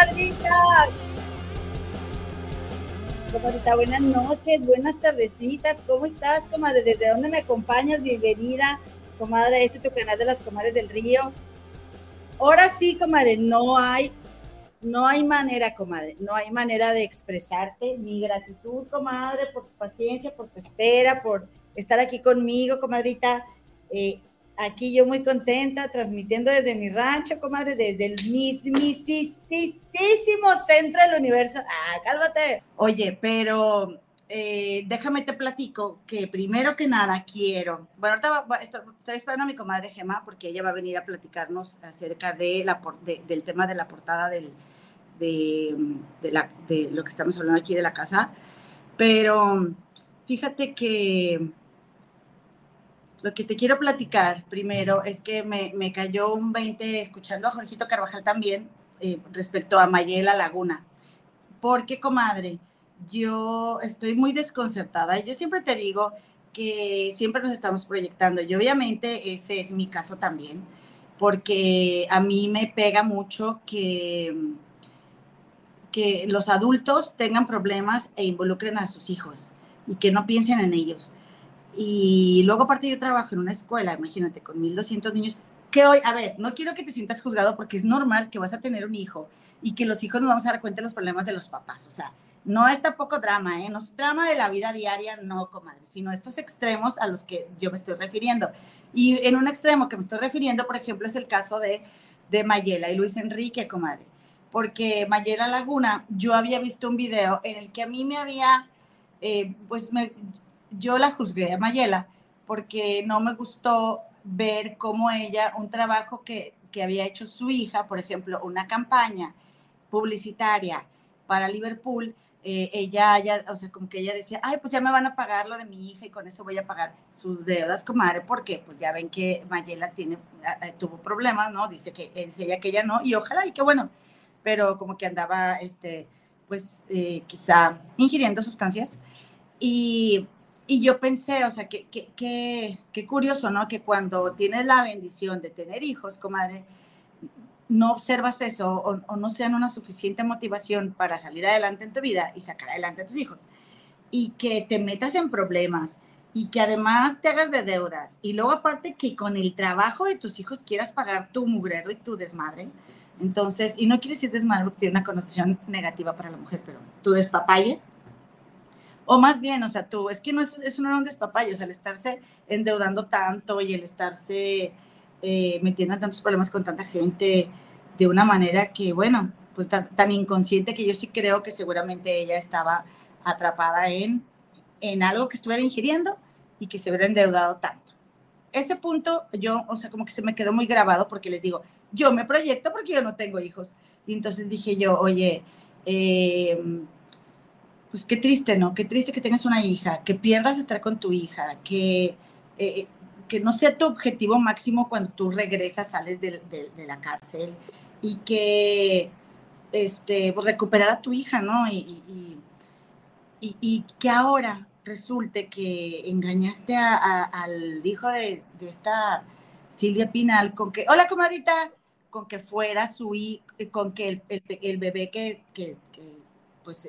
comadrita. Comadrita, buenas noches, buenas tardecitas. ¿Cómo estás, comadre? ¿Desde dónde me acompañas, bienvenida? Comadre, este es tu canal de las comadres del río. Ahora sí, comadre, no hay, no hay manera, comadre, no hay manera de expresarte mi gratitud, comadre, por tu paciencia, por tu espera, por estar aquí conmigo, comadrita. Eh, aquí yo muy contenta, transmitiendo desde mi rancho, comadre, desde el mismísimo centro del universo. Ah, cálmate. Oye, pero eh, déjame te platico que primero que nada quiero, bueno, ahorita estoy, esperando a mi comadre Gema porque ella va a venir a platicarnos acerca del tema de la portada del, de, de, la, de lo que estamos hablando aquí de la casa, pero fíjate que lo que te quiero platicar primero es que me, me cayó un 20 escuchando a Jorgito Carvajal también eh, respecto a Mayela Laguna. Porque, comadre, yo estoy muy desconcertada. Yo siempre te digo que siempre nos estamos proyectando y obviamente ese es mi caso también, porque a mí me pega mucho que, que los adultos tengan problemas e involucren a sus hijos y que no piensen en ellos. Y luego aparte yo trabajo en una escuela, imagínate, con 1.200 niños, que hoy, a ver, no quiero que te sientas juzgado porque es normal que vas a tener un hijo y que los hijos nos vamos a dar cuenta de los problemas de los papás. O sea, no es tampoco drama, ¿eh? No es drama de la vida diaria, no, comadre, sino estos extremos a los que yo me estoy refiriendo. Y en un extremo que me estoy refiriendo, por ejemplo, es el caso de, de Mayela y Luis Enrique, comadre. Porque Mayela Laguna, yo había visto un video en el que a mí me había, eh, pues me, yo la juzgué a Mayela porque no me gustó ver cómo ella, un trabajo que, que había hecho su hija, por ejemplo, una campaña publicitaria para Liverpool, eh, ella, ya, o sea, como que ella decía, ay, pues ya me van a pagar lo de mi hija y con eso voy a pagar sus deudas, comadre, porque pues ya ven que Mayela tiene, eh, tuvo problemas, ¿no? Dice que es ella que ella no, y ojalá, y qué bueno, pero como que andaba, este, pues eh, quizá ingiriendo sustancias. Y y yo pensé, o sea, qué que, que, curioso, ¿no? Que cuando tienes la bendición de tener hijos, comadre, no observas eso o, o, no sean una suficiente motivación para salir adelante en tu vida y sacar adelante a tus hijos. Y que te metas en problemas y que además te hagas de deudas. Y luego aparte que con el trabajo de tus hijos quieras pagar tu mugrero y tu desmadre. Entonces, y no quiero decir desmadre porque tiene una connotación negativa para la mujer, pero tu despapalle o más bien, o sea, tú, es que no es, eso un despapayo, o sea, el estarse endeudando tanto y el estarse eh, metiendo en tantos problemas con tanta gente de una manera que, bueno, pues tan, tan, inconsciente que yo sí creo que seguramente ella estaba atrapada en, en algo que estuviera ingiriendo y que se hubiera endeudado tanto. Ese punto yo, o sea, como que se me quedó muy grabado porque les digo, yo me proyecto porque yo no tengo hijos. Y entonces dije yo, oye, eh, pues qué triste, ¿no? Qué triste que tengas una hija, que pierdas estar con tu hija, que, eh, que no sea tu objetivo máximo cuando tú regresas, sales de, la cárcel y que este, pues recuperar a tu hija, ¿no? Y, y, que ahora resulte que engañaste al hijo de, esta Silvia Pinal con que, hola comadita, con que fuera su hijo, con que el, bebé que, que, que pues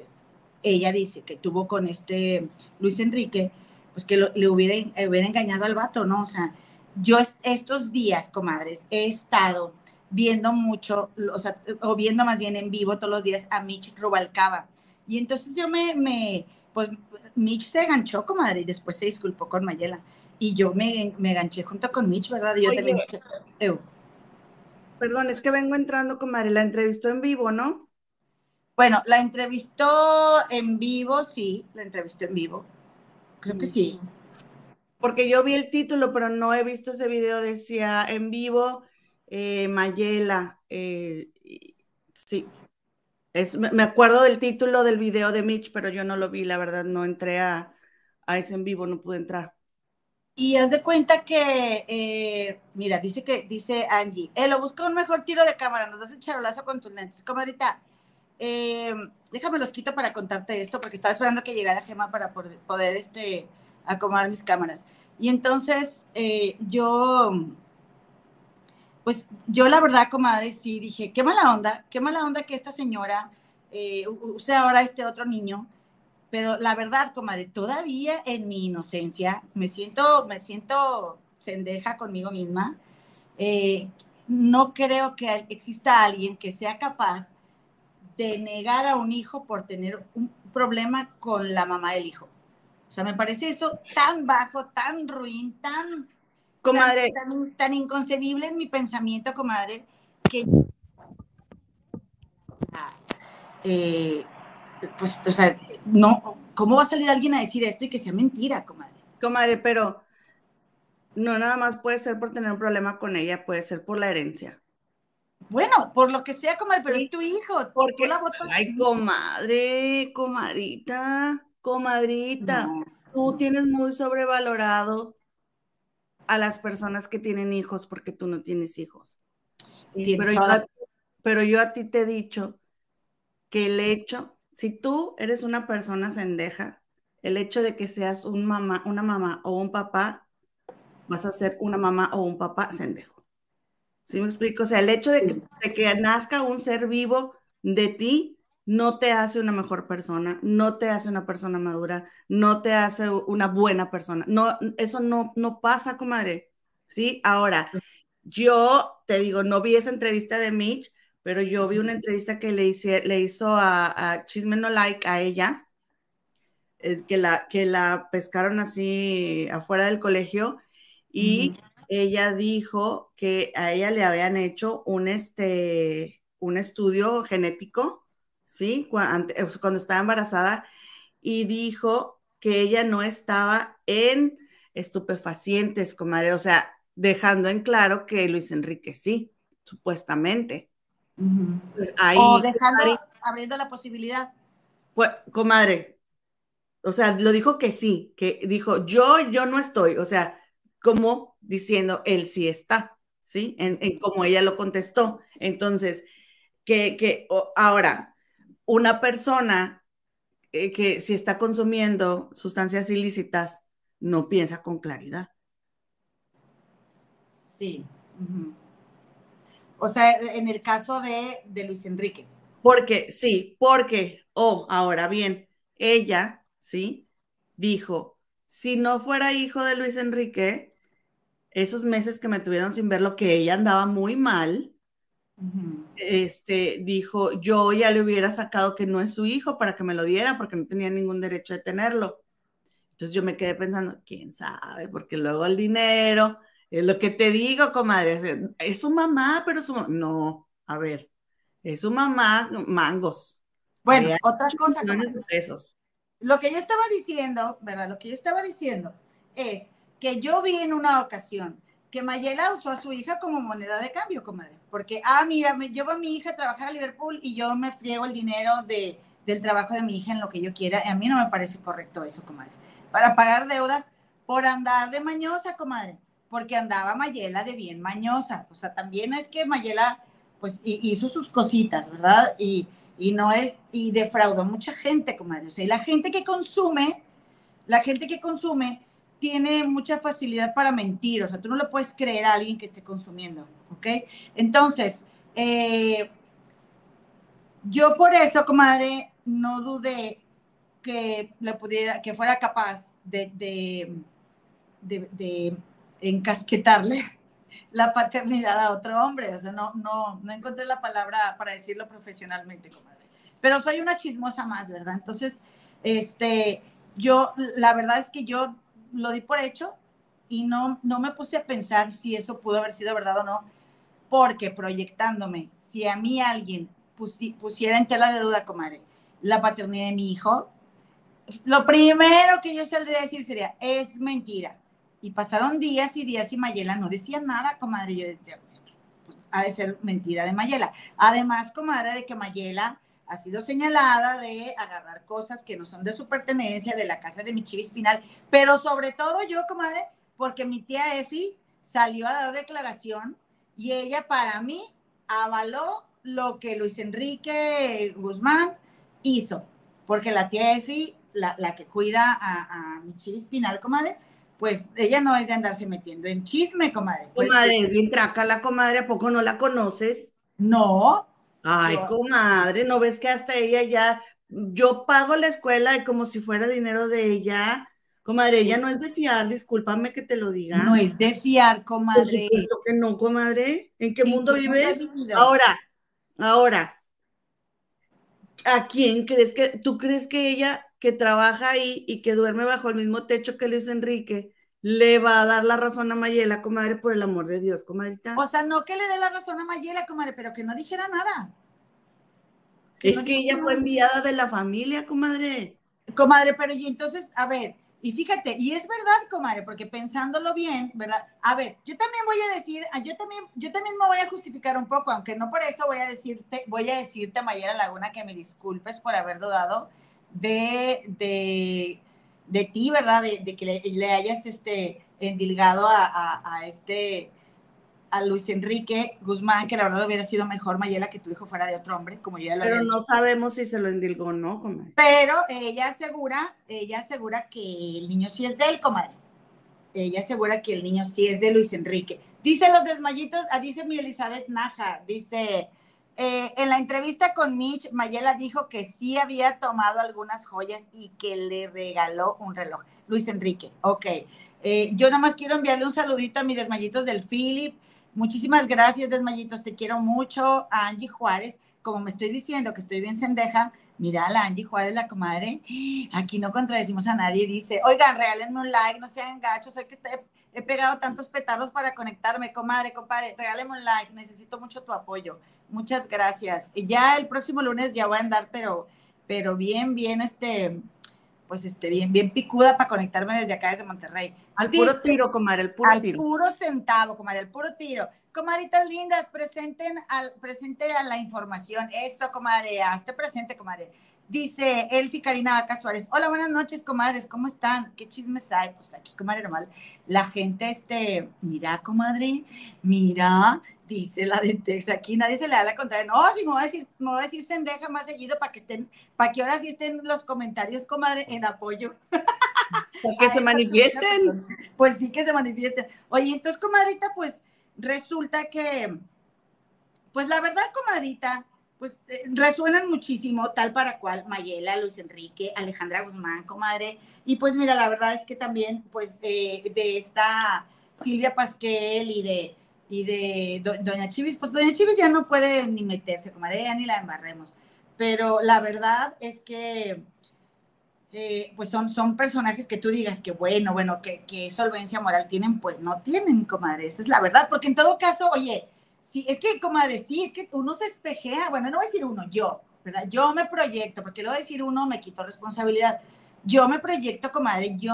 ella dice que tuvo con este Luis Enrique, pues que le hubiera, hubiera engañado al vato, ¿no? O sea, yo estos días, comadres, he estado viendo mucho, o sea, o viendo más bien en vivo todos los días a Mitch Rubalcaba. Y entonces yo me, me pues Mitch se enganchó, comadre, y después se disculpó con Mayela. Y yo me, me enganché junto con Mitch, ¿verdad? Y yo también... Perdón, es que vengo entrando, comadre, la entrevistó en vivo, ¿no? Bueno, la entrevistó en vivo, sí, la entrevistó en vivo. Creo que sí. Porque yo vi el título, pero no he visto ese video, decía en vivo, eh, Mayela. Eh, sí. Es, me acuerdo del título del video de Mitch, pero yo no lo vi, la verdad, no entré a, ese en vivo, no pude entrar. Y haz de cuenta que, eh, mira, dice que, dice Angie, eh, lo busca un mejor tiro de cámara, nos das el charolazo con tus lentes. ahorita. Eh, déjame los quito para contarte esto, porque estaba esperando que llegara Gema para poder, este, acomodar mis cámaras. Y entonces eh, yo, pues yo la verdad, comadre, sí dije, qué mala onda, qué mala onda que esta señora eh, use ahora este otro niño. Pero la verdad, comadre, todavía en mi inocencia me siento, me siento sendeja conmigo misma. Eh, no creo que exista alguien que sea capaz de negar a un hijo por tener un problema con la mamá del hijo. O sea, me parece eso tan bajo, tan ruin, tan, comadre. tan, inconcebible en mi pensamiento, comadre, que eh, pues, o sea, no, ¿cómo va a salir alguien a decir esto y que sea mentira, comadre? Comadre, pero no nada más puede ser por tener un problema con ella, puede ser por la herencia. Bueno, por lo que sea, comadre, pero es tu hijo. Porque, la ay, comadre, comadrita, comadrita, tú tienes muy sobrevalorado a las personas que tienen hijos porque tú no tienes hijos. pero, yo, pero yo a ti te he dicho que el hecho, si tú eres una persona sendeja, el hecho de que seas un mamá, una mamá o un papá, vas a ser una mamá o un papá sendejo. ¿Sí me explico? O sea, el hecho de que, nazca un ser vivo de ti no te hace una mejor persona, no te hace una persona madura, no te hace una buena persona. No, eso no, no pasa, comadre. ¿Sí? Ahora, yo te digo, no vi esa entrevista de Mitch, pero yo vi una entrevista que le, hice, le hizo a, a Chisme No Like a ella, eh, que, la, que la pescaron así afuera del colegio y ella dijo que a ella le habían hecho un, este, un estudio genético, ¿sí? Cuando, cuando estaba embarazada y dijo que ella no estaba en estupefacientes, comadre, o sea, dejando en claro que Luis Enrique sí, supuestamente. Pues ahí, o dejando, abriendo la posibilidad. Pues, comadre, o sea, lo dijo que sí, que dijo, yo, yo no estoy, o sea, como diciendo, él sí está, ¿sí? En, en como ella lo contestó. Entonces, que, que ahora, una persona eh, que si está consumiendo sustancias ilícitas, no piensa con claridad. Sí. O sea, en el caso de, de Luis Enrique. Porque, sí, porque, oh, ahora bien, ella, ¿sí? Dijo, si no fuera hijo de Luis Enrique, esos meses que me tuvieron sin verlo, que ella andaba muy mal, este, dijo, yo ya le hubiera sacado que no es su hijo para que me lo diera, porque no tenía ningún derecho de tenerlo. Entonces yo me quedé pensando, quién sabe, porque luego el dinero, es lo que te digo, comadre, es su mamá, pero su no, a ver, es su mamá, mangos. Bueno, otra cosa. Lo que yo estaba diciendo, ¿verdad? Lo que yo estaba diciendo es que yo vi en una ocasión que Mayela usó a su hija como moneda de cambio, comadre. Porque, ah, mira, me llevo a mi hija a trabajar a Liverpool y yo me friego el dinero de, del trabajo de mi hija en lo que yo quiera. A mí no me parece correcto eso, comadre. Para pagar deudas por andar de mañosa, comadre. Porque andaba Mayela de bien mañosa. O sea, también es que Mayela, pues, hizo sus cositas, ¿verdad? Y, y no es, y defraudó a mucha gente, comadre. O sea, y la gente que consume, la gente que consume, tiene mucha facilidad para mentir, o sea, tú no le puedes creer a alguien que esté consumiendo, ¿ok? Entonces, eh, yo por eso, comadre, no dudé que le pudiera, que fuera capaz de, de, de, encasquetarle la paternidad a otro hombre, o sea, no, no, no encontré la palabra para decirlo profesionalmente, comadre. Pero soy una chismosa más, ¿verdad? Entonces, este, yo, la verdad es que yo lo di por hecho y no, no me puse a pensar si eso pudo haber sido verdad o no, porque proyectándome, si a mí alguien pusiera en tela de duda, comadre, la paternidad de mi hijo, lo primero que yo saldría decir sería, es mentira. Y pasaron días y días y Mayela no decía nada, comadre. Yo decía, pues, pues, ha de ser mentira de Mayela. Además, comadre, de que Mayela ha sido señalada de agarrar cosas que no son de su pertenencia, de la casa de mi chivi espinal, pero sobre todo yo, comadre, porque mi tía Efi salió a dar declaración y ella para mí avaló lo que Luis Enrique Guzmán hizo, porque la tía Efi, la, que cuida a, mi chivi espinal, comadre, pues ella no es de andarse metiendo en chisme, comadre. Pues, comadre, bien traca la comadre, ¿a poco no la conoces? No. Ay, comadre, ¿no ves que hasta ella ya, yo pago la escuela como si fuera dinero de ella? Comadre, ella no es de fiar, discúlpame que te lo diga. No es de fiar, comadre. Por supuesto que no, comadre. ¿En qué mundo vives? Ahora, ahora, ¿a quién crees que, tú crees que ella que trabaja ahí y que duerme bajo el mismo techo que Luis Enrique, le va a dar la razón a Mayela, comadre, por el amor de Dios, comadrita. O sea, no que le dé la razón a Mayela, comadre, pero que no dijera nada. es que ella fue enviada de la familia, comadre. Comadre, pero y entonces, a ver, y fíjate, y es verdad, comadre, porque pensándolo bien, ¿verdad? A ver, yo también voy a decir, ah, yo también, yo también me voy a justificar un poco, aunque no por eso voy a decirte, voy a decirte, Mayela Laguna, que me disculpes por haber dudado de, de, de ti, ¿verdad? De, que le, hayas este, endilgado a, a, este a Luis Enrique Guzmán, que la verdad hubiera sido mejor, Mayela, que tu hijo fuera de otro hombre, como ya lo Pero no sabemos si se lo endilgó o no, comadre. Pero ella asegura, ella asegura que el niño sí es de él, comadre. Ella asegura que el niño sí es de Luis Enrique. Dice los desmayitos, ah, dice mi Elizabeth Naja, dice, eh, en la entrevista con Mitch, Mayela dijo que sí había tomado algunas joyas y que le regaló un reloj. Luis Enrique, ok. Eh, yo nada más quiero enviarle un saludito a mis desmayitos del Philip. Muchísimas gracias, desmayitos, te quiero mucho. A Angie Juárez, como me estoy diciendo que estoy bien sendeja, mira a la Angie Juárez, la comadre. Aquí no contradecimos a nadie. Dice, oigan, regálenme un like, no sean gachos, soy que he pegado tantos petardos para conectarme, comadre, compadre, regálenme un like, necesito mucho tu apoyo. Muchas gracias. Ya el próximo lunes ya voy a andar, pero, pero bien, bien, este, pues este, bien, bien picuda para conectarme desde acá, desde Monterrey. Al puro tiro, comadre, el puro al puro centavo, comadre, el puro tiro. Comadritas lindas, presenten al, presente a la información. Eso, comadre, hazte presente, comadre. Dice Elfi Karina Vaca Suárez. Hola, buenas noches, comadres. ¿Cómo están? ¿Qué chismes hay? Pues aquí, comadre, normal. La gente, este, mira, comadre, mira, dice la de Texas. Aquí nadie se le da la contraria. No, si me voy a decir, me voy a decir sendeja más seguido para que estén, para que ahora sí estén los comentarios, comadre, en apoyo. Para que se manifiesten. Pues sí que se manifiesten. Oye, entonces, comadrita, pues resulta que, pues la verdad, comadrita, pues eh, resuenan muchísimo, tal para cual, Mayela, Luis Enrique, Alejandra Guzmán, comadre. Y pues mira, la verdad es que también, pues, de esta Silvia Pasquel y de, y de Doña Chivis, pues Doña Chivis ya no puede ni meterse, comadre, ya ni la embarremos. Pero la verdad es que, eh, pues son, son personajes que tú digas que bueno, bueno, que, que solvencia moral tienen, pues no tienen, comadre, esa es la verdad, porque en todo caso, oye, Sí, es que, comadre, sí, es que uno se espejea, bueno, no voy a decir uno, yo, ¿verdad? Yo me proyecto, porque lo voy a decir uno, me quito responsabilidad. Yo me proyecto, comadre, yo,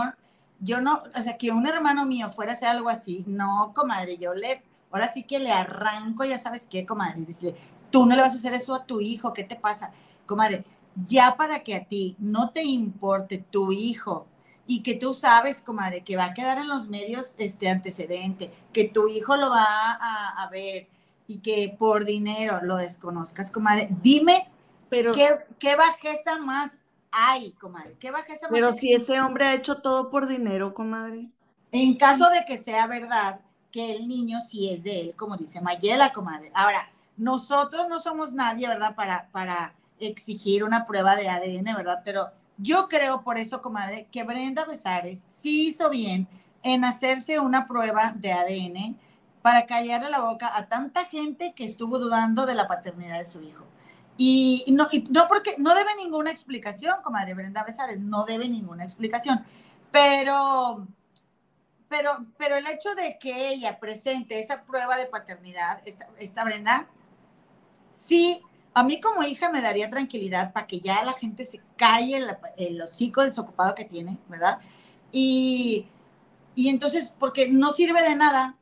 yo no, o sea, que un hermano mío fuera a hacer algo así, no, comadre, yo le, ahora sí que le arranco, ya sabes qué, comadre, dice, tú no le vas a hacer eso a tu hijo, ¿qué te pasa? Comadre, ya para que a ti no te importe tu hijo y que tú sabes, comadre, que va a quedar en los medios este antecedente, que tu hijo lo va a, a ver, y que por dinero lo desconozcas, comadre, dime pero, ¿qué, bajeza más hay, comadre. ¿Qué bajeza más Pero si ese hombre ha hecho todo por dinero, comadre. En caso de que sea verdad que el niño sí es de él, como dice Mayela, comadre. Ahora, nosotros no somos nadie, ¿verdad? Para, para exigir una prueba de ADN, ¿verdad? Pero yo creo por eso, comadre, que Brenda Besares sí hizo bien en hacerse una prueba de ADN para callarle la boca a tanta gente que estuvo dudando de la paternidad de su hijo. Y no, no porque no debe ninguna explicación, comadre Brenda Besares, no debe ninguna explicación. Pero, pero, pero el hecho de que ella presente esa prueba de paternidad, esta, esta Brenda, sí, a mí como hija me daría tranquilidad para que ya la gente se calle el, el hocico desocupado que tiene, ¿verdad? Y, y entonces, porque no sirve de nada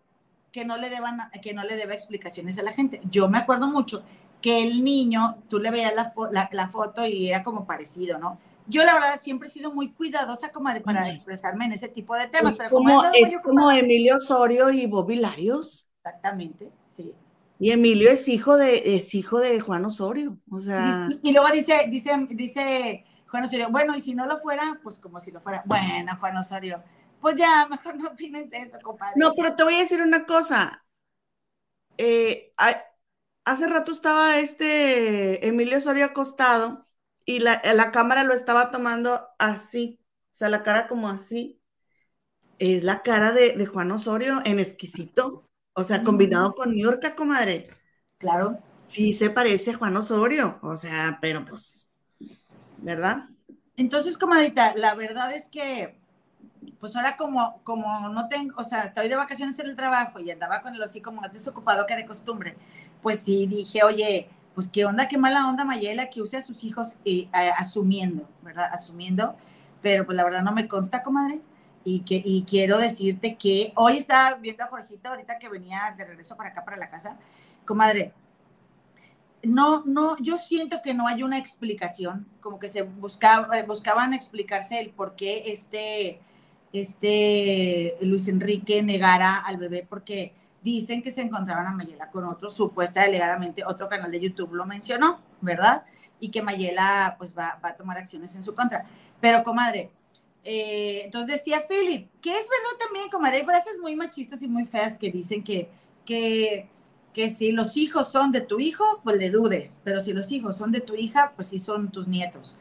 que no le deban, que no le deba explicaciones a la gente. Yo me acuerdo mucho que el niño, tú le veías la, la, foto y era como parecido, ¿no? Yo la verdad siempre he sido muy cuidadosa como para expresarme en ese tipo de temas. Es como, es como Emilio Osorio y Bobby Larios. Exactamente, sí. Y Emilio es hijo de, es hijo de Juan Osorio, o sea. Y, y, luego dice, dice, dice Juan Osorio, bueno, y si no lo fuera, pues como si lo fuera. Bueno, Juan Osorio, pues ya, mejor no opines eso, compadre. No, pero te voy a decir una cosa. Eh, hace rato estaba este Emilio Osorio acostado y la, la cámara lo estaba tomando así, o sea, la cara como así. Es la cara de, Juan Osorio en exquisito, o sea, combinado con Yorka, comadre. Claro. Sí, se parece a Juan Osorio, o sea, pero pues, ¿verdad? Entonces, comadita, la verdad es que pues ahora como, como no tengo, o sea, estoy de vacaciones en el trabajo y andaba con el hocico más desocupado que de costumbre, pues sí dije, oye, pues qué onda, qué mala onda Mayela que use a sus hijos eh, asumiendo, ¿verdad? Asumiendo, pero pues la verdad no me consta, comadre. Y, que, y quiero decirte que hoy estaba viendo a Jorgito, ahorita que venía de regreso para acá, para la casa, comadre, no, no, yo siento que no hay una explicación, como que se buscaba, buscaban explicarse el por qué este, este Luis Enrique negara al bebé porque dicen que se encontraban a Mayela con otro, supuesta delegadamente otro canal de YouTube lo mencionó, ¿verdad? Y que Mayela pues va, a tomar acciones en su contra. Pero, comadre, eh, entonces decía Philip, que es verdad también, comadre, hay frases muy machistas y muy feas que dicen que, que, que si los hijos son de tu hijo, pues le dudes, pero si los hijos son de tu hija, pues sí son tus nietos.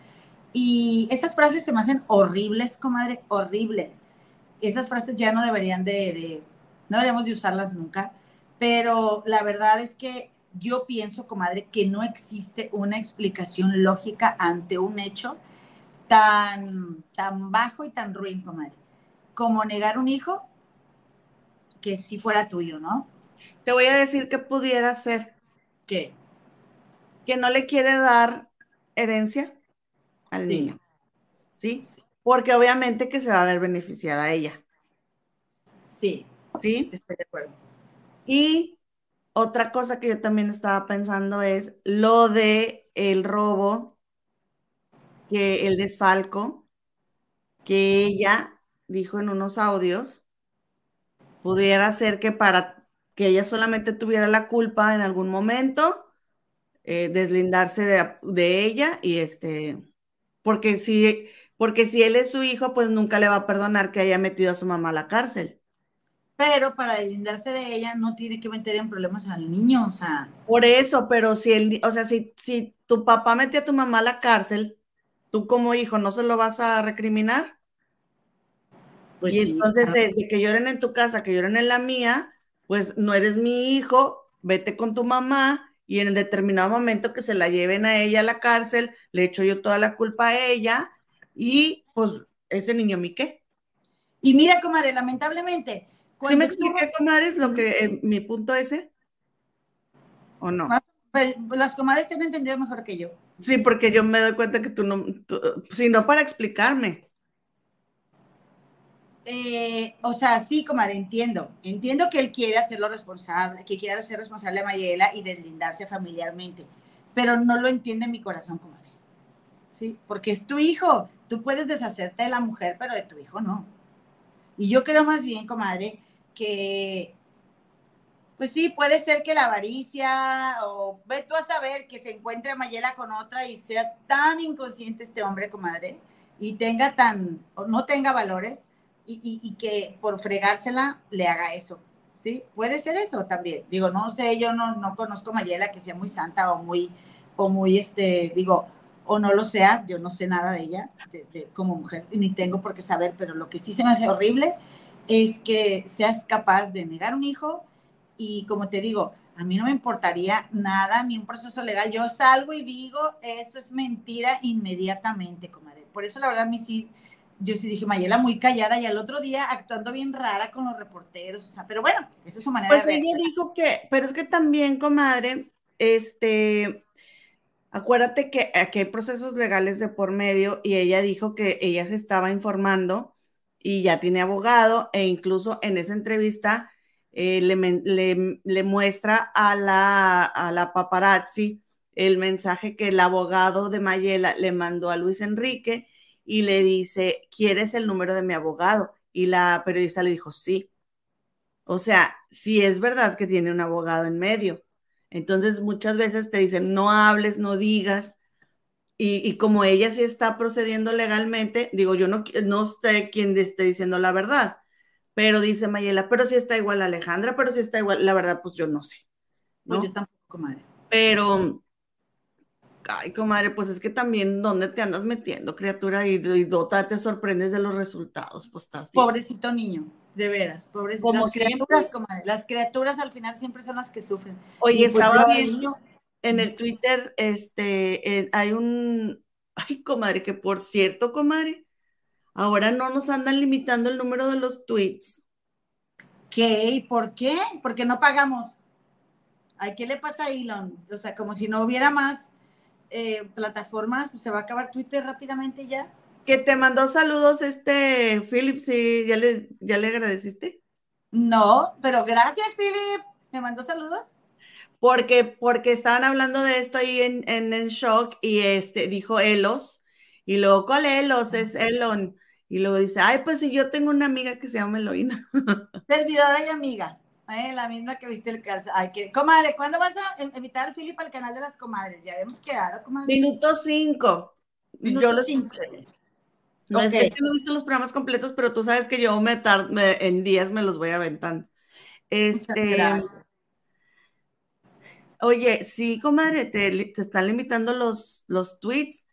Y esas frases se me hacen horribles, comadre, horribles esas frases ya no deberían de, no deberíamos de usarlas nunca, pero la verdad es que yo pienso, comadre, que no existe una explicación lógica ante un hecho tan, tan bajo y tan ruin, comadre, como negar un hijo que si fuera tuyo, ¿no? Te voy a decir que pudiera ser. ¿Qué? Que no le quiere dar herencia al niño. ¿Sí? ¿Sí? Porque obviamente que se va a ver beneficiada a ella. Sí. ¿Sí? Estoy de acuerdo. Y otra cosa que yo también estaba pensando es lo de el robo, que el desfalco, que ella dijo en unos audios, pudiera ser que para que ella solamente tuviera la culpa en algún momento, eh, deslindarse de, de, ella y este, porque si porque si él es su hijo, pues nunca le va a perdonar que haya metido a su mamá a la cárcel. Pero para deslindarse de ella no tiene que meter en problemas al niño, o sea. Por eso, pero si él, o sea, si, si tu papá metió a tu mamá a la cárcel, tú como hijo no se lo vas a recriminar. Pues y entonces, desde que lloren en tu casa, que lloren en la mía, pues no eres mi hijo, vete con tu mamá y en el determinado momento que se la lleven a ella a la cárcel, le echo yo toda la culpa a ella y pues ese niño Mique. Y mira, comadre, lamentablemente. ¿Sí me expliqué, comadres, lo que eh, mi punto ese? ¿O no? Pues, las comadres tienen entendido mejor que yo. Sí, porque yo me doy cuenta que tú no, sino para explicarme. Eh, o sea, sí, comadre, entiendo. Entiendo que él quiere hacerlo responsable, que quiere hacer responsable a Mayela y deslindarse familiarmente, pero no lo entiende mi corazón, comadre. Sí, porque es tu hijo. Tú puedes deshacerte de la mujer, pero de tu hijo no. Y yo creo más bien, comadre, que, pues sí, puede ser que la avaricia, o ve tú a saber que se encuentre Mayela con otra y sea tan inconsciente este hombre, comadre, y tenga tan, o no tenga valores, y, que por fregársela le haga eso. ¿Sí? Puede ser eso también. Digo, no sé, yo no, no conozco Mayela que sea muy santa o muy, o muy, este, digo, o no lo sea, yo no sé nada de ella como mujer, ni tengo por qué saber, pero lo que sí se me hace horrible es que seas capaz de negar un hijo y como te digo, a mí no me importaría nada, ni un proceso legal, yo salgo y digo, eso es mentira inmediatamente, comadre. Por eso la verdad a mí sí, yo sí dije, Mayela muy callada y al otro día actuando bien rara con los reporteros, o sea, pero bueno, esa es su manera pues de... Pues ella dijo que, pero es que también, comadre, este, Acuérdate que aquí hay procesos legales de por medio y ella dijo que ella se estaba informando y ya tiene abogado e incluso en esa entrevista eh, le, muestra a la, a la paparazzi el mensaje que el abogado de Mayela le mandó a Luis Enrique y le dice, ¿quieres el número de mi abogado? Y la periodista le dijo, sí. O sea, sí es verdad que tiene un abogado en medio, entonces muchas veces te dicen, no hables, no digas, y, como ella sí está procediendo legalmente, digo, yo no, no sé quién esté diciendo la verdad, pero dice Mayela, pero si está igual Alejandra, pero si está igual, la verdad, pues yo no sé. ¿no? Pues yo tampoco, comadre. Pero, ay, comadre, pues es que también, ¿dónde te andas metiendo, criatura? Y, y dota, te sorprendes de los resultados, pues estás bien. Pobrecito niño, de veras, pobrecito. las criaturas, comadre, las criaturas al final siempre son las que sufren. Oye, pues estaba viendo en el Twitter, este, hay un, ay, comadre, que por cierto, comadre, ahora no nos andan limitando el número de los tweets. ¿Qué? ¿Y por qué? Porque no pagamos. Ay, ¿qué le pasa a Elon? O sea, como si no hubiera más eh, plataformas, pues se va a acabar Twitter rápidamente ya. Que te mandó saludos este Philip, sí, ¿ya le, ya le agradeciste? No, pero gracias, Philip. ¿Me mandó saludos? Porque, porque estaban hablando de esto ahí en, en, Shock y este dijo Elos, y luego, ¿cuál Elos? Es Elon. Y luego dice, ay, pues si yo tengo una amiga que se llama Eloína. Servidora y amiga. Eh, la misma que viste el caso. Ay, que, comadre, ¿cuándo vas a invitar al Philip al canal de las comadres? Ya habíamos quedado, comadre. Minuto cinco. yo los cinco. No es que no he visto los programas completos, pero tú sabes que yo me, en días me los voy aventando. Este, oye, sí, comadre, te, te, están limitando los, los tweets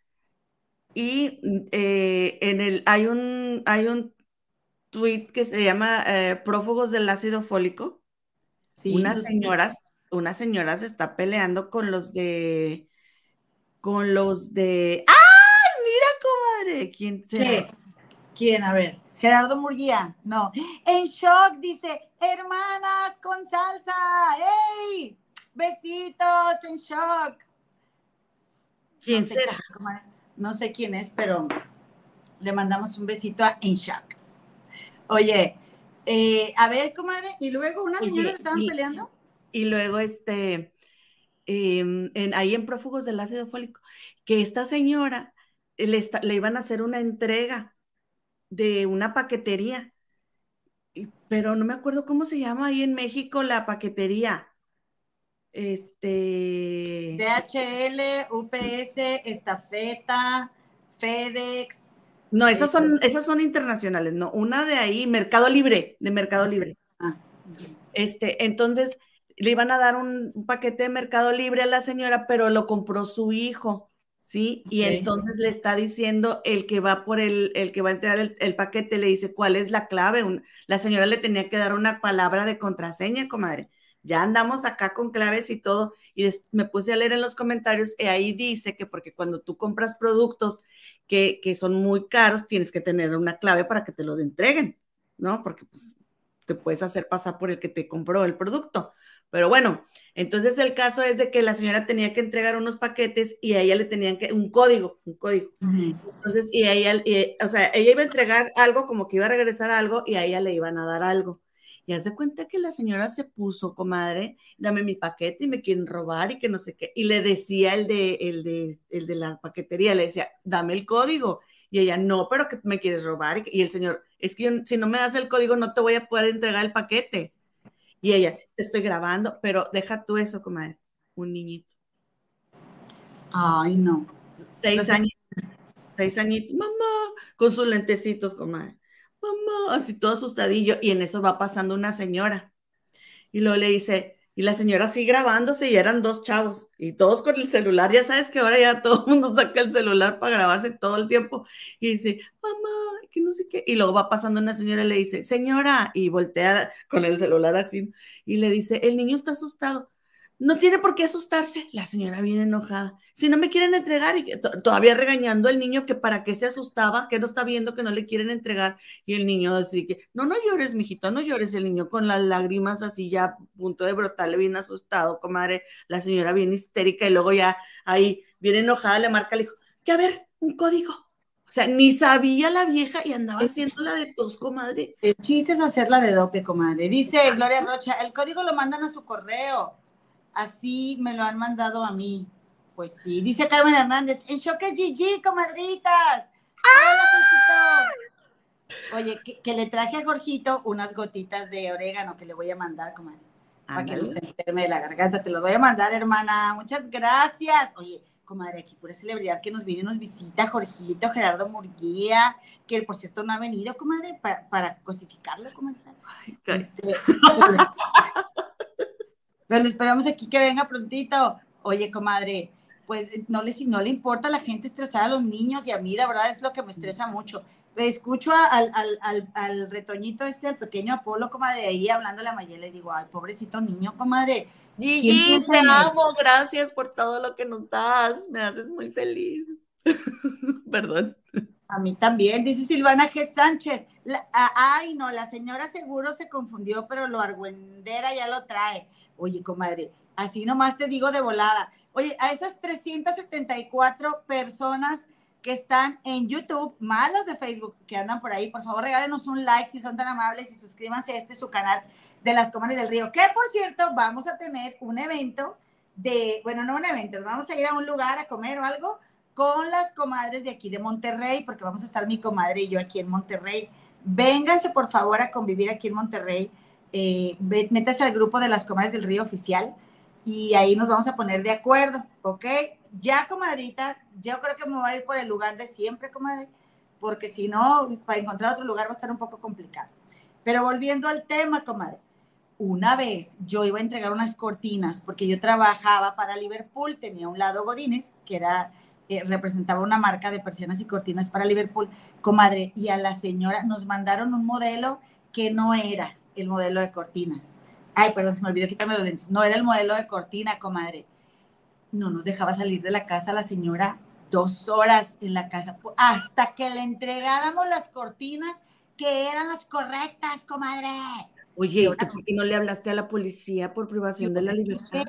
y eh, en el hay un hay un tweet que se llama eh, prófugos del ácido fólico. Unas señoras, una señora se está peleando con los de, con los de, ¡ay, ¿Quién será? ¿Quién? A ver. Gerardo Murguía, no. En shock dice, hermanas con salsa, ¡ey! Besitos en shock. ¿Quién será? no sé quién es, pero le mandamos un besito a En Shock. Oye, eh, a ver, comadre, y luego unas señoras estaban peleando. Y luego, este, em, en, ahí en Prófugos del Ácido Fólico, que esta señora le, le iban a hacer una entrega de una paquetería, pero no me acuerdo cómo se llama ahí en México la paquetería. Este. DHL, UPS, Estafeta, FedEx. No, esas son, esas son internacionales, no. Una de ahí, Mercado Libre, de Mercado Libre. Ah, este, entonces le iban a dar un, paquete de Mercado Libre a la señora, pero lo compró su hijo, ¿sí? Y entonces le está diciendo el que va por el, el que va a entregar el, paquete, le dice cuál es la clave. la señora le tenía que dar una palabra de contraseña, comadre ya andamos acá con claves y todo, y me puse a leer en los comentarios y ahí dice que porque cuando tú compras productos que, son muy caros, tienes que tener una clave para que te lo entreguen, ¿no? Porque pues te puedes hacer pasar por el que te compró el producto. Pero bueno, entonces el caso es de que la señora tenía que entregar unos paquetes y a ella le tenían que, un código, un código. Entonces, y a ella, o sea, ella iba a entregar algo como que iba a regresar algo y a ella le iban a dar algo. Y hace cuenta que la señora se puso, comadre, dame mi paquete y me quieren robar y que no sé qué. Y le decía el de, el de, el de la paquetería, le decía, dame el código. Y ella, no, pero que me quieres robar. Y el señor, es que si no me das el código no te voy a poder entregar el paquete. Y ella, te estoy grabando, pero deja tú eso, comadre. Un niñito. Ay, no. Seis años. Seis añitos. Mamá, con sus lentecitos, comadre mamá, así todo asustadillo, y en eso va pasando una señora. Y luego le dice, y la señora sigue grabándose y eran dos chavos, y todos con el celular, ya sabes que ahora ya todo el mundo saca el celular para grabarse todo el tiempo, y dice, mamá, y luego va pasando una señora y le dice, señora, y voltea con el celular así, y le dice, el niño está asustado. No tiene por qué asustarse. La señora viene enojada. Si no me quieren entregar, y todavía regañando al niño que para qué se asustaba, que no está viendo que no le quieren entregar. Y el niño así que, no, no llores, mijito, no llores. El niño con las lágrimas así ya a punto de brotarle, bien asustado, comadre. La señora bien histérica y luego ya ahí, bien enojada, le marca, le dijo, que a ver, un código. O sea, ni sabía la vieja y andaba haciendo la de tos, comadre. El chiste es hacerla de dope, comadre. Dice Gloria Rocha, el código lo mandan a su correo así me lo han mandado a mí. Pues sí, dice Carmen Hernández, en shock es GG, comadritas. ¡Ah! Oye, que, le traje a Jorgito unas gotitas de orégano que le voy a mandar, comadre. Para que no se enferme de la garganta. Te lo voy a mandar, hermana. Muchas gracias. Oye, comadre, aquí pura celebridad que nos viene y nos visita, Jorgito, Gerardo Murguía, que por cierto no ha venido, comadre, para cosificarlo, comadre. Este, pero, esperamos aquí que venga prontito. Oye, comadre, pues no le, no le importa a la gente estresada a los niños y a mí la verdad es lo que me estresa mucho. Escucho al, al, al, retoñito este, al pequeño Apolo, comadre, ahí hablándole a Mayela y digo, ay, pobrecito niño, comadre. Gigi, te amo, gracias por todo lo que nos das, me haces muy feliz. Perdón. A mí también, dice Silvana G. Sánchez. ay, no, la señora seguro se confundió, pero lo argüendera ya lo trae. Oye, comadre, así nomás te digo de volada. Oye, a esas 374 personas que están en YouTube, malas de Facebook, que andan por ahí, por favor regálenos un like si son tan amables y suscríbanse a este su canal de las Comadres del Río, que por cierto vamos a tener un evento de, bueno, no un evento, vamos a ir a un lugar a comer o algo con las comadres de aquí de Monterrey, porque vamos a estar mi comadre y yo aquí en Monterrey. Vénganse por favor a convivir aquí en Monterrey. Eh, métase al grupo de las comadres del río oficial y ahí nos vamos a poner de acuerdo, ¿ok? Ya, comadrita, yo creo que me voy a ir por el lugar de siempre, comadre, porque si no, para encontrar otro lugar va a estar un poco complicado. Pero volviendo al tema, comadre, una vez yo iba a entregar unas cortinas porque yo trabajaba para Liverpool, tenía un lado Godínez, que era eh, representaba una marca de persianas y cortinas para Liverpool, comadre, y a la señora nos mandaron un modelo que no era el modelo de cortinas. Ay, perdón, se me olvidó quitarme los lentes. No era el modelo de cortina, comadre. No nos dejaba salir de la casa la señora dos horas en la casa hasta que le entregáramos las cortinas que eran las correctas, comadre. Oye, ¿por qué no le hablaste a la policía por privación de la libertad?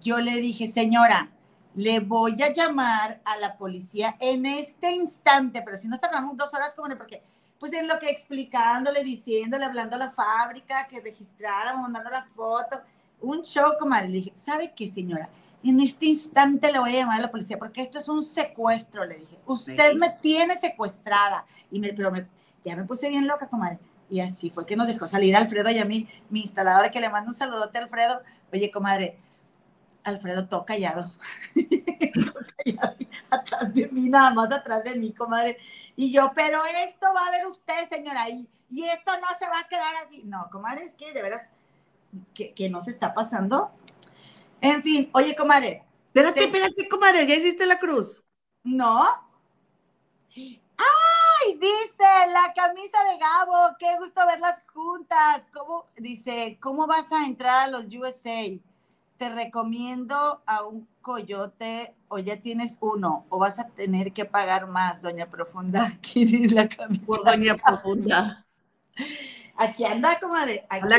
yo le dije, señora, le voy a llamar a la policía en este instante, pero si no tardamos dos horas, comadre, porque pues en lo que explicándole, diciéndole, hablando a la fábrica, que registráramos, mandando la foto, un show, comadre. Le dije, ¿sabe qué, señora? En este instante le voy a llamar a la policía porque esto es un secuestro, le dije. Usted me tiene secuestrada. Y me, pero me, ya me puse bien loca, comadre. Y así fue que nos dejó salir Alfredo y a mí, mi instaladora, que le mando un saludote a Alfredo. Oye, comadre, Alfredo, todo callado. callado. atrás de mí, nada más atrás de mí, comadre. Y yo, pero esto va a ver usted, señora, y, y esto no se va a quedar así. No, comadre, es que de veras, que, que no se está pasando. En fin, oye, comadre. Espérate, espérate, comadre, ¿ya hiciste la cruz? No. ¡Ay! Dice la camisa de Gabo, qué gusto verlas juntas. ¿Cómo? Dice, ¿cómo vas a entrar a los USA? Te recomiendo a un coyote o ya tienes uno o vas a tener que pagar más, doña Profunda. ¿Quién la camisa? Por doña Profunda. Aquí anda, comadre. Aquí la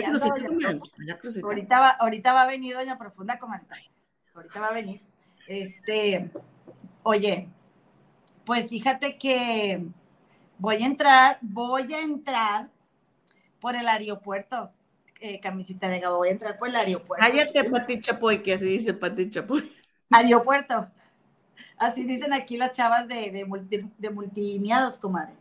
ahorita, va, ahorita va a venir doña Profunda, comadre. Ahorita va a venir. Este, oye, pues fíjate que voy a entrar, voy a entrar por el aeropuerto. Eh, camisita de Gabo, voy a entrar por el aeropuerto. Cállate, Pati Chapoy, que así dice Pati Chapoy. Aeropuerto. Así dicen aquí las chavas de, de, multimiados, comadre.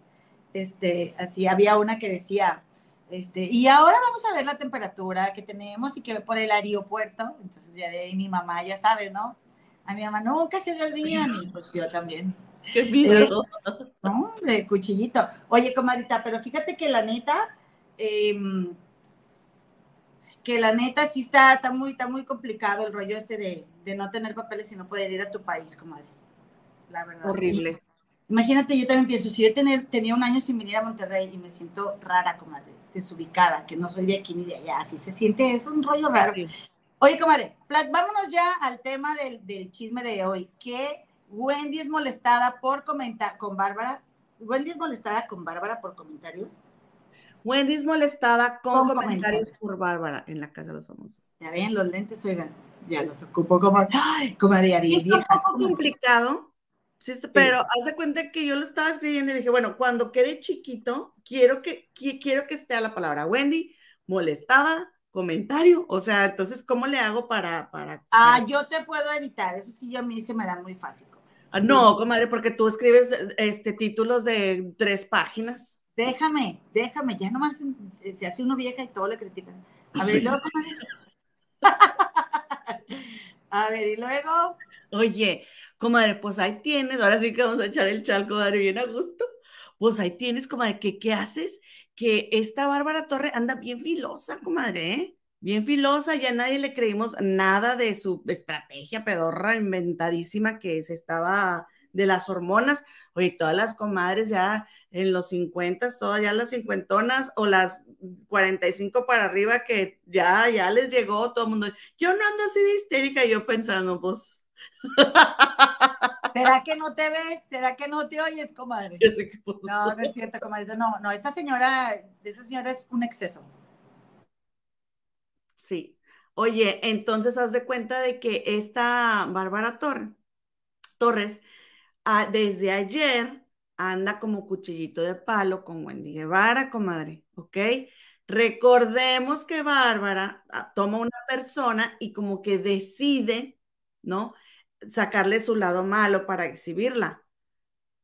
Este, así había una que decía, este, y ahora vamos a ver la temperatura que tenemos y que por el aeropuerto, entonces ya de ahí mi mamá, ya sabe, ¿no? A mi mamá nunca se le olvidan y pues yo también. Qué miedo. no, de cuchillito. Oye, comadita, pero fíjate que la neta, eh, que la neta sí está, está, muy, está muy complicado el rollo este de, de no tener papeles y no poder ir a tu país, comadre. La verdad. Horrible. Imagínate, yo también pienso, si yo tener, tenía un año sin venir a Monterrey y me siento rara, comadre, desubicada, que no soy de aquí ni de allá, así se siente, es un rollo raro. Oye, comadre, vámonos ya al tema del, del chisme de hoy, que Wendy es molestada por comentar con Bárbara. Wendy es molestada con Bárbara por comentarios. Wendy es molestada con, comentarios, por Bárbara en la casa de los famosos. Ya ven, los lentes, oigan, ya los ocupo como, ay, como de Es un poco complicado, sí, pero haz de cuenta que yo lo estaba escribiendo y dije, bueno, cuando quede chiquito, quiero que, quiero que esté a la palabra Wendy, molestada, comentario, o sea, entonces, ¿cómo le hago para, para... Ah, yo te puedo editar, eso sí, a mí se me da muy fácil. Ah, no, comadre, porque tú escribes este títulos de tres páginas déjame, déjame, ya nomás se hace uno vieja y todo le critican. A ver, luego, A ver, y luego. Oye, comadre, pues ahí tienes, ahora sí que vamos a echar el chal, comadre, bien a gusto. Pues ahí tienes, comadre, que qué haces? Que esta Bárbara Torre anda bien filosa, comadre, ¿eh? Bien filosa, ya nadie le creímos nada de su estrategia pedorra inventadísima que se estaba de las hormonas. Oye, todas las comadres ya en los 50, todas ya las cincuentonas o las 45 para arriba que ya, ya les llegó todo el mundo. Yo no ando así de histérica, yo pensando, pues. ¿Será que no te ves? ¿Será que no te oyes, comadre? No, no es cierto, comadre. No, no, esta señora, esta señora es un exceso. Sí. Oye, entonces haz de cuenta de que esta Bárbara Torres Ah, desde ayer anda como cuchillito de palo con Wendy Guevara, comadre, ¿ok? Recordemos que Bárbara ah, toma una persona y como que decide, ¿no? Sacarle su lado malo para exhibirla.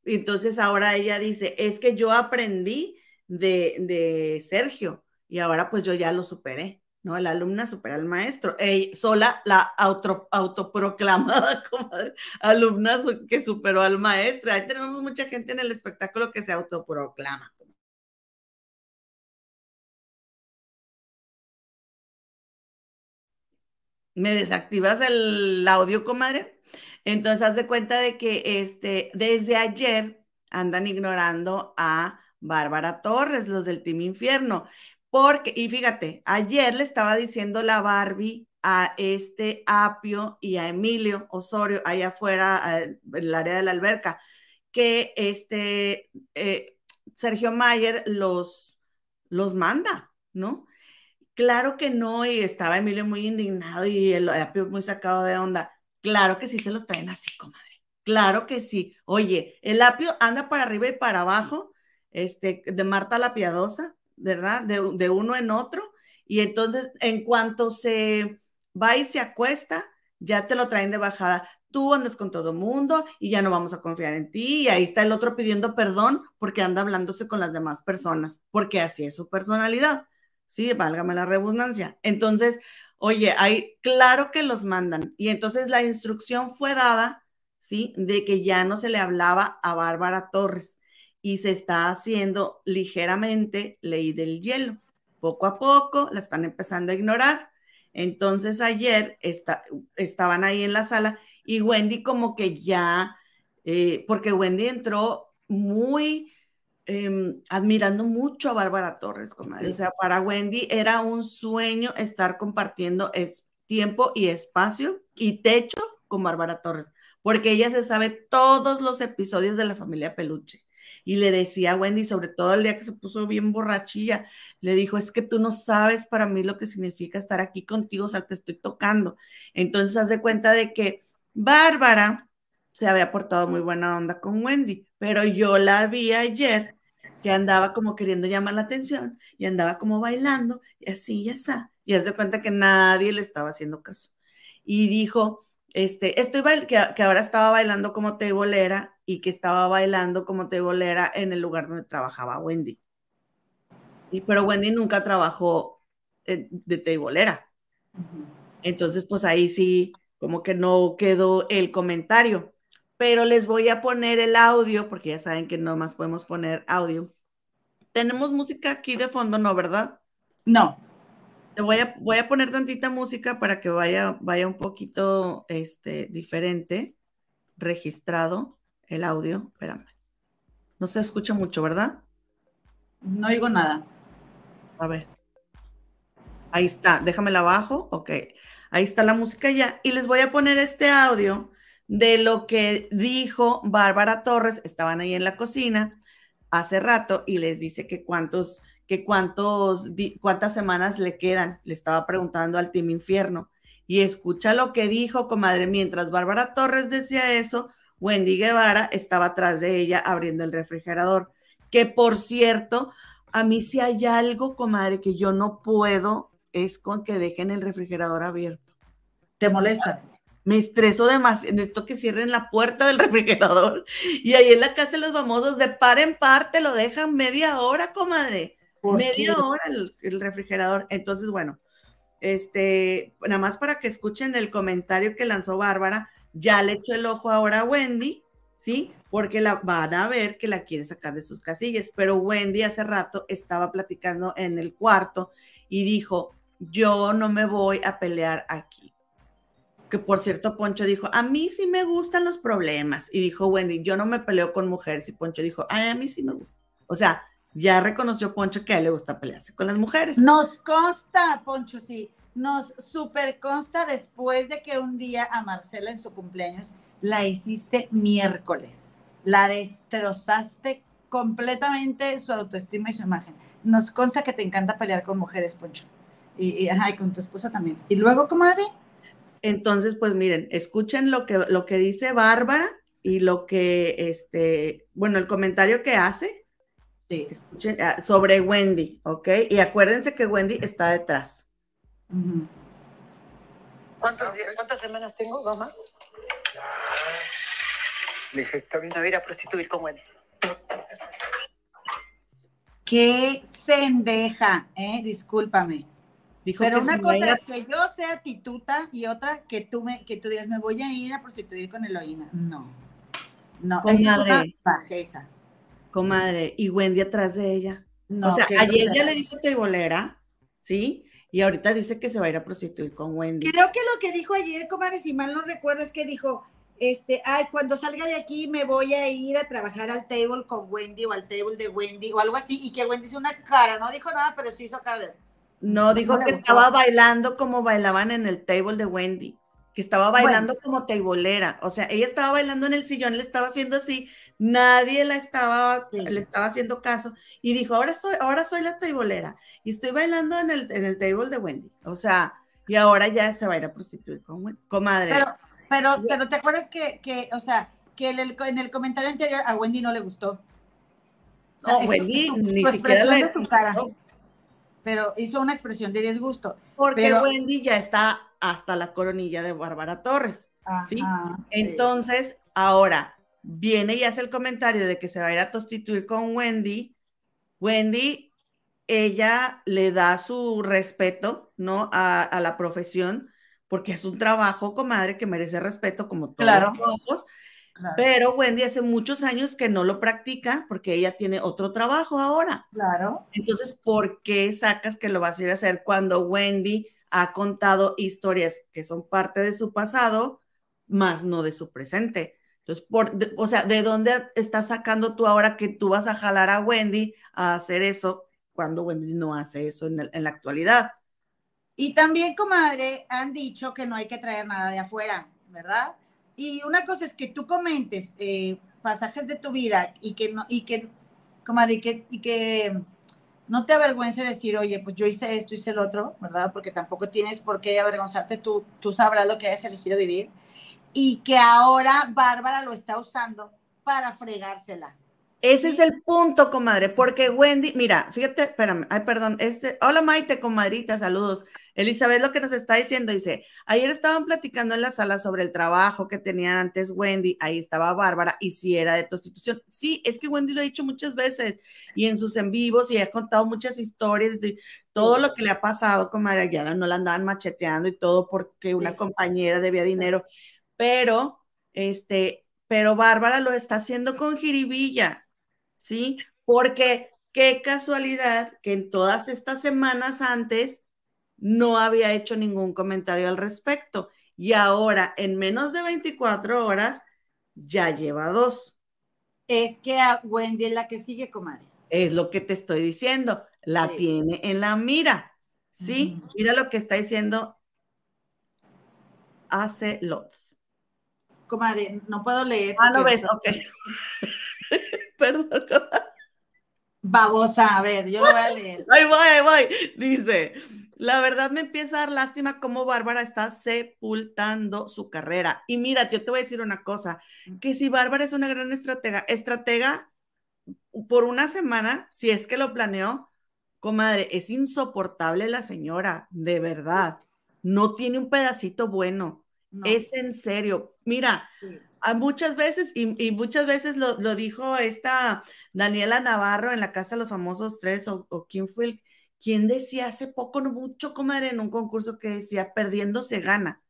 Entonces ahora ella dice, es que yo aprendí de, de Sergio y ahora pues yo ya lo superé. ¿no? La alumna supera al maestro. sola la autoproclamada comadre, alumna que superó al maestro. Ahí tenemos mucha gente en el espectáculo que se autoproclama. ¿Me desactivas el audio, comadre? Entonces, haz de cuenta de que este, desde ayer andan ignorando a Bárbara Torres, los del Team Infierno. Porque, y fíjate, ayer le estaba diciendo la Barbie a este Apio y a Emilio Osorio, allá afuera, en el área de la alberca, que este eh, Sergio Mayer los, los manda, ¿no? Claro que no, y estaba Emilio muy indignado y el Apio muy sacado de onda. Claro que sí se los traen así, comadre. Claro que sí. Oye, el Apio anda para arriba y para abajo, este, de Marta la Piadosa, ¿verdad? De, uno en otro. Y entonces, en cuanto se va y se acuesta, ya te lo traen de bajada. Tú andas con todo mundo y ya no vamos a confiar en ti. Y ahí está el otro pidiendo perdón porque anda hablándose con las demás personas, porque así es su personalidad. Sí, válgame la redundancia. Entonces, oye, hay, claro que los mandan. Y entonces la instrucción fue dada, ¿sí? De que ya no se le hablaba a Bárbara Torres y se está haciendo ligeramente ley del hielo. Poco a poco la están empezando a ignorar. Entonces ayer estaban ahí en la sala y Wendy como que ya, eh, porque Wendy entró muy em, admirando mucho a Bárbara Torres, comadre. O sea, para Wendy era un sueño estar compartiendo tiempo y espacio y techo con Bárbara Torres, porque ella se sabe todos los episodios de la familia Peluche y le decía a Wendy, sobre todo el día que se puso bien borrachilla, le dijo, es que tú no sabes para mí lo que significa estar aquí contigo, o sea, te estoy tocando. Entonces, haz de cuenta de que Bárbara se había portado muy buena onda con Wendy, pero yo la vi ayer que andaba como queriendo llamar la atención y andaba como bailando y así ya está. Y haz de cuenta que nadie le estaba haciendo caso. Y dijo, este, estoy que, que ahora estaba bailando como tebolera y que estaba bailando como tebolera en el lugar donde trabajaba Wendy. Y, pero Wendy nunca trabajó de tebolera. Entonces, pues ahí sí, como que no quedó el comentario. Pero les voy a poner el audio, porque ya saben que no más podemos poner audio. Tenemos música aquí de fondo, ¿no, verdad? No. Te voy a, voy a poner tantita música para que vaya, vaya un poquito este, diferente, registrado el audio. Espérame. No se escucha mucho, ¿verdad? No oigo nada. A ver. Ahí está, déjamela abajo. Ok. Ahí está la música ya. Y les voy a poner este audio de lo que dijo Bárbara Torres. Estaban ahí en la cocina hace rato y les dice que cuántos que cuántos, cuántas semanas le quedan, le estaba preguntando al Team Infierno. Y escucha lo que dijo, comadre, mientras Bárbara Torres decía eso, Wendy Guevara estaba atrás de ella abriendo el refrigerador. Que por cierto, a mí si hay algo, comadre, que yo no puedo, es con que dejen el refrigerador abierto. ¿Te molesta? Me estreso demasiado en esto que cierren la puerta del refrigerador. Y ahí en la casa de los famosos, de par en par, te lo dejan media hora, comadre media hora el, refrigerador. Entonces, bueno, este, nada más para que escuchen el comentario que lanzó Bárbara ya le echó el ojo ahora a Wendy, ¿sí? Porque la van a ver que la quiere sacar de sus casillas. Pero Wendy hace rato estaba platicando en el cuarto y dijo, yo no me voy a pelear aquí. Que por cierto, Poncho dijo, a mí sí me gustan los problemas. Y dijo Wendy, yo no me peleo con mujeres. Y Poncho dijo, Ay, a mí sí me gusta. O sea, ya reconoció Poncho que a él le gusta pelearse con las mujeres. Nos consta, Poncho, sí. Nos super consta después de que un día a Marcela en su cumpleaños la hiciste miércoles. La destrozaste completamente su autoestima y su imagen. Nos consta que te encanta pelear con mujeres, Poncho. Y, y, con tu esposa también. Y luego, comadre. Entonces, pues miren, escuchen lo que, lo que dice Bárbara y lo que, este, bueno, el comentario que hace. Sí. Escuchen ah, sobre Wendy, ¿ok? Y acuérdense que Wendy está detrás. ¿Cuántas semanas tengo? ¿Dos más? Le dije, está bien. Me voy a ir a prostituir con Wendy. Qué sendeja, ¿eh? Discúlpame. Dijo Pero una cosa es que yo sea tituta y otra que tú me que tú digas me voy a ir a prostituir con Eloína. No. No, comadre, es bajeza. Comadre, y Wendy atrás de ella. No, o sea, ayer ya le dijo teibolera, ¿sí? Y ahorita dice que se va a ir a prostituir con Wendy. Creo que lo que dijo ayer, comadre, si mal no recuerdo, es que dijo, este, ay, cuando salga de aquí me voy a ir a trabajar al table con Wendy o al table de Wendy o algo así, y que Wendy hizo una cara, no dijo nada, pero sí hizo cara de... No, dijo que estaba bailando como bailaban en el table de Wendy, que estaba bailando como tableera, o sea, ella estaba bailando en el sillón, le estaba haciendo así, nadie la estaba, le estaba haciendo caso, y dijo, ahora soy, ahora soy la tableera, y estoy bailando en el, en el table de Wendy, o sea, y ahora ya se va a ir a prostituir con comadre. Pero, pero, pero te acuerdas que, que o sea, que en el, en el comentario anterior a Wendy no le gustó. no, Wendy ni siquiera le su cara pero hizo una expresión de disgusto. Porque Wendy ya está hasta la coronilla de Bárbara Torres, ¿sí? Entonces, ahora viene y hace el comentario de que se va a ir a prostituir con Wendy. Wendy, ella le da su respeto, ¿no? A, la profesión, porque es un trabajo, comadre, que merece respeto como todos los trabajos pero Wendy hace muchos años que no lo practica porque ella tiene otro trabajo ahora. Claro. Entonces, ¿por qué sacas que lo vas a ir a hacer cuando Wendy ha contado historias que son parte de su pasado, más no de su presente? Entonces, por, o sea, ¿de dónde estás sacando tú ahora que tú vas a jalar a Wendy a hacer eso cuando Wendy no hace eso en, en la actualidad? Y también, comadre, han dicho que no hay que traer nada de afuera, ¿verdad? Y una cosa es que tú comentes eh, pasajes de tu vida y que no, y que, como que, y que no te avergüence decir, oye, pues yo hice esto, hice el otro, ¿verdad? Porque tampoco tienes por qué avergonzarte, tú, tú sabrás lo que hayas elegido vivir. Y que ahora Bárbara lo está usando para fregársela. Ese es el punto, comadre, porque Wendy, mira, fíjate, espérame, ay, perdón, este, hola Maite, comadrita, saludos. Elizabeth lo que nos está diciendo, dice, ayer estaban platicando en la sala sobre el trabajo que tenían antes Wendy, ahí estaba Bárbara, y si era de prostitución. Sí, es que Wendy lo ha dicho muchas veces, y en sus en vivos, y ha contado muchas historias de todo lo que le ha pasado, comadre, ya no la andaban macheteando y todo porque una compañera debía dinero, pero, este, pero Bárbara lo está haciendo con jiribilla ¿sí? Porque qué casualidad que en todas estas semanas antes no había hecho ningún comentario al respecto y ahora en menos de 24 horas ya lleva dos. Es que a Wendy es la que sigue, comadre. Es lo que te estoy diciendo, la tiene en la mira. ¿Sí? Mira lo que está diciendo hace Lot. Comadre, no puedo leer. Ah, no ves, ok. Perdón. Babosa, a ver, yo lo voy a leer. Ahí voy, ahí voy. Dice, la verdad me empieza a dar lástima cómo Bárbara está sepultando su carrera. Y mira, yo te voy a decir una cosa, que si Bárbara es una gran estratega, estratega por una semana, si es que lo planeó, comadre, es insoportable la señora, de verdad. No tiene un pedacito bueno. Es en serio. Mira, muchas veces, y, muchas veces lo, dijo esta Daniela Navarro en la Casa de los Famosos Tres, o, quién fue el, quien decía hace poco, no mucho, comadre, en un concurso que decía, perdiendo se gana.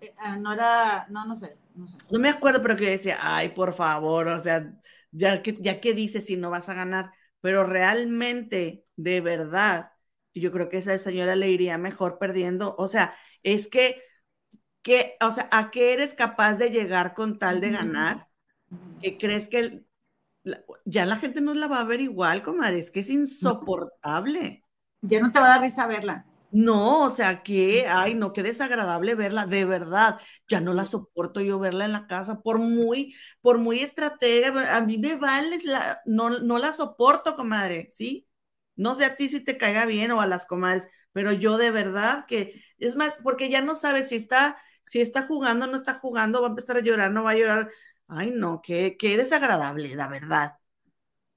Eh, ah, no era, no, no sé, no sé. No me acuerdo, pero que decía, ay, por favor, o sea, ya que, ya que dices si no vas a ganar, pero realmente, de verdad, yo creo que esa señora le iría mejor perdiendo, o sea, es que, que, o sea, ¿a qué eres capaz de llegar con tal de ganar? ¿Que crees que ya la gente no la va a ver igual, comadre? Es que es insoportable. Ya no te va a dar risa verla. No, o sea, que, ay, no, qué desagradable verla, de verdad. Ya no la soporto yo verla en la casa, por muy, por muy estratega, a mí me vale, la, no, no la soporto, comadre, ¿sí? No sé a ti si te caiga bien o a las comadres, pero yo de verdad que, es más, porque ya no sabes si está, si está jugando, no está jugando, va a empezar a llorar, no va a llorar. Ay, no, qué, qué desagradable, la verdad.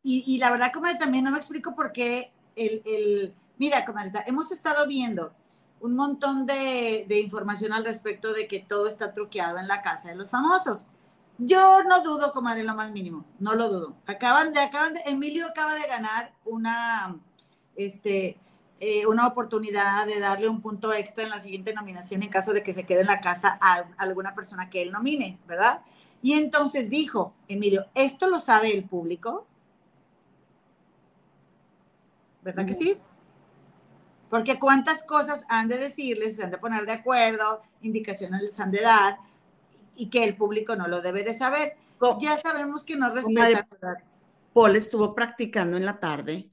Y, y la verdad, comadre, también no me explico por qué el, el Mira, comadre, hemos estado viendo un montón de, información al respecto de que todo está truqueado en la casa de los famosos. Yo no dudo, comadre, lo más mínimo, no lo dudo. Acaban de, acaban de, Emilio acaba de ganar una, este, eh, una oportunidad de darle un punto extra en la siguiente nominación en caso de que se quede en la casa a, alguna persona que él nomine, ¿verdad? Y entonces dijo, Emilio, ¿esto lo sabe el público? ¿Verdad que sí? Porque cuántas cosas han de decirles, se han de poner de acuerdo, indicaciones les han de dar y que el público no lo debe de saber. ya sabemos que no respeta. Paul estuvo practicando en la tarde.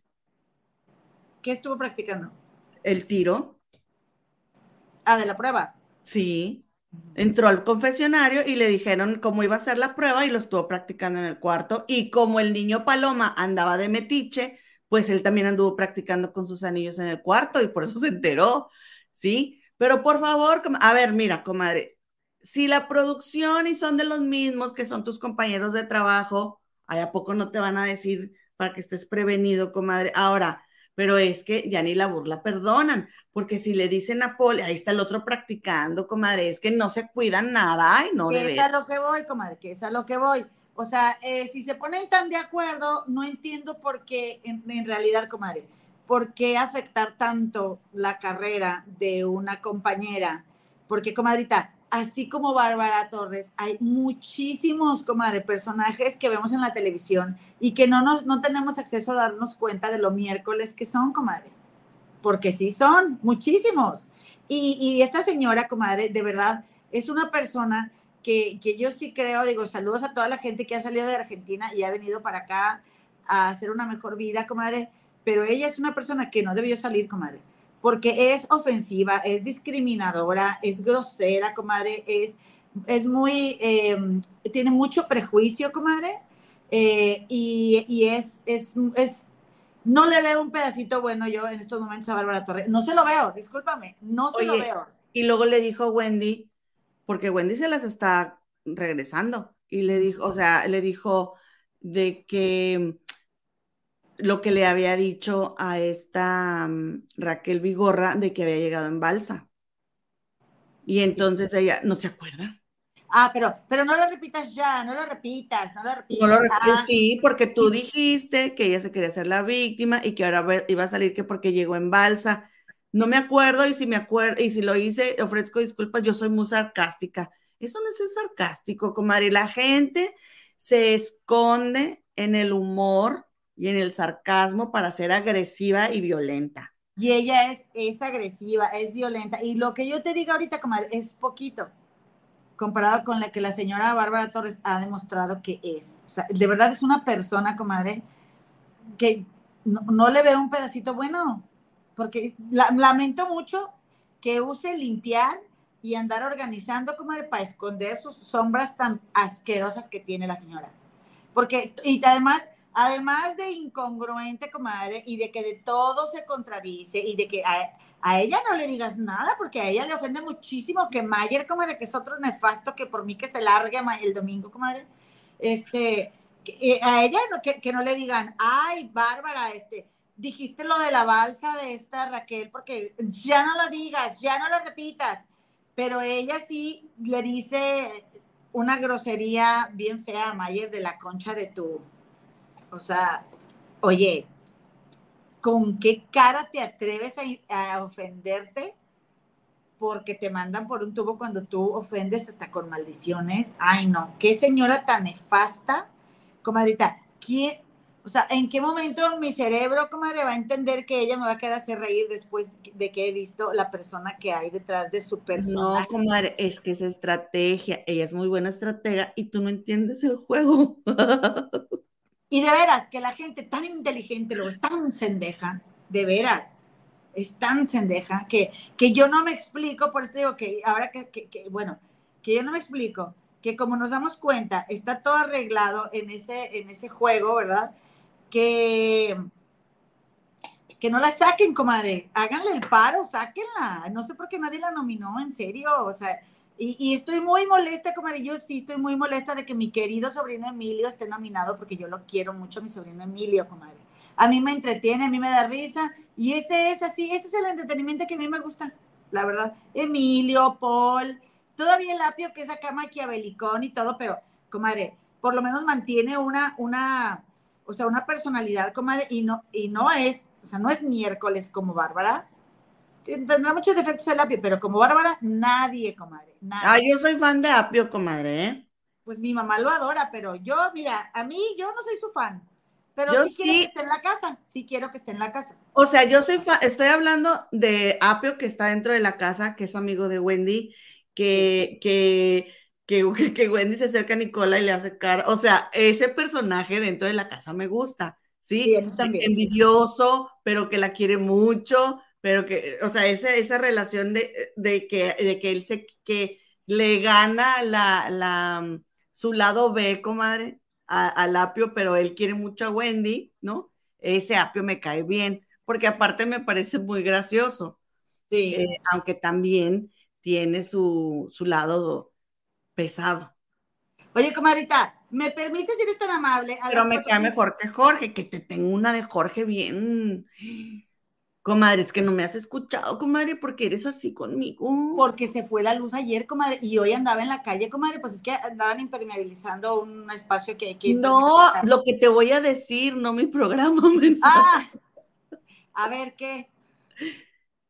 ¿Qué estuvo practicando? El tiro. Ah, de la prueba. Sí. Entró al confesionario y le dijeron cómo iba a ser la prueba y lo estuvo practicando en el cuarto. Y como el niño Paloma andaba de metiche, pues él también anduvo practicando con sus anillos en el cuarto y por eso se enteró, ¿sí? Pero por favor, a ver, mira, comadre, si la producción y son de los mismos que son tus compañeros de trabajo, ¿a poco no te van a decir para que estés prevenido, comadre? Ahora, pero es que ya ni la burla perdonan, porque si le dicen a Paul, ahí está el otro practicando, comadre, es que no se cuidan nada, ay, no. Que es a lo que voy, comadre, que es a lo que voy. O sea, eh, si se ponen tan de acuerdo, no entiendo por qué, en, realidad, comadre, por qué afectar tanto la carrera de una compañera. Porque, comadrita, así como Bárbara Torres, hay muchísimos, comadre, personajes que vemos en la televisión y que no, nos, no tenemos acceso a darnos cuenta de lo miércoles que son, comadre. Porque sí son, muchísimos. Y, y esta señora, comadre, de verdad, es una persona que, yo sí creo, digo, saludos a toda la gente que ha salido de Argentina y ha venido para acá a hacer una mejor vida, comadre, pero ella es una persona que no debió salir, comadre, porque es ofensiva, es discriminadora, es grosera, comadre, es, es muy, em, tiene mucho prejuicio, comadre, eh, y, y es, es, es, no le veo un pedacito bueno yo en estos momentos a Bárbara Torres. No se lo veo, discúlpame, no se lo veo. Y luego le dijo Wendy porque Wendy se las está regresando y le dijo, o sea, le dijo de que lo que le había dicho a esta mm, Raquel Vigorra de que había llegado en balsa. Y entonces ella no se acuerda. Ah, pero, pero no lo repitas ya, no lo repitas, no lo repitas. No lo repitas, sí, porque tú dijiste que ella se quería ser la víctima y que ahora iba a salir que porque llegó en balsa. No me acuerdo y si me acuerdo y si lo hice, ofrezco disculpas, yo soy muy sarcástica. Eso no es ser sarcástico, comadre. La gente se esconde en el humor y en el sarcasmo para ser agresiva y violenta. Y ella es, es agresiva, es violenta. Y lo que yo te digo ahorita, comadre, es poquito comparado con la que la señora Bárbara Torres ha demostrado que es. O sea, de verdad es una persona, comadre, que no, no le veo un pedacito bueno porque lamento mucho que use limpiar y andar organizando, comadre, para esconder sus sombras tan asquerosas que tiene la señora. Porque, y además, además de incongruente, comadre, y de que de todo se contradice, y de que a, ella no le digas nada, porque a ella le ofende muchísimo que Mayer, comadre, que es otro nefasto, que por mí que se largue el domingo, comadre, este, eh, a ella que, que no le digan, ay, Bárbara, este, dijiste lo de la balsa de esta Raquel, porque ya no lo digas, ya no lo repitas, pero ella sí le dice una grosería bien fea a Mayer de la concha de tu, o sea, oye, ¿con qué cara te atreves a, ofenderte porque te mandan por un tubo cuando tú ofendes hasta con maldiciones. Ay, no, qué señora tan nefasta. Comadrita, ¿quién, o sea, ¿en qué momento mi cerebro, comadre, va a entender que ella me va a querer hacer reír después de que he visto la persona que hay detrás de su personaje? No, comadre, es que es estrategia. Ella es muy buena estratega y tú no entiendes el juego. y de veras, que la gente tan inteligente, lo es tan sendeja, de veras, es tan sendeja que, que yo no me explico, por eso digo que ahora que, bueno, que yo no me explico, que como nos damos cuenta, está todo arreglado en ese, en ese juego, ¿verdad? Que, que no la saquen, comadre, háganle el paro, sáquenla, no sé por qué nadie la nominó, en serio, o sea, y, estoy muy molesta, comadre, yo sí estoy muy molesta de que mi querido sobrino Emilio esté nominado, porque yo lo quiero mucho, mi sobrino Emilio, comadre a mí me entretiene, a mí me da risa, y ese es así, ese es el entretenimiento que a mí me gusta, la verdad. Emilio, Paul, todavía el apio que es acá maquiavelicón y todo, pero, comadre, por lo menos mantiene una, una, o sea, una personalidad, comadre, y no, y no es, o sea, no es miércoles como Bárbara. Tendrá muchos defectos el apio, pero como Bárbara, nadie, comadre. Nadie. Ah, yo soy fan de apio, comadre, ¿eh? Pues mi mamá lo adora, pero yo, mira, a mí, yo no soy su fan. Pero yo sí, quiero que esté en la casa, sí quiero que esté en la casa. O sea, yo soy, estoy hablando de Apio que está dentro de la casa, que es amigo de Wendy, que, que, que, que Wendy se acerca a Nicola y le hace cara. O sea, ese personaje dentro de la casa me gusta, ¿sí? también. Envidioso, pero que la quiere mucho, pero que, o sea, esa, esa relación de, de, que, de que él se, que le gana la, la, su lado B, comadre, al Apio, pero él quiere mucho a Wendy, ¿no? Ese Apio me cae bien, porque aparte me parece muy gracioso. Sí. Eh, aunque también tiene su, su lado pesado. Oye, comadrita, ¿me permites ir tan amable? Pero me cae mejor que Jorge, que te tengo una de Jorge bien Comadre, es que no me has escuchado, comadre, porque eres así conmigo. Porque se fue la luz ayer, comadre, y hoy andaba en la calle, comadre, pues es que andaban impermeabilizando un espacio que hay que... No, lo que te voy a decir, no mi programa Ah, a ver, ¿qué?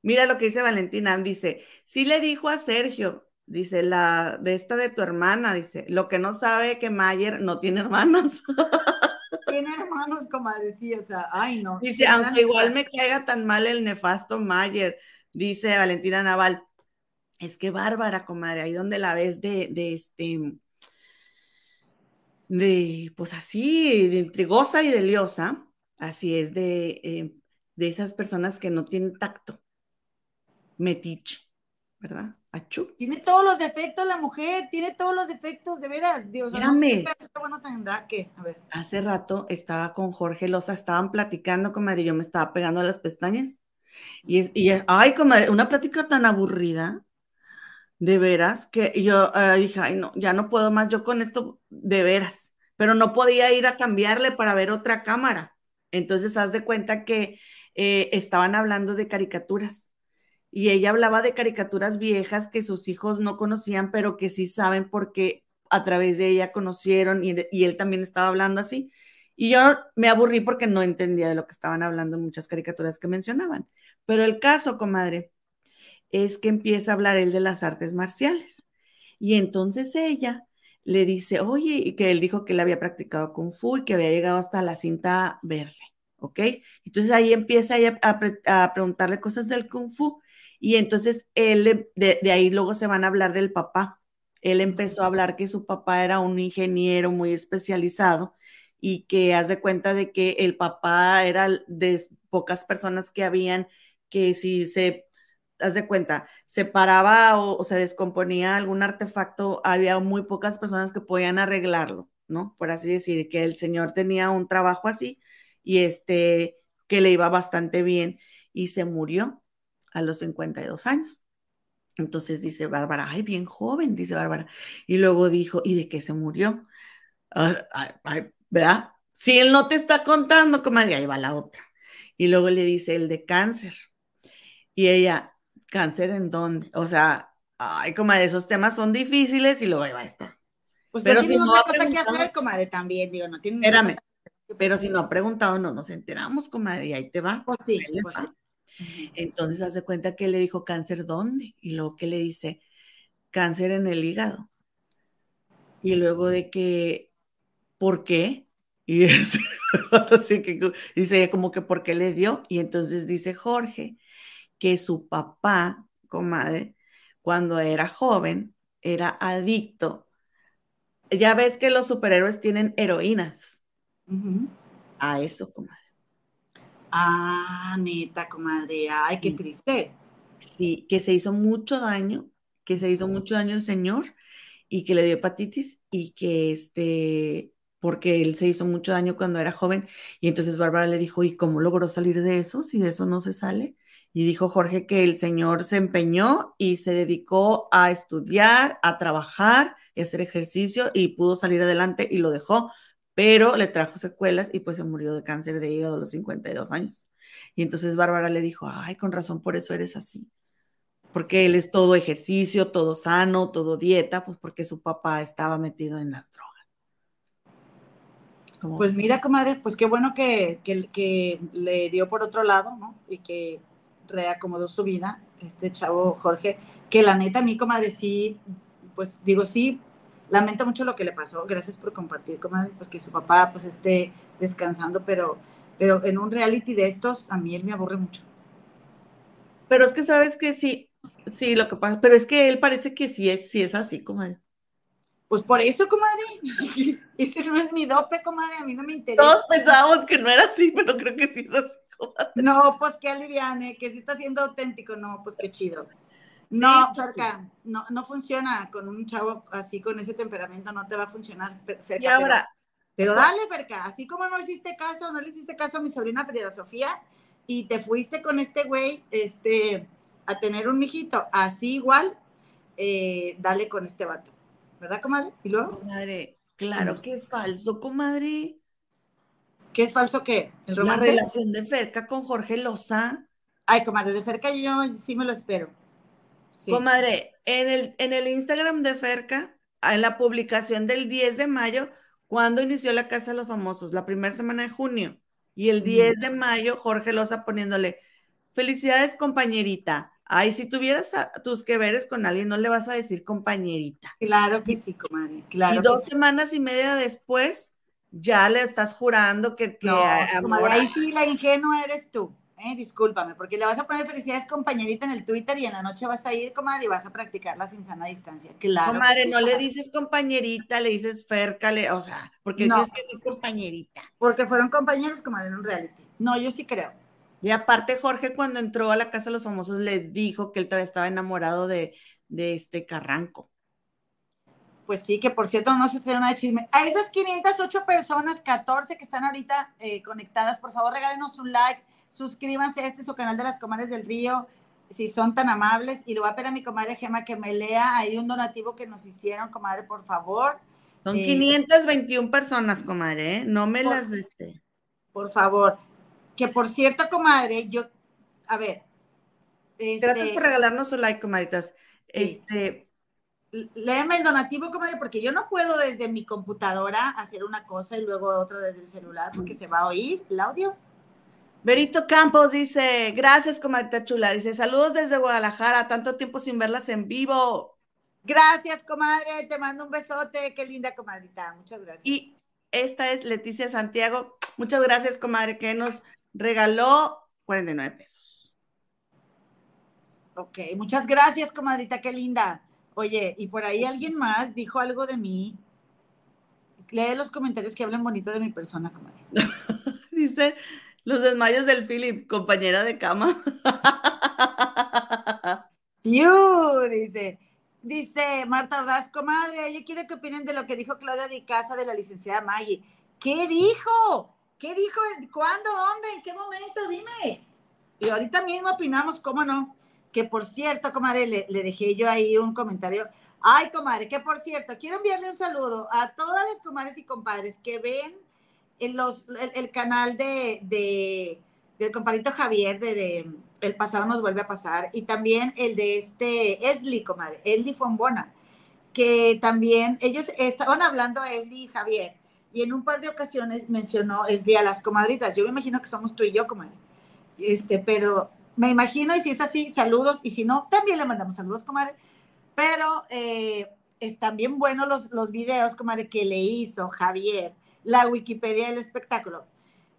Mira lo que dice Valentina, dice, sí le dijo a Sergio, dice, la de esta de tu hermana, dice, lo que no sabe que Mayer no tiene hermanas. tiene hermanos, comadre, sí, o sea, ay, no. Dice, aunque igual me caiga tan mal el nefasto Mayer, dice Valentina Naval, es que bárbara, comadre, ahí donde la ves de, de este, de, pues así, de intrigosa y de liosa, así es, de, eh, de esas personas que no tienen tacto, metiche, ¿verdad? Tiene todos los defectos la mujer, tiene todos los defectos, de veras. Dios, Mírame. bueno tendrá que, a ver. Hace rato estaba con Jorge Loza, estaban platicando, comadre, yo me estaba pegando las pestañas. Y, es, y ay, comadre, una plática tan aburrida, de veras, que yo eh, dije, ay, no, ya no puedo más yo con esto, de veras. Pero no podía ir a cambiarle para ver otra cámara. Entonces, haz de cuenta que eh, estaban hablando de caricaturas y ella hablaba de caricaturas viejas que sus hijos no conocían, pero que sí saben porque a través de ella conocieron y, él también estaba hablando así. Y yo me aburrí porque no entendía de lo que estaban hablando muchas caricaturas que mencionaban. Pero el caso, comadre, es que empieza a hablar él de las artes marciales. Y entonces ella le dice, oye, y que él dijo que él había practicado kung fu y que había llegado hasta la cinta verde, ¿ok? Entonces ahí empieza a, a preguntarle cosas del kung fu y entonces él, de, ahí luego se van a hablar del papá. Él empezó a hablar que su papá era un ingeniero muy especializado y que haz de cuenta de que el papá era de pocas personas que habían que si se, haz de cuenta, se paraba o, se descomponía algún artefacto, había muy pocas personas que podían arreglarlo, ¿no? Por así decir, que el señor tenía un trabajo así y este, que le iba bastante bien y se murió a los 52 años. Entonces dice Bárbara, ay, bien joven, dice Bárbara. Y luego dijo, ¿y de qué se murió? Ah, ¿Verdad? Si él no te está contando, comadre, ahí va la otra. Y luego le dice el de cáncer. Y ella, ¿cáncer en dónde? O sea, ay, comadre, esos temas son difíciles y luego ahí va esta. Pues pero si no cosa que hacer, comadre, también, digo, no tiene Espérame, pero si no ha preguntado, no nos enteramos, comadre, y ahí te va. Pues sí, pues sí. Entonces hace cuenta que le dijo cáncer dónde y luego que le dice cáncer en el hígado. Y luego de que, ¿por qué? Y es, así que dice como que ¿por qué le dio? Y entonces dice Jorge que su papá, comadre, cuando era joven, era adicto. Ya ves que los superhéroes tienen heroínas. A eso, comadre. Ah, neta, comadre. Ay, qué triste. Sí, que se hizo mucho daño, que se hizo mucho daño el señor y que le dio hepatitis y que este, porque él se hizo mucho daño cuando era joven. Y entonces Bárbara le dijo, ¿y cómo logró salir de eso si de eso no se sale? Y dijo Jorge que el señor se empeñó y se dedicó a estudiar, a trabajar y hacer ejercicio y pudo salir adelante y lo dejó, pero le trajo secuelas y pues se murió de cáncer de hígado a los 52 años. Y entonces Bárbara le dijo, ay, con razón, por eso eres así. Porque él es todo ejercicio, todo sano, todo dieta, pues porque su papá estaba metido en las drogas. Pues mira, comadre, pues qué bueno que, que, que le dio por otro lado, ¿no? Y que reacomodó su vida, este chavo Jorge, que la neta a mí, comadre, sí, pues digo, sí, lamento mucho lo que le pasó, gracias por compartir, comadre, porque su papá pues esté descansando, pero, pero en un reality de estos, a mí él me aburre mucho. Pero es que sabes que sí, sí, lo que pasa, pero es que él parece que sí es, sí es así, comadre. Pues por eso, comadre. Ese no es mi dope, comadre. A mí no me interesa. Todos pensábamos que no era así, pero creo que sí es así. No, pues que aliviane, que si está siendo auténtico, no, pues qué chido. No, cerca, no, no funciona con un chavo así, con ese temperamento, no te va a funcionar. Cerca, y ahora. Pero, dale, Ferca, así como no hiciste caso, no le hiciste caso a mi sobrina Frida Sofía y te fuiste con este güey este, a tener un mijito, así igual, eh, dale con este vato. ¿Verdad, comadre? ¿Y luego? Comadre, claro que es falso, comadre. ¿Qué es falso qué? ¿El romance? La relación de Ferca con Jorge Loza. Ay, comadre, de Ferca yo sí me lo espero. Comadre, en el, en el Instagram de Ferca, en la publicación del 10 de mayo, cuando inició la Casa de los Famosos, la primera semana de junio, y el 10 de mayo, Jorge Loza poniéndole, felicidades compañerita. Ay, si tuvieras tus que veres con alguien, no le vas a decir compañerita. Claro que sí, comadre, claro. Y dos semanas y media después, ya le estás jurando que, que ahí sí la ingenua eres tú. Eh, discúlpame, porque le vas a poner felicidades compañerita en el Twitter y en la noche vas a ir, comadre, y vas a practicar la sin sana distancia. Claro. Comadre, no le dices compañerita, le dices fércale, o sea, porque no. tienes que decir compañerita. Porque fueron compañeros, comadre, en un reality. No, yo sí creo. Y aparte, Jorge, cuando entró a la casa de los famosos, le dijo que él todavía estaba enamorado de, de este Carranco. Pues sí, que por cierto, no se tiene una de chisme. A esas 508 personas, 14 que están ahorita eh, conectadas, por favor, regálenos un like, suscríbanse a este su canal de las comadres del río, si son tan amables. Y le voy a pedir a mi comadre Gema que me lea ahí un donativo que nos hicieron, comadre, por favor. Son 521 eh, personas, comadre, ¿eh? No me las las... Este. Por favor. Que por cierto, comadre, yo... A ver. Gracias este por regalarnos un like, comadritas. Este léeme el donativo, comadre, porque yo no puedo desde mi computadora hacer una cosa y luego otra desde el celular, porque se va a oír el audio. Berito Campos dice, gracias, comadre chula. Dice, saludos desde Guadalajara, tanto tiempo sin verlas en vivo. Gracias, comadre, te mando un besote, qué linda comadrita, muchas gracias. Y esta es Leticia Santiago, muchas gracias, comadre, que nos regaló 49 pesos. Ok, muchas gracias, comadrita, qué linda. Oye, y por ahí alguien más dijo algo de mí. Lee los comentarios que hablan bonito de mi persona, comadre. Dice, los desmayos del Philip, compañera de cama. dice. Dice Marta Ordaz, comadre, ella quiere que opinen de lo que dijo Claudia de Casa de la licenciada Maggie. ¿Qué dijo? ¿Qué dijo? ¿Cuándo? ¿Dónde? ¿En qué momento? Dime. Y ahorita mismo opinamos, ¿cómo no? que por cierto, comadre, le, dejé yo ahí un comentario. Ay, comadre, que por cierto, quiero enviarle un saludo a todas las comadres y compadres que ven en los, el, canal de, de, del compadrito Javier, de, El pasado nos vuelve a pasar, y también el de este Esli, comadre, Esli Fombona, que también ellos estaban hablando a Esli y Javier, y en un par de ocasiones mencionó Esli a las comadritas. Yo me imagino que somos tú y yo, comadre. Este, pero me imagino, y si es así, saludos, y si no, también le mandamos saludos, comadre. Pero eh, están bien buenos los, los videos, comadre, que le hizo Javier, la Wikipedia del espectáculo.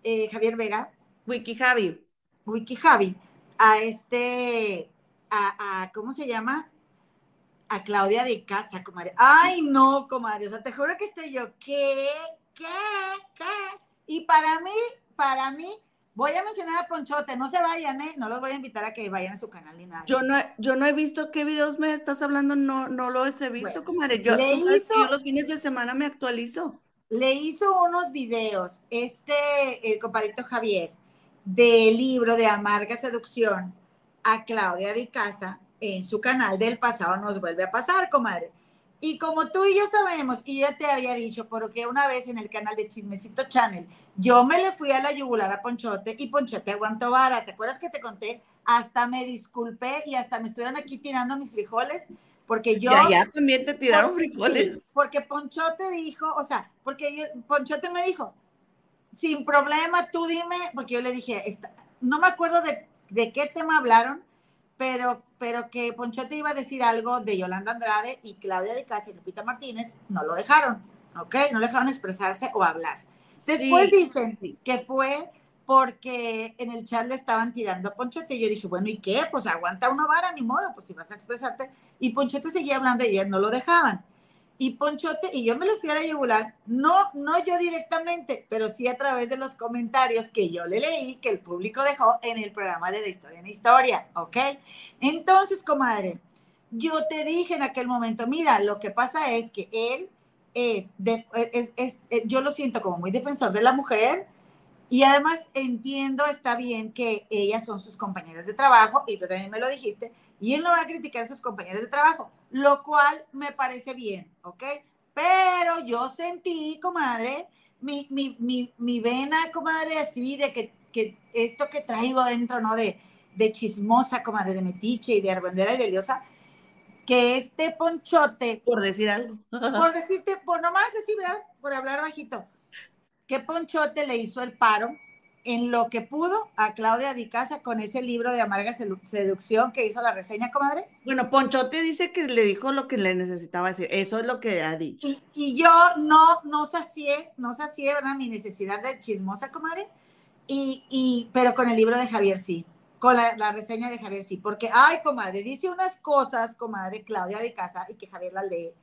Eh, Javier Vega. Wiki Javi. Wiki Javi. A este, a, a, ¿cómo se llama? A Claudia de Casa, comadre. Ay, no, comadre. O sea, te juro que estoy yo, ¿qué? ¿Qué? ¿Qué? Y para mí, para mí, Voy a mencionar a Ponchote, no se vayan, ¿eh? No los voy a invitar a que vayan a su canal ni nada. Yo no, yo no he visto qué videos me estás hablando, no, no los he visto, comadre. Yo, los fines de semana me actualizo. Le hizo unos videos, este, el compadrito Javier, del libro de Amarga Seducción a Claudia de Casa en su canal del pasado nos vuelve a pasar, comadre. Y como tú y yo sabemos, y ya te había dicho, porque una vez en el canal de Chismecito Channel, yo me le fui a la yugular a Ponchote y Ponchote aguantó vara. ¿Te acuerdas que te conté? Hasta me disculpé y hasta me estuvieron aquí tirando mis frijoles, porque yo... Ya, ya también te tiraron frijoles. porque Ponchote dijo, o sea, porque Ponchote me dijo, sin problema, tú dime, porque yo le dije, no me acuerdo de, de qué tema hablaron, pero, pero que Ponchote iba a decir algo de Yolanda Andrade y Claudia de Casa y Lupita Martínez no lo dejaron, ¿ok? No le dejaron expresarse o hablar. Después dicen que fue porque en el chat le estaban tirando a Ponchote y yo dije, bueno, ¿y qué? Pues aguanta una vara, ni modo, pues si vas a expresarte. Y Ponchote seguía hablando y ellos no lo dejaban y Ponchote, y yo me lo fui a la yugular, no, no yo directamente, pero sí a través de los comentarios que yo le leí, que el público dejó en el programa de la historia en historia, ¿ok? Entonces, comadre, yo te dije en aquel momento, mira, lo que pasa es que él es, es, es, eh, yo lo siento como muy defensor de la mujer, y además entiendo, está bien que ellas son sus compañeras de trabajo, y tú también me lo dijiste, y él no va a criticar a sus compañeros de trabajo, lo cual me parece bien, ¿ok? Pero yo sentí, comadre, mi, mi, mi, mi vena, comadre, así de que, que, esto que traigo dentro, ¿no? De, de chismosa, comadre, de metiche y de arbandera y de liosa, que este ponchote. Por decir algo. por decirte, por nomás así, ¿verdad? Por hablar bajito. Que ponchote le hizo el paro en lo que pudo a Claudia Di Casa con ese libro de Amarga Seducción que hizo la reseña, comadre. Bueno, Ponchote dice que le dijo lo que le necesitaba decir. Eso es lo que ha dicho. Y, yo no, no sacié, no sacié, ¿verdad? Mi necesidad de chismosa, comadre. Y, y, pero con el libro de Javier sí. Con la, la, reseña de Javier sí. Porque, ay, comadre, dice unas cosas, comadre, Claudia Di Casa, y que Javier la lee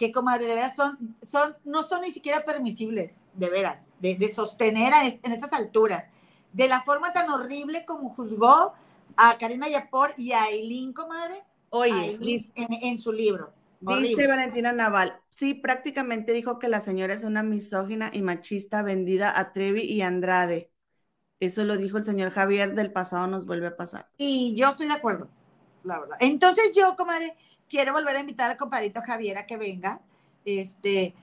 que, comadre, de veras son, son, no son ni siquiera permisibles, de veras, de, sostener en estas alturas. De la forma tan horrible como juzgó a Karina Yapor y a Eileen, comadre. Oye, en, su libro. Dice Valentina Naval, sí, prácticamente dijo que la señora es una misógina y machista vendida a Trevi y Andrade. Eso lo dijo el señor Javier, del pasado nos vuelve a pasar. Y yo estoy de acuerdo, la verdad. Entonces yo, comadre, quiero volver a invitar al compadrito Javier a que venga, este,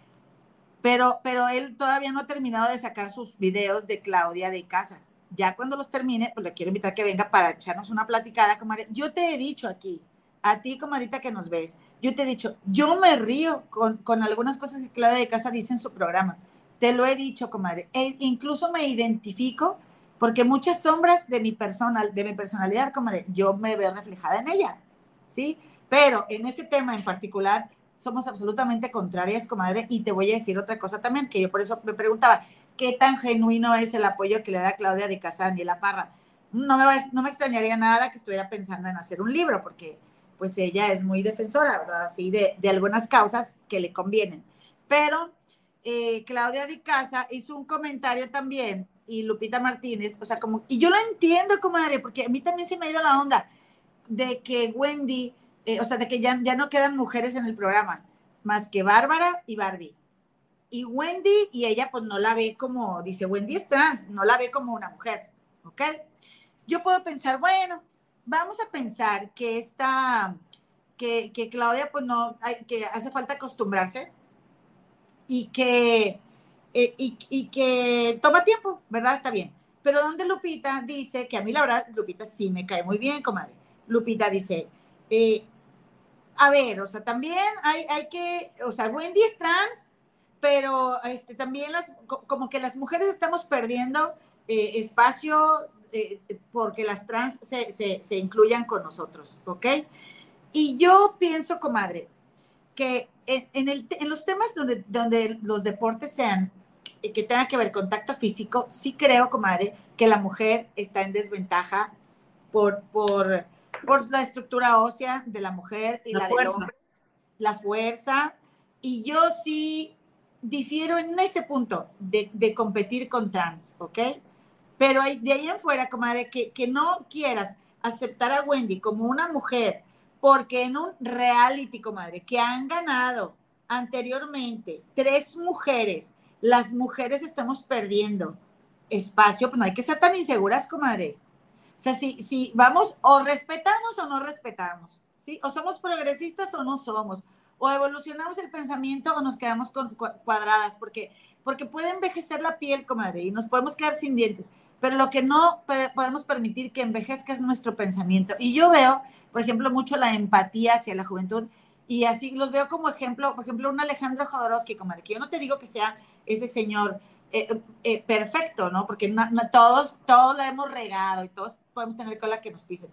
pero, pero él todavía no ha terminado de sacar sus videos de Claudia de casa. Ya cuando los termine, pues le quiero invitar a que venga para echarnos una platicada, comadre. Yo te he dicho aquí, a ti, comadita, que nos ves, yo te he dicho, yo me río con, con algunas cosas que Claudia de casa dice en su programa. Te lo he dicho, comadre. E incluso me identifico porque muchas sombras de mi personal, de mi personalidad, comadre, yo me veo reflejada en ella, ¿sí? Pero en este tema en particular, somos absolutamente contrarias, comadre, y te voy a decir otra cosa también, que yo por eso me preguntaba, ¿qué tan genuino es el apoyo que le da Claudia de Casán y la Parra? No me, no me extrañaría nada que estuviera pensando en hacer un libro, porque pues ella es muy defensora, ¿verdad? Así de, de algunas causas que le convienen. Pero eh, Claudia de Casa hizo un comentario también, y Lupita Martínez, o sea, como, y yo lo entiendo, comadre, porque a mí también se me ha ido la onda de que Wendy eh, o sea, de que ya, ya no quedan mujeres en el programa, más que Bárbara y Barbie. Y Wendy, y ella pues no la ve como, dice, Wendy es trans, no la ve como una mujer, ¿ok? Yo puedo pensar, bueno, vamos a pensar que esta, que, que Claudia pues no, que hace falta acostumbrarse y que, eh, y, y que toma tiempo, ¿verdad? Está bien. Pero donde Lupita dice, que a mí la verdad, Lupita sí me cae muy bien, comadre. Lupita dice, eh, a ver, o sea, también hay, hay que, o sea, Wendy es trans, pero este, también las, como que las mujeres estamos perdiendo eh, espacio eh, porque las trans se, se, se, incluyan con nosotros, ¿ok? Y yo pienso, comadre, que en, en, el, en los temas donde, donde los deportes sean que tenga que ver contacto físico, sí creo, comadre, que la mujer está en desventaja por, por, por la estructura ósea de la mujer y la, la fuerza. Hombre, la fuerza. Y yo sí difiero en ese punto de, de competir con trans, ¿ok? Pero de ahí en fuera, comadre, que, que no quieras aceptar a Wendy como una mujer, porque en un reality, comadre, que han ganado anteriormente tres mujeres las mujeres estamos perdiendo espacio, pues no hay que ser tan inseguras, comadre. O sea, si, si vamos, o respetamos o no respetamos, ¿sí? O somos progresistas o no somos, o evolucionamos el pensamiento o nos quedamos con cuadradas, porque, porque puede envejecer la piel, comadre, y nos podemos quedar sin dientes, pero lo que no podemos permitir que envejezca es nuestro pensamiento. Y yo veo, por ejemplo, mucho la empatía hacia la juventud, y así los veo como ejemplo, por ejemplo, un Alejandro Jodorowsky, comadre, que yo no te digo que sea ese señor eh, eh, perfecto, ¿no? Porque todos, todos la hemos regado y todos podemos tener cola que nos pisen.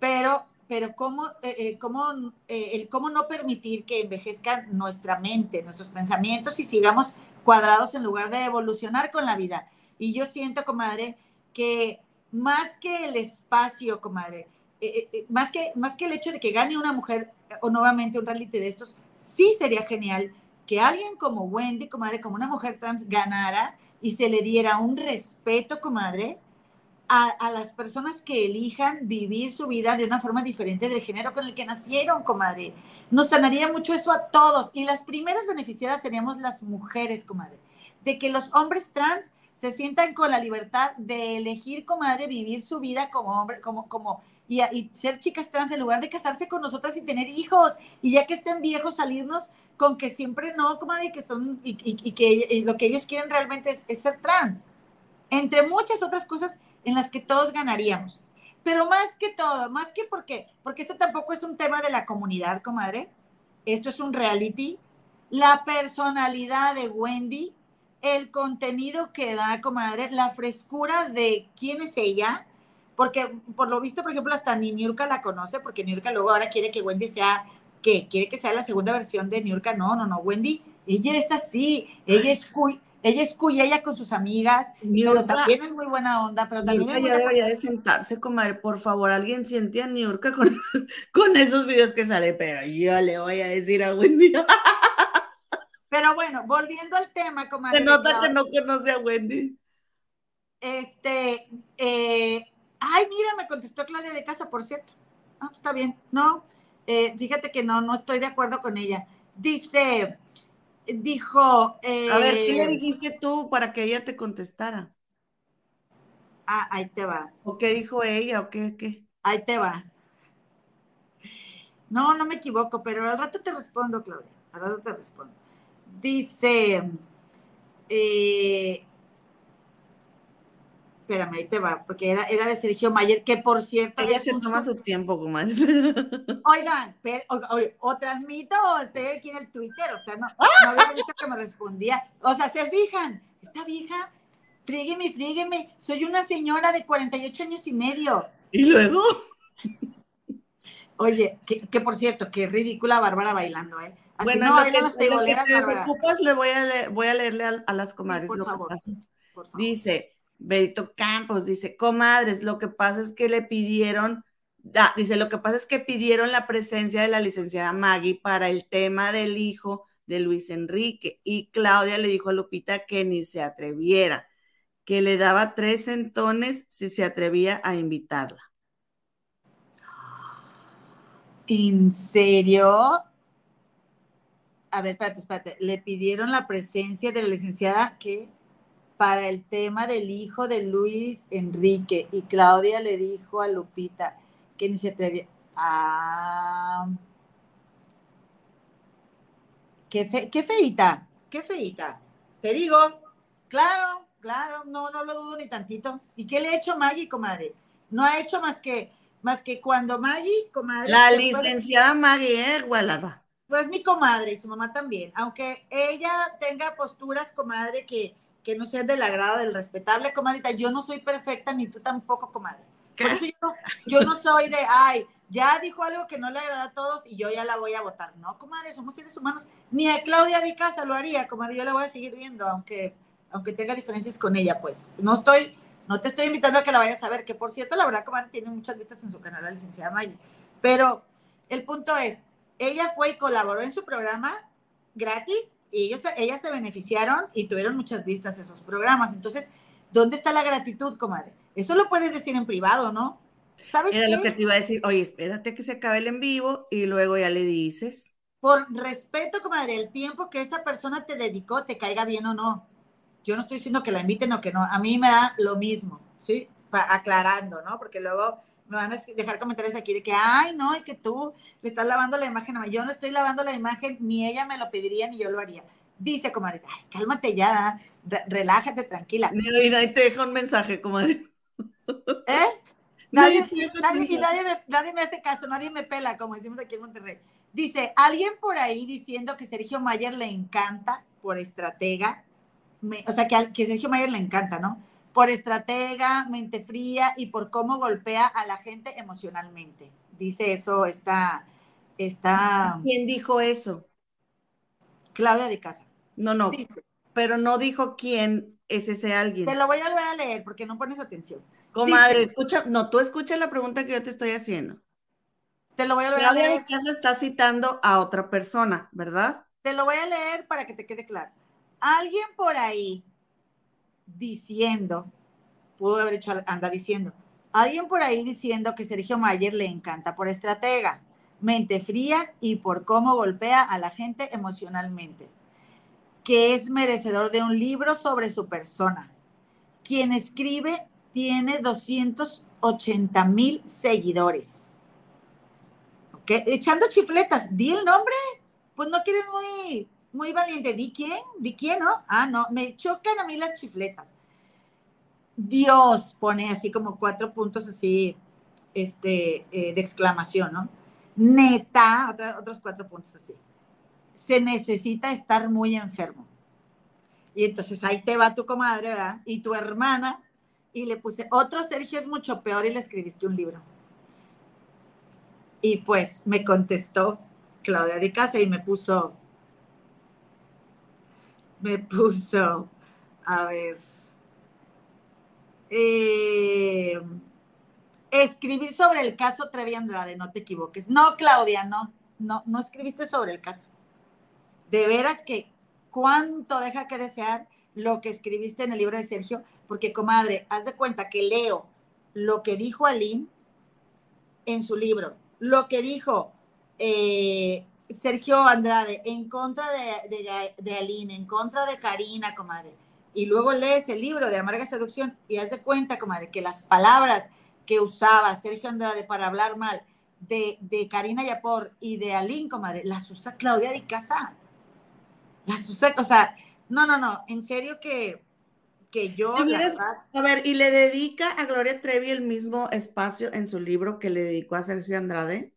Pero, pero ¿cómo, eh, cómo, el cómo no permitir que envejezca nuestra mente, nuestros pensamientos y sigamos cuadrados en lugar de evolucionar con la vida? Y yo siento, comadre, que más que el espacio, comadre, más, que, más que el hecho de que gane una mujer o nuevamente un reality de estos, sí sería genial que alguien como Wendy, comadre, como una mujer trans, ganara y se le diera un respeto, comadre, a, a, las personas que elijan vivir su vida de una forma diferente del género con el que nacieron, comadre. Nos sanaría mucho eso a todos. Y las primeras beneficiadas seríamos las mujeres, comadre. De que los hombres trans se sientan con la libertad de elegir, comadre, vivir su vida como hombre, como, como, y, y, ser chicas trans en lugar de casarse con nosotras y tener hijos. Y ya que estén viejos, salirnos con que siempre no, comadre, y que son, y, y, que lo que ellos quieren realmente es, es, ser trans. Entre muchas otras cosas en las que todos ganaríamos. Pero más que todo, más que porque, porque esto tampoco es un tema de la comunidad, comadre. Esto es un reality. La personalidad de Wendy, el contenido que da, comadre, la frescura de quién es ella, porque por lo visto, por ejemplo, hasta ni Niurka la conoce, porque Niurka luego ahora quiere que Wendy sea que quiere que sea la segunda versión de Niurka. No, no, no, Wendy, ella es así, ella es ella es cuy, ella con sus amigas, pero también es muy buena onda, pero también ya debería de sentarse, comadre, por favor, alguien siente a Niurka con, con esos videos que sale, pero yo le voy a decir a Wendy. Pero bueno, volviendo al tema, comadre. Se nota que no conoce a Wendy. Este, eh, ay, mira, me contestó Claudia de casa, por cierto. Ah, está bien, no, eh, fíjate que no, no estoy de acuerdo con ella. Dice, dijo... Eh, a ver, ¿qué le dijiste tú para que ella te contestara? Ah, ahí te va. ¿O qué dijo ella o qué? qué? Ahí te va. No, no me equivoco, pero al rato te respondo, Claudia. Al rato te respondo. Dice, eh, espérame, ahí te va, porque era, era de Sergio Mayer, que por cierto. Ella se toma su tiempo, comadre. Oigan, pero, o, o, o, transmito o estoy aquí en el Twitter, o sea, no, no había visto que me respondía. O sea, se fijan, esta vieja, frígueme, frígueme, soy una señora de 48 años y medio. ¿Y luego? Oye, que, que por cierto, qué ridícula Bárbara bailando, ¿eh? Así bueno, no, lo que, las lo que te desocupas, le voy a, leer, voy a leerle a, a las comadres. Sí, por, favor, por favor. Dice, Benito Campos dice, comadres, lo que pasa es que le pidieron, dice, lo que pasa es que pidieron la presencia de la licenciada Maggie para el tema del hijo de Luis Enrique y Claudia le dijo a Lupita que ni se atreviera, que le daba tres centones si se atrevía a invitarla. ¿En serio? A ver, espérate, espérate. Le pidieron la presencia de la licenciada que para el tema del hijo de Luis Enrique y Claudia le dijo a Lupita que ni se atrevía. Ah, qué, fe, qué feita, qué feita. Te digo, claro, claro, no, no lo dudo ni tantito. ¿Y qué le ha hecho Maggie, comadre? No ha hecho más que, más que cuando Maggie, comadre. La licenciada puede... Maggie, ¿eh? Gualada. Pues mi comadre y su mamá también, aunque ella tenga posturas, comadre, que, que no sea del agrado del respetable, comadita. Yo no soy perfecta, ni tú tampoco, comadre. Por eso yo, yo no soy de, ay, ya dijo algo que no le agrada a todos y yo ya la voy a votar. No, comadre, somos seres humanos. Ni a Claudia Di Casa lo haría, comadre. Yo la voy a seguir viendo, aunque, aunque tenga diferencias con ella, pues. No estoy, no te estoy invitando a que la vayas a ver, que por cierto, la verdad, comadre, tiene muchas vistas en su canal, la licenciada May. Pero el punto es, ella fue y colaboró en su programa gratis y ellos, ellas se beneficiaron y tuvieron muchas vistas esos programas. Entonces, ¿dónde está la gratitud, comadre? Eso lo puedes decir en privado, ¿no? ¿Sabes Era lo que te iba a decir, oye, espérate que se acabe el en vivo y luego ya le dices. Por respeto, comadre, el tiempo que esa persona te dedicó, te caiga bien o no. Yo no estoy diciendo que la inviten o que no, a mí me da lo mismo, ¿sí? aclarando, ¿no? Porque luego me van a dejar comentarios aquí de que, ay, no, y que tú le estás lavando la imagen. Yo no estoy lavando la imagen, ni ella me lo pediría, ni yo lo haría. Dice, comadre, ay, cálmate ya, relájate, tranquila. Y te dejo un mensaje, comadre. ¿Eh? Nadie, nadie, nadie, me, hace caso, nadie me pela, como decimos aquí en Monterrey. Dice, alguien por ahí diciendo que Sergio Mayer le encanta por estratega, o sea, que, que Sergio Mayer le encanta, ¿no? Por estratega, mente fría y por cómo golpea a la gente emocionalmente. Dice eso, está, está... ¿Quién dijo eso? Claudia de Casa. No, no, pero no dijo quién es ese alguien. Te lo voy a volver a leer porque no pones atención. Comadre, escucha, no, tú escucha la pregunta que yo te estoy haciendo. Te lo voy a leer. Claudia de Casa está citando a otra persona, ¿verdad? Te lo voy a leer para que te quede claro. Alguien por ahí diciendo, pudo haber hecho, anda diciendo, alguien por ahí diciendo que Sergio Mayer le encanta por estratega, mente fría y por cómo golpea a la gente emocionalmente, que es merecedor de un libro sobre su persona. Quien escribe tiene 280 mil seguidores. ¿Ok? Echando chifletas. ¿Di el nombre? Pues no quieres muy, muy valiente. ¿Di quién? ¿Di quién, no? Ah, no. Me chocan a mí las chifletas. Dios pone así como cuatro puntos así, este, eh, de exclamación, ¿no? Neta, otros cuatro puntos así. Se necesita estar muy enfermo. Y entonces ahí te va tu comadre, ¿verdad? Y tu hermana y le puse, otro Sergio es mucho peor y le escribiste un libro. Y pues me contestó Claudia de Casa y me puso, me puso, a ver, eh, escribir sobre el caso Trevi Andrade, no te equivoques. No, Claudia, no, no, no escribiste sobre el caso. De veras que cuánto deja que desear lo que escribiste en el libro de Sergio porque, comadre, haz de cuenta que leo lo que dijo Aline en su libro, lo que dijo eh, Sergio Andrade en contra de, de, Aline, en contra de Karina, comadre. Y luego lees el libro de Amarga Seducción y haz de cuenta, comadre, que las palabras que usaba Sergio Andrade para hablar mal de, de Karina Yapor y de Aline, comadre, las usa Claudia de Casa. Las usa, o sea, no, no, no, en serio que que yo... a ver, ¿y le dedica a Gloria Trevi el mismo espacio en su libro que le dedicó a Sergio Andrade?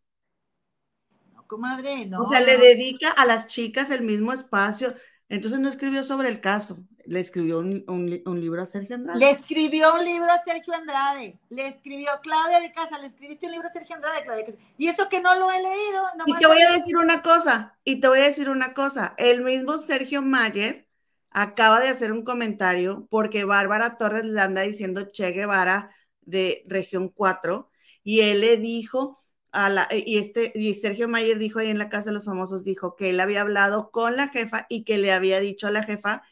Comadre, no. O sea, le dedica a las chicas el mismo espacio. Entonces no escribió sobre el caso, le escribió un, libro a Sergio Andrade. Le escribió un libro a Sergio Andrade, le escribió Claudia de Casa, le escribiste un libro a Sergio Andrade, Claudia de Casa. Y eso que no lo he leído. Y te voy a decir una cosa, y te voy a decir una cosa, el mismo Sergio Mayer acaba de hacer un comentario porque Bárbara Torres le anda diciendo Che Guevara de región 4 y él le dijo y este, y Sergio Mayer dijo ahí en la Casa de los Famosos, dijo que él había hablado con la jefa y que le había dicho a la jefa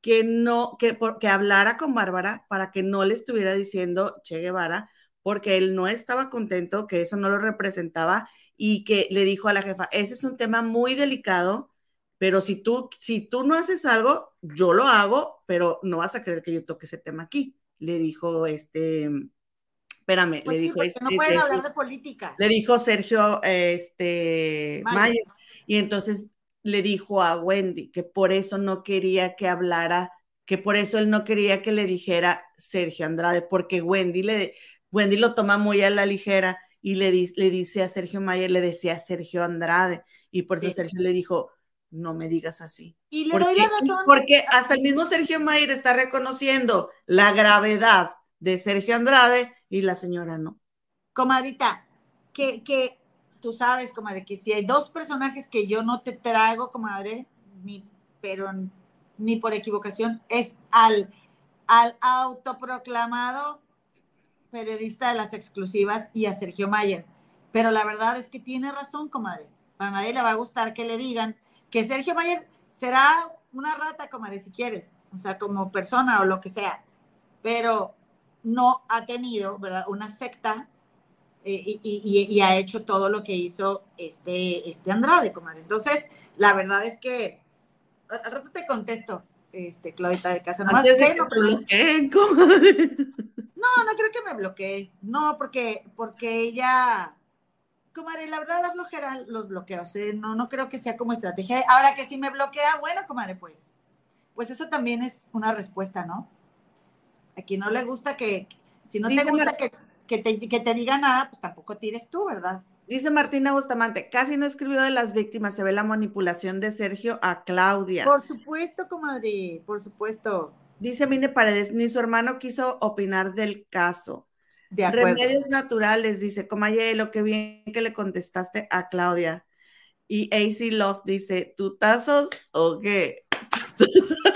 que no, que, que hablara con Bárbara para que no le estuviera diciendo Che Guevara, porque él no estaba contento, que eso no lo representaba y que le dijo a la jefa, ese es un tema muy delicado, pero si tú, si tú no haces algo, yo lo hago, pero no vas a creer que yo toque ese tema aquí. Le dijo este, espérame, pues le dijo este. No pueden hablar de política. Le dijo Sergio este, Mayer. Y entonces le dijo a Wendy que por eso no quería que hablara, que por eso él no quería que le dijera Sergio Andrade, porque Wendy, le, Wendy lo toma muy a la ligera y le, le dice a Sergio Mayer, le decía a Sergio Andrade. Y por eso Sergio le dijo, no me digas así. Y le doy la razón. Porque hasta el mismo Sergio Mayer está reconociendo la gravedad de Sergio Andrade y la señora no. Comadrita, que, que tú sabes, comadre, que si hay dos personajes que yo no te traigo, comadre, ni, pero ni por equivocación, es al, al autoproclamado periodista de las exclusivas y a Sergio Mayer. Pero la verdad es que tiene razón, comadre. A nadie le va a gustar que le digan que Sergio Mayer será una rata, comadre, si quieres, o sea, como persona o lo que sea, pero no ha tenido, ¿verdad? Una secta eh, y, ha hecho todo lo que hizo este, este Andrade, comadre. Entonces, la verdad es que, al rato te contesto, este, Claudita de Casa. No, no, no creo que me bloquee. No, porque, porque ella, comadre, la verdad la flojera los bloqueos, ¿eh? no, no creo que sea como estrategia. Ahora que si me bloquea, bueno, comadre, pues, pues eso también es una respuesta, ¿no? A quien no le gusta que, si no te gusta que que te, que te diga nada, pues tampoco tires tú, ¿verdad? Dice Martina Bustamante, casi no escribió de las víctimas, se ve la manipulación de Sergio a Claudia. Por supuesto, comadre, por supuesto. Dice Mine Paredes, ni su hermano quiso opinar del caso. De acuerdo. Remedios naturales, dice Comaye, lo que bien que le contestaste a Claudia. Y AC Love dice, ¿tutazos o qué?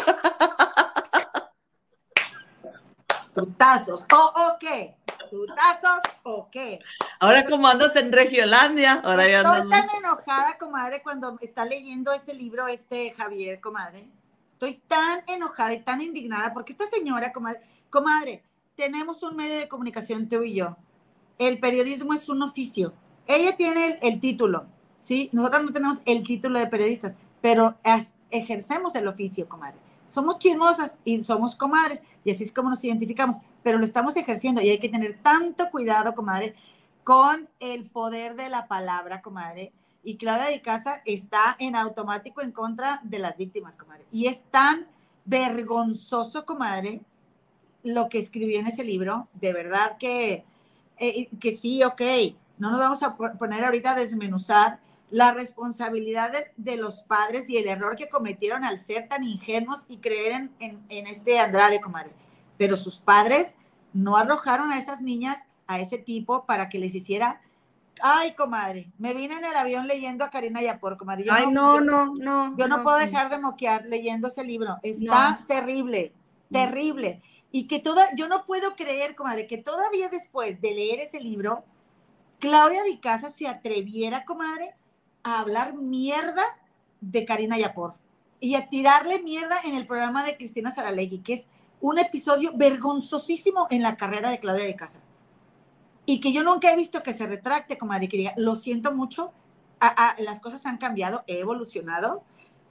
¿Tutazos o qué? ¿Tutazos o qué? Ahora como andas en Regiolandia, ahora ya Estoy tan enojada, comadre, cuando está leyendo ese libro este Javier, comadre. Estoy tan enojada y tan indignada porque esta señora, comadre, comadre, tenemos un medio de comunicación tú y yo. El periodismo es un oficio. Ella tiene el, título, ¿sí? Nosotros no tenemos el título de periodistas, pero ejercemos el oficio, comadre somos chismosas y somos comadres, y así es como nos identificamos, pero lo estamos ejerciendo y hay que tener tanto cuidado, comadre, con el poder de la palabra, comadre. Y Claudia de Casa está en automático en contra de las víctimas, comadre. Y es tan vergonzoso, comadre, lo que escribió en ese libro. De verdad que, eh, que sí, ok. No nos vamos a poner ahorita a desmenuzar la responsabilidad de, los padres y el error que cometieron al ser tan ingenuos y creer en, este Andrade, comadre. Pero sus padres no arrojaron a esas niñas a ese tipo para que les hiciera. Ay, comadre, me vine en el avión leyendo a Karina Yapor, comadre. Ay, no, no, no. Yo no, puedo dejar de moquear leyendo ese libro. Está terrible, terrible. Y que toda, yo no puedo creer, comadre, que todavía después de leer ese libro, Claudia Di Casa se atreviera, comadre, a hablar mierda de Karina Yapor y a tirarle mierda en el programa de Cristina Saralegui, que es un episodio vergonzosísimo en la carrera de Claudia de Casa. Y que yo nunca he visto que se retracte, como de que diga, lo siento mucho, las cosas han cambiado, he evolucionado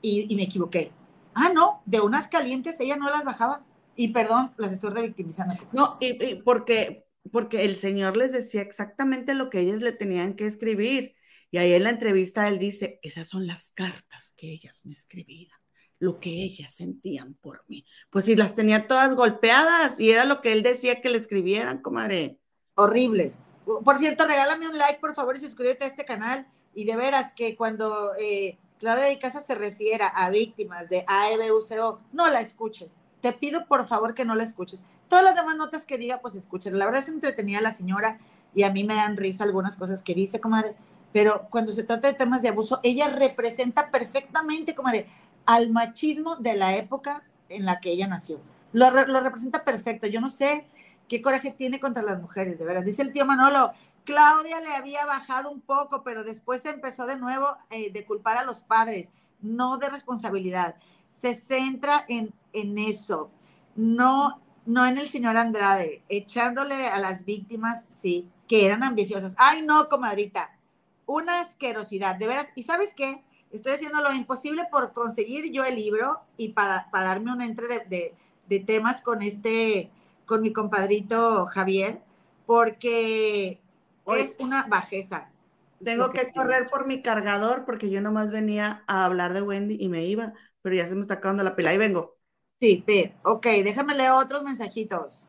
y, me equivoqué. Ah, no, de unas calientes ella no las bajaba. Y perdón, las estoy revictimizando. No, y, porque, porque el señor les decía exactamente lo que ellas le tenían que escribir. Y ahí en la entrevista él dice, esas son las cartas que ellas me escribían, lo que ellas sentían por mí. Pues si las tenía todas golpeadas y era lo que él decía que le escribieran, comadre. Horrible. Por cierto, regálame un like, por favor, y suscríbete a este canal. Y de veras que cuando eh, Claudia de Casa se refiera a víctimas de AEBUCO, no la escuches. Te pido por favor que no la escuches. Todas las demás notas que diga, pues escuchen. La verdad es entretenida la señora y a mí me dan risa algunas cosas que dice, comadre pero cuando se trata de temas de abuso, ella representa perfectamente como de, al machismo de la época en la que ella nació. Lo, lo, representa perfecto. Yo no sé qué coraje tiene contra las mujeres, de veras. Dice el tío Manolo, Claudia le había bajado un poco, pero después empezó de nuevo eh, de culpar a los padres, no de responsabilidad. Se centra en, en eso, no, no en el señor Andrade, echándole a las víctimas, sí, que eran ambiciosas. Ay, no, comadrita, una asquerosidad, de veras. ¿Y sabes qué? Estoy haciendo lo imposible por conseguir yo el libro y para, darme un entre de, temas con este, con mi compadrito Javier, porque es una bajeza. Tengo que, correr por mi cargador porque yo nomás venía a hablar de Wendy y me iba, pero ya se me está acabando la pila y vengo. Sí, ok, déjame leer otros mensajitos.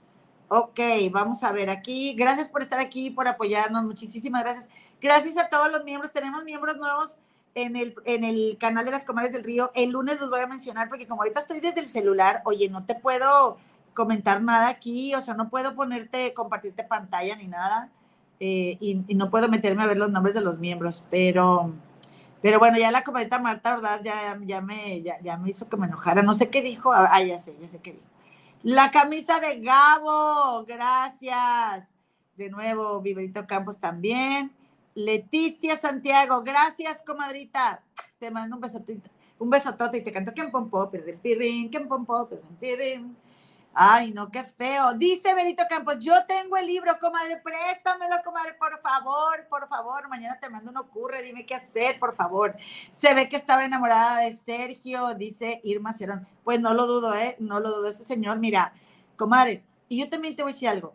Ok, vamos a ver aquí. Gracias por estar aquí, por apoyarnos. Muchísimas gracias. Gracias a todos los miembros. Tenemos miembros nuevos en el, en el canal de las Comadres del Río. El lunes los voy a mencionar porque como ahorita estoy desde el celular, oye, no te puedo comentar nada aquí, o sea, no puedo ponerte, compartirte pantalla ni nada, eh, y, no puedo meterme a ver los nombres de los miembros, pero, pero bueno, ya la comadita Marta ¿verdad? ya, ya, me, ya, ya me hizo que me enojara, no sé qué dijo, ah, ya sé, ya sé qué dijo. La camisa de Gabo, gracias. De nuevo, Viverito Campos también. Leticia Santiago, gracias, comadrita. Te mando un besotito, un besotote y te canto que pompó, pirrin, pirrin, que pompó, pirrin, pirrin. Ay, no, qué feo. Dice Benito Campos, yo tengo el libro, comadre, préstamelo, comadre, por favor, por favor. Mañana te mando un ocurre, dime qué hacer, por favor. Se ve que estaba enamorada de Sergio, dice Irma Cerón. Pues no lo dudo, ¿eh? No lo dudo. Ese señor, mira, comadres, y yo también te voy a decir algo.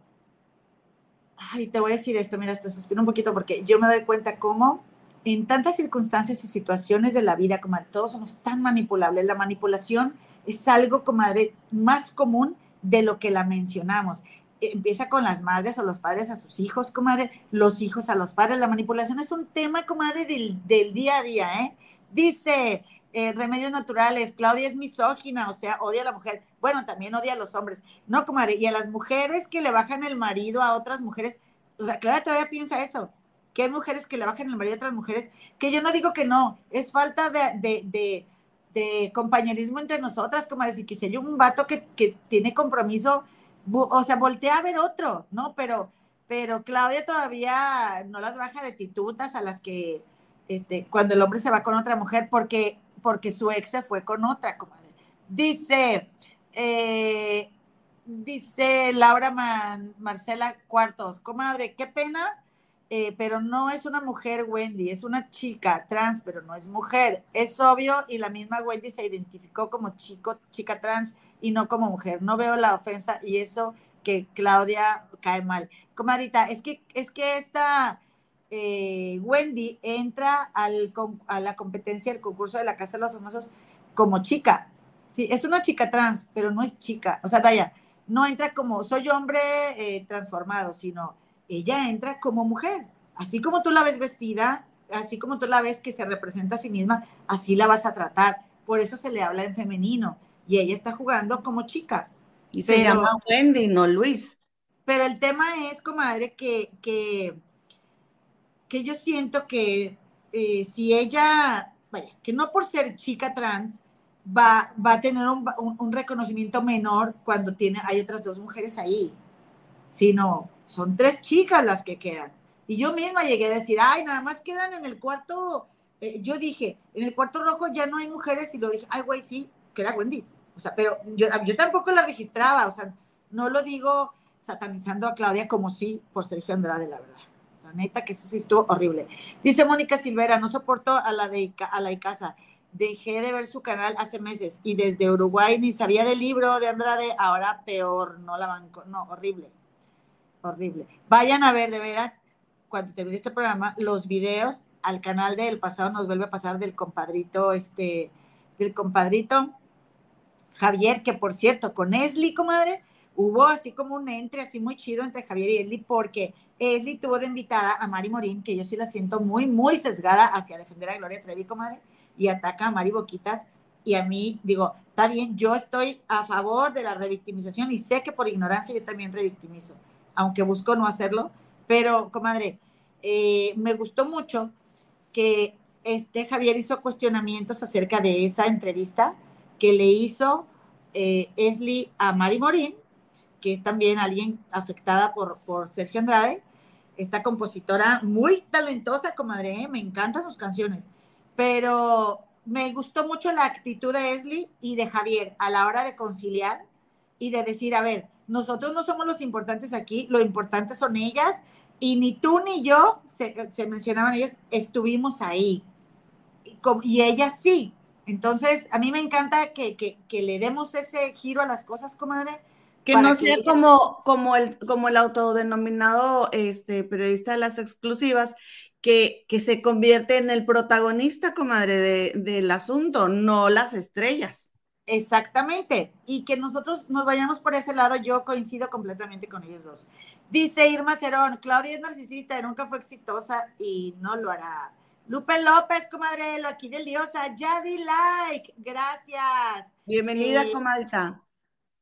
Ay, te voy a decir esto, mira, te suspiro un poquito porque yo me doy cuenta cómo en tantas circunstancias y situaciones de la vida, comadre, todos somos tan manipulables. La manipulación es algo, comadre, más común de lo que la mencionamos. Empieza con las madres o los padres a sus hijos, comadre, los hijos a los padres. La manipulación es un tema, comadre, del, del día a día, ¿eh? Dice eh, Remedios Naturales, Claudia es misógina, o sea, odia a la mujer. Bueno, también odia a los hombres. No, comadre, y a las mujeres que le bajan el marido a otras mujeres. O sea, Claudia todavía piensa eso que hay mujeres que le bajan el marido a otras mujeres, que yo no digo que no, es falta de, de compañerismo entre nosotras, como decir, que si hay un vato que, que, tiene compromiso, o sea, voltea a ver otro, ¿no? Pero, pero Claudia todavía no las baja de titutas a las que, este, cuando el hombre se va con otra mujer, porque, porque su ex se fue con otra, comadre. Dice, eh, dice Laura Marcela Cuartos, comadre, qué pena eh, pero no es una mujer Wendy, es una chica trans, pero no es mujer. Es obvio y la misma Wendy se identificó como chico, chica trans y no como mujer. No veo la ofensa y eso que Claudia cae mal. Comadita, es que, es que esta eh, Wendy entra al, a la competencia del concurso de la Casa de los Famosos como chica. Sí, es una chica trans, pero no es chica. O sea, vaya, no entra como soy hombre eh, transformado, sino ella entra como mujer. Así como tú la ves vestida, así como tú la ves que se representa a sí misma, así la vas a tratar. Por eso se le habla en femenino. Y ella está jugando como chica. Y se llama Wendy, no Luis. Pero el tema es, comadre, que, que, que yo siento que eh, si ella, vaya, que no por ser chica trans, va, va a tener un, un, un, reconocimiento menor cuando tiene, hay otras dos mujeres ahí, sino son tres chicas las que quedan. Y yo misma llegué a decir, ay, nada más quedan en el cuarto, eh, yo dije, en el cuarto rojo ya no hay mujeres y lo dije, ay, güey, sí, queda Wendy. O sea, pero yo, yo tampoco la registraba, o sea, no lo digo satanizando a Claudia como sí por Sergio Andrade, la verdad. La neta que eso sí estuvo horrible. Dice Mónica Silvera, no soporto a la de a la Icasa. Dejé de ver su canal hace meses y desde Uruguay ni sabía del libro de Andrade, ahora peor, no la banco, no, horrible horrible. Vayan a ver, de veras, cuando termine este programa, los videos al canal del pasado nos vuelve a pasar del compadrito, este, del compadrito Javier, que por cierto, con Esli, comadre, hubo así como un entre así muy chido entre Javier y Esli, porque Esli tuvo de invitada a Mari Morín, que yo sí la siento muy, muy sesgada hacia defender a Gloria Trevi, comadre, y ataca a Mari Boquitas. Y a mí, digo, está bien, yo estoy a favor de la revictimización y sé que por ignorancia yo también revictimizo aunque busco no hacerlo, pero comadre, eh, me gustó mucho que este Javier hizo cuestionamientos acerca de esa entrevista que le hizo eh, Esli a Mari Morín, que es también alguien afectada por, por Sergio Andrade, esta compositora muy talentosa, comadre, ¿eh? me encantan sus canciones, pero me gustó mucho la actitud de Esli y de Javier a la hora de conciliar y de decir, a ver, nosotros no somos los importantes aquí, lo importante son ellas, y ni tú ni yo, se, mencionaban ellos, estuvimos ahí. Y, y ellas sí. Entonces, a mí me encanta que, que, que, le demos ese giro a las cosas, comadre. Que no sea como, como, el, como el autodenominado este, periodista de las exclusivas, que, que se convierte en el protagonista, comadre, de, del asunto, no las estrellas. Exactamente. Y que nosotros nos vayamos por ese lado, yo coincido completamente con ellos dos. Dice Irma Cerón, Claudia es narcisista, nunca fue exitosa y no lo hará. Lupe López, comadre, lo aquí del diosa, ya di like, gracias. Bienvenida, Eh, comadita.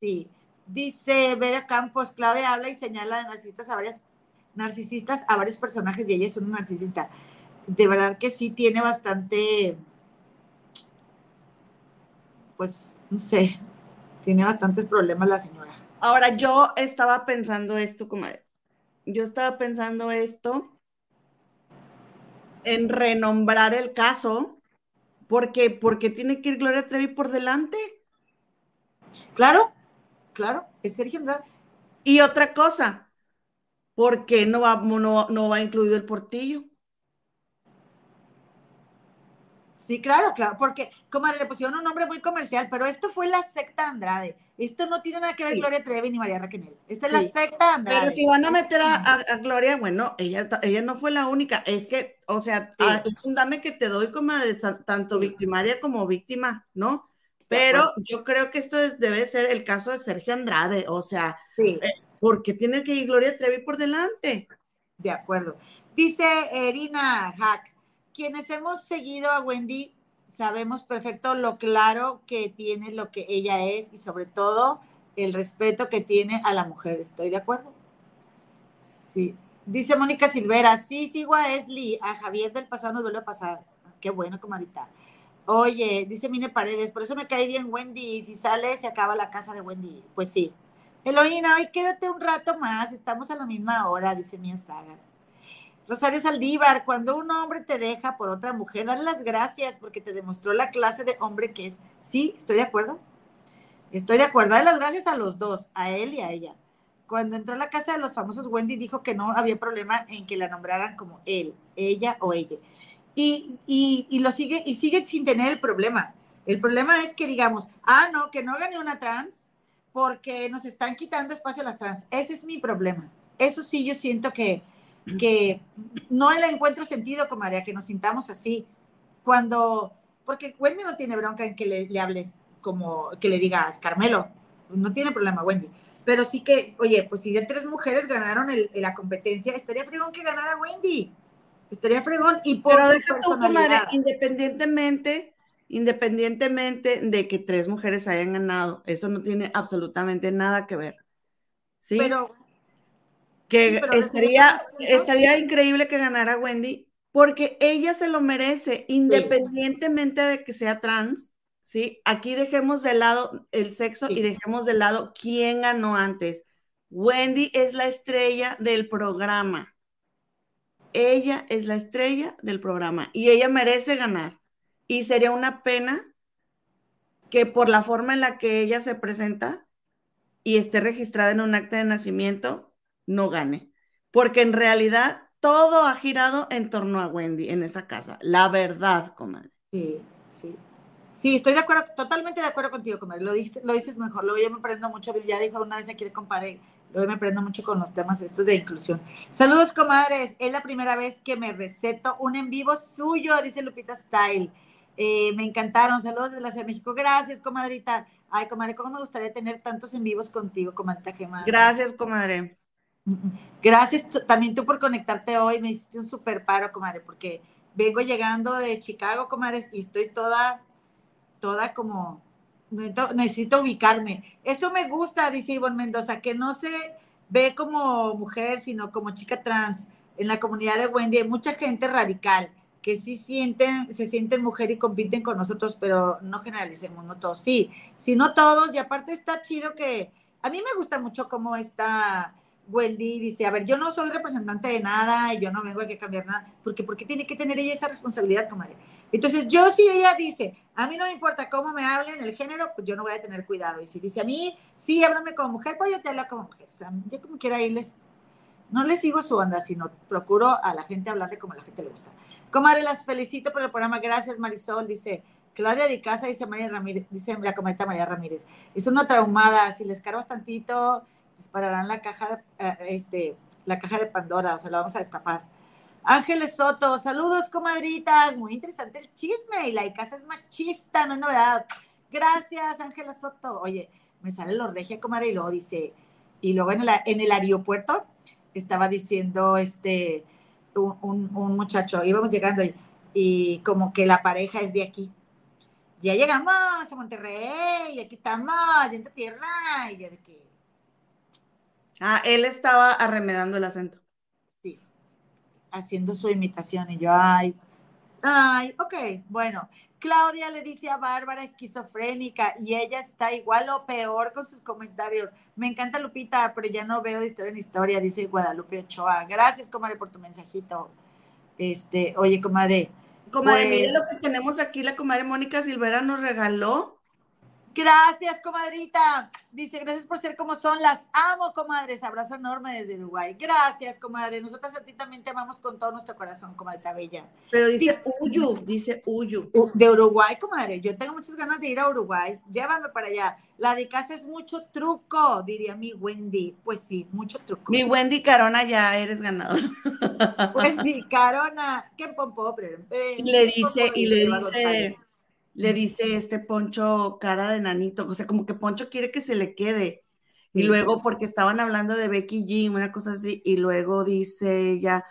Sí, dice Vera Campos, Claudia habla y señala de narcisistas a varias narcisistas a varios personajes y ella es una narcisista. De verdad que sí tiene bastante, pues, no sé, tiene bastantes problemas la señora. Ahora, yo estaba pensando esto, comadre. Yo estaba pensando esto en renombrar el caso, porque, porque tiene que ir Gloria Trevi por delante. Claro, claro, es Sergio Andrade. Y otra cosa, ¿por qué no va, no, no va incluido el portillo? Sí, claro, claro, porque como le pusieron un nombre muy comercial, pero esto fue la secta Andrade. Esto no tiene nada que ver Sí. Gloria Trevi ni María Raquel. Esta es la secta Andrade. Pero si van a meter a, a- a Gloria, bueno, ella, ella no fue la única. Es que, o sea, Sí. ah, es un dame que te doy como de ta- tanto victimaria como víctima, ¿no? Pero yo creo que esto es- debe ser el caso de Sergio Andrade, o sea, Sí, porque tiene que ir Gloria Trevi por delante. de acuerdo. Dice Erina Hack, quienes hemos seguido a Wendy sabemos perfecto lo claro que tiene lo que ella es y sobre todo el respeto que tiene a la mujer. ¿Estoy de acuerdo? Sí. Dice Mónica Silvera, sí, sigo a Esli, a Javier del pasado nos vuelve a pasar. Qué bueno, comadita. Oye, dice Mine Paredes, por eso me cae bien Wendy, si sale se acaba la casa de Wendy. Pues sí. Eloína, hoy quédate un rato más, estamos a la misma hora, dice Mía Sagas. Rosario Saldívar, cuando un hombre te deja por otra mujer, dale las gracias porque te demostró la clase de hombre que es. Sí, estoy de acuerdo. Estoy de acuerdo. Dale las gracias a los dos, a él y a ella. Cuando entró a la casa de los famosos, Wendy dijo que no había problema en que la nombraran como él, ella o ella. Y, y, y lo sigue, y sigue sin tener el problema. El problema es que digamos, ah, no, que no gane una trans porque nos están quitando espacio a las trans. Ese es mi problema. Eso sí, yo siento que, que no le encuentro sentido, comadre, a que nos sintamos así. Cuando, porque Wendy no tiene bronca en que le, le hables como, que le digas, Carmelo, no tiene problema, Wendy. Pero sí que, oye, pues si ya tres mujeres ganaron el- la competencia, estaría fregón que ganara Wendy. Estaría fregón y por Pero deja tú, comadre, independientemente, independientemente de que tres mujeres hayan ganado, eso no tiene absolutamente nada que ver. ¿Sí? Pero, que Sí, estaría, estaría increíble que ganara Wendy, porque ella se lo merece, independientemente de que sea trans, ¿sí? Aquí dejemos de lado el sexo Sí. y dejemos de lado quién ganó antes. Wendy es la estrella del programa. Ella es la estrella del programa y ella merece ganar. Y sería una pena que por la forma en la que ella se presenta y esté registrada en un acta de nacimiento, no gane. Porque en realidad todo ha girado en torno a Wendy en esa casa. La verdad, comadre. Sí, sí. Sí, estoy de acuerdo, totalmente de acuerdo contigo, comadre. Lo dices, lo dices mejor. Luego yo me prendo mucho, ya dijo una vez aquí el compadre, luego me prendo mucho con los temas estos de inclusión. Saludos, comadres. Es la primera vez que me receto un en vivo suyo, dice Lupita Style. Eh, me encantaron. Saludos desde la Ciudad de México. Gracias, comadrita. Ay, comadre, cómo me gustaría tener tantos en vivos contigo, comadrita Gemma. Gracias, comadre. Gracias también tú por conectarte hoy. Me hiciste un super paro, comadre, porque vengo llegando de Chicago, comadres, y estoy toda, toda como, necesito, necesito ubicarme. Eso me gusta, dice Ivonne Mendoza, que no se ve como mujer, sino como chica trans. En la comunidad de Wendy hay mucha gente radical que sí sienten, se sienten mujer y compiten con nosotros, pero no generalicemos, no todos. Sí, sí, no todos. Y aparte está chido que a mí me gusta mucho cómo está Wendy dice, a ver, yo no soy representante de nada y yo no vengo a que cambiar nada, porque ¿por qué tiene que tener ella esa responsabilidad, comadre? Entonces, yo si ella dice, a mí no me importa cómo me hablen, el género, pues yo no voy a tener cuidado. Y si dice a mí, sí, háblame como mujer, pues yo te hablo como mujer. Yo como quiera irles, no les sigo su onda, sino procuro a la gente hablarle como a la gente le gusta. Comadre, las felicito por el programa. Gracias, Marisol, dice Claudia de Casa, dice María Ramírez, dice la cometa María Ramírez. Es una traumada, si les cargas tantito, dispararán la caja de, eh, este, la caja de Pandora, o sea, la vamos a destapar. Ángeles Soto, saludos, comadritas. Muy interesante el chisme y la casa es machista, no es novedad. Gracias, Ángeles Soto. Oye, me sale lo regia, comadre, y luego dice, y luego en el, en el aeropuerto estaba diciendo este, un, un, muchacho, íbamos llegando y, como que la pareja es de aquí. Ya llegamos a Monterrey, aquí estamos, dentro de tierra, y ya de que... Ah, él estaba arremedando el acento. Sí, haciendo su imitación, y yo, ay, ay, ok, bueno. Claudia le dice a Bárbara esquizofrénica y ella está igual o peor con sus comentarios. Me encanta Lupita, pero ya no veo de historia en historia, dice Guadalupe Ochoa. Gracias, comadre, por tu mensajito. Este, oye, comadre, Comadre, mire pues lo que tenemos aquí, la comadre Mónica Silvera nos regaló. Gracias, comadrita. Dice, gracias por ser como son. Las amo, comadres. Abrazo enorme desde Uruguay. Gracias, comadre. Nosotras a ti también te amamos con todo nuestro corazón, comadre bella. Pero dice, Uyu, dice Uyu. De Uruguay, comadre. Yo tengo muchas ganas de ir a Uruguay. Llévame para allá. La de casa es mucho truco, diría mi Wendy. Pues sí, mucho truco. Mi Wendy Carona, ya eres ganador. Wendy Carona, qué pompo, eh, le dice, y le dice le dice este Poncho cara de nanito, o sea, como que Poncho quiere que se le quede. Y luego, porque estaban hablando de Becky G, una cosa así, y luego dice ella,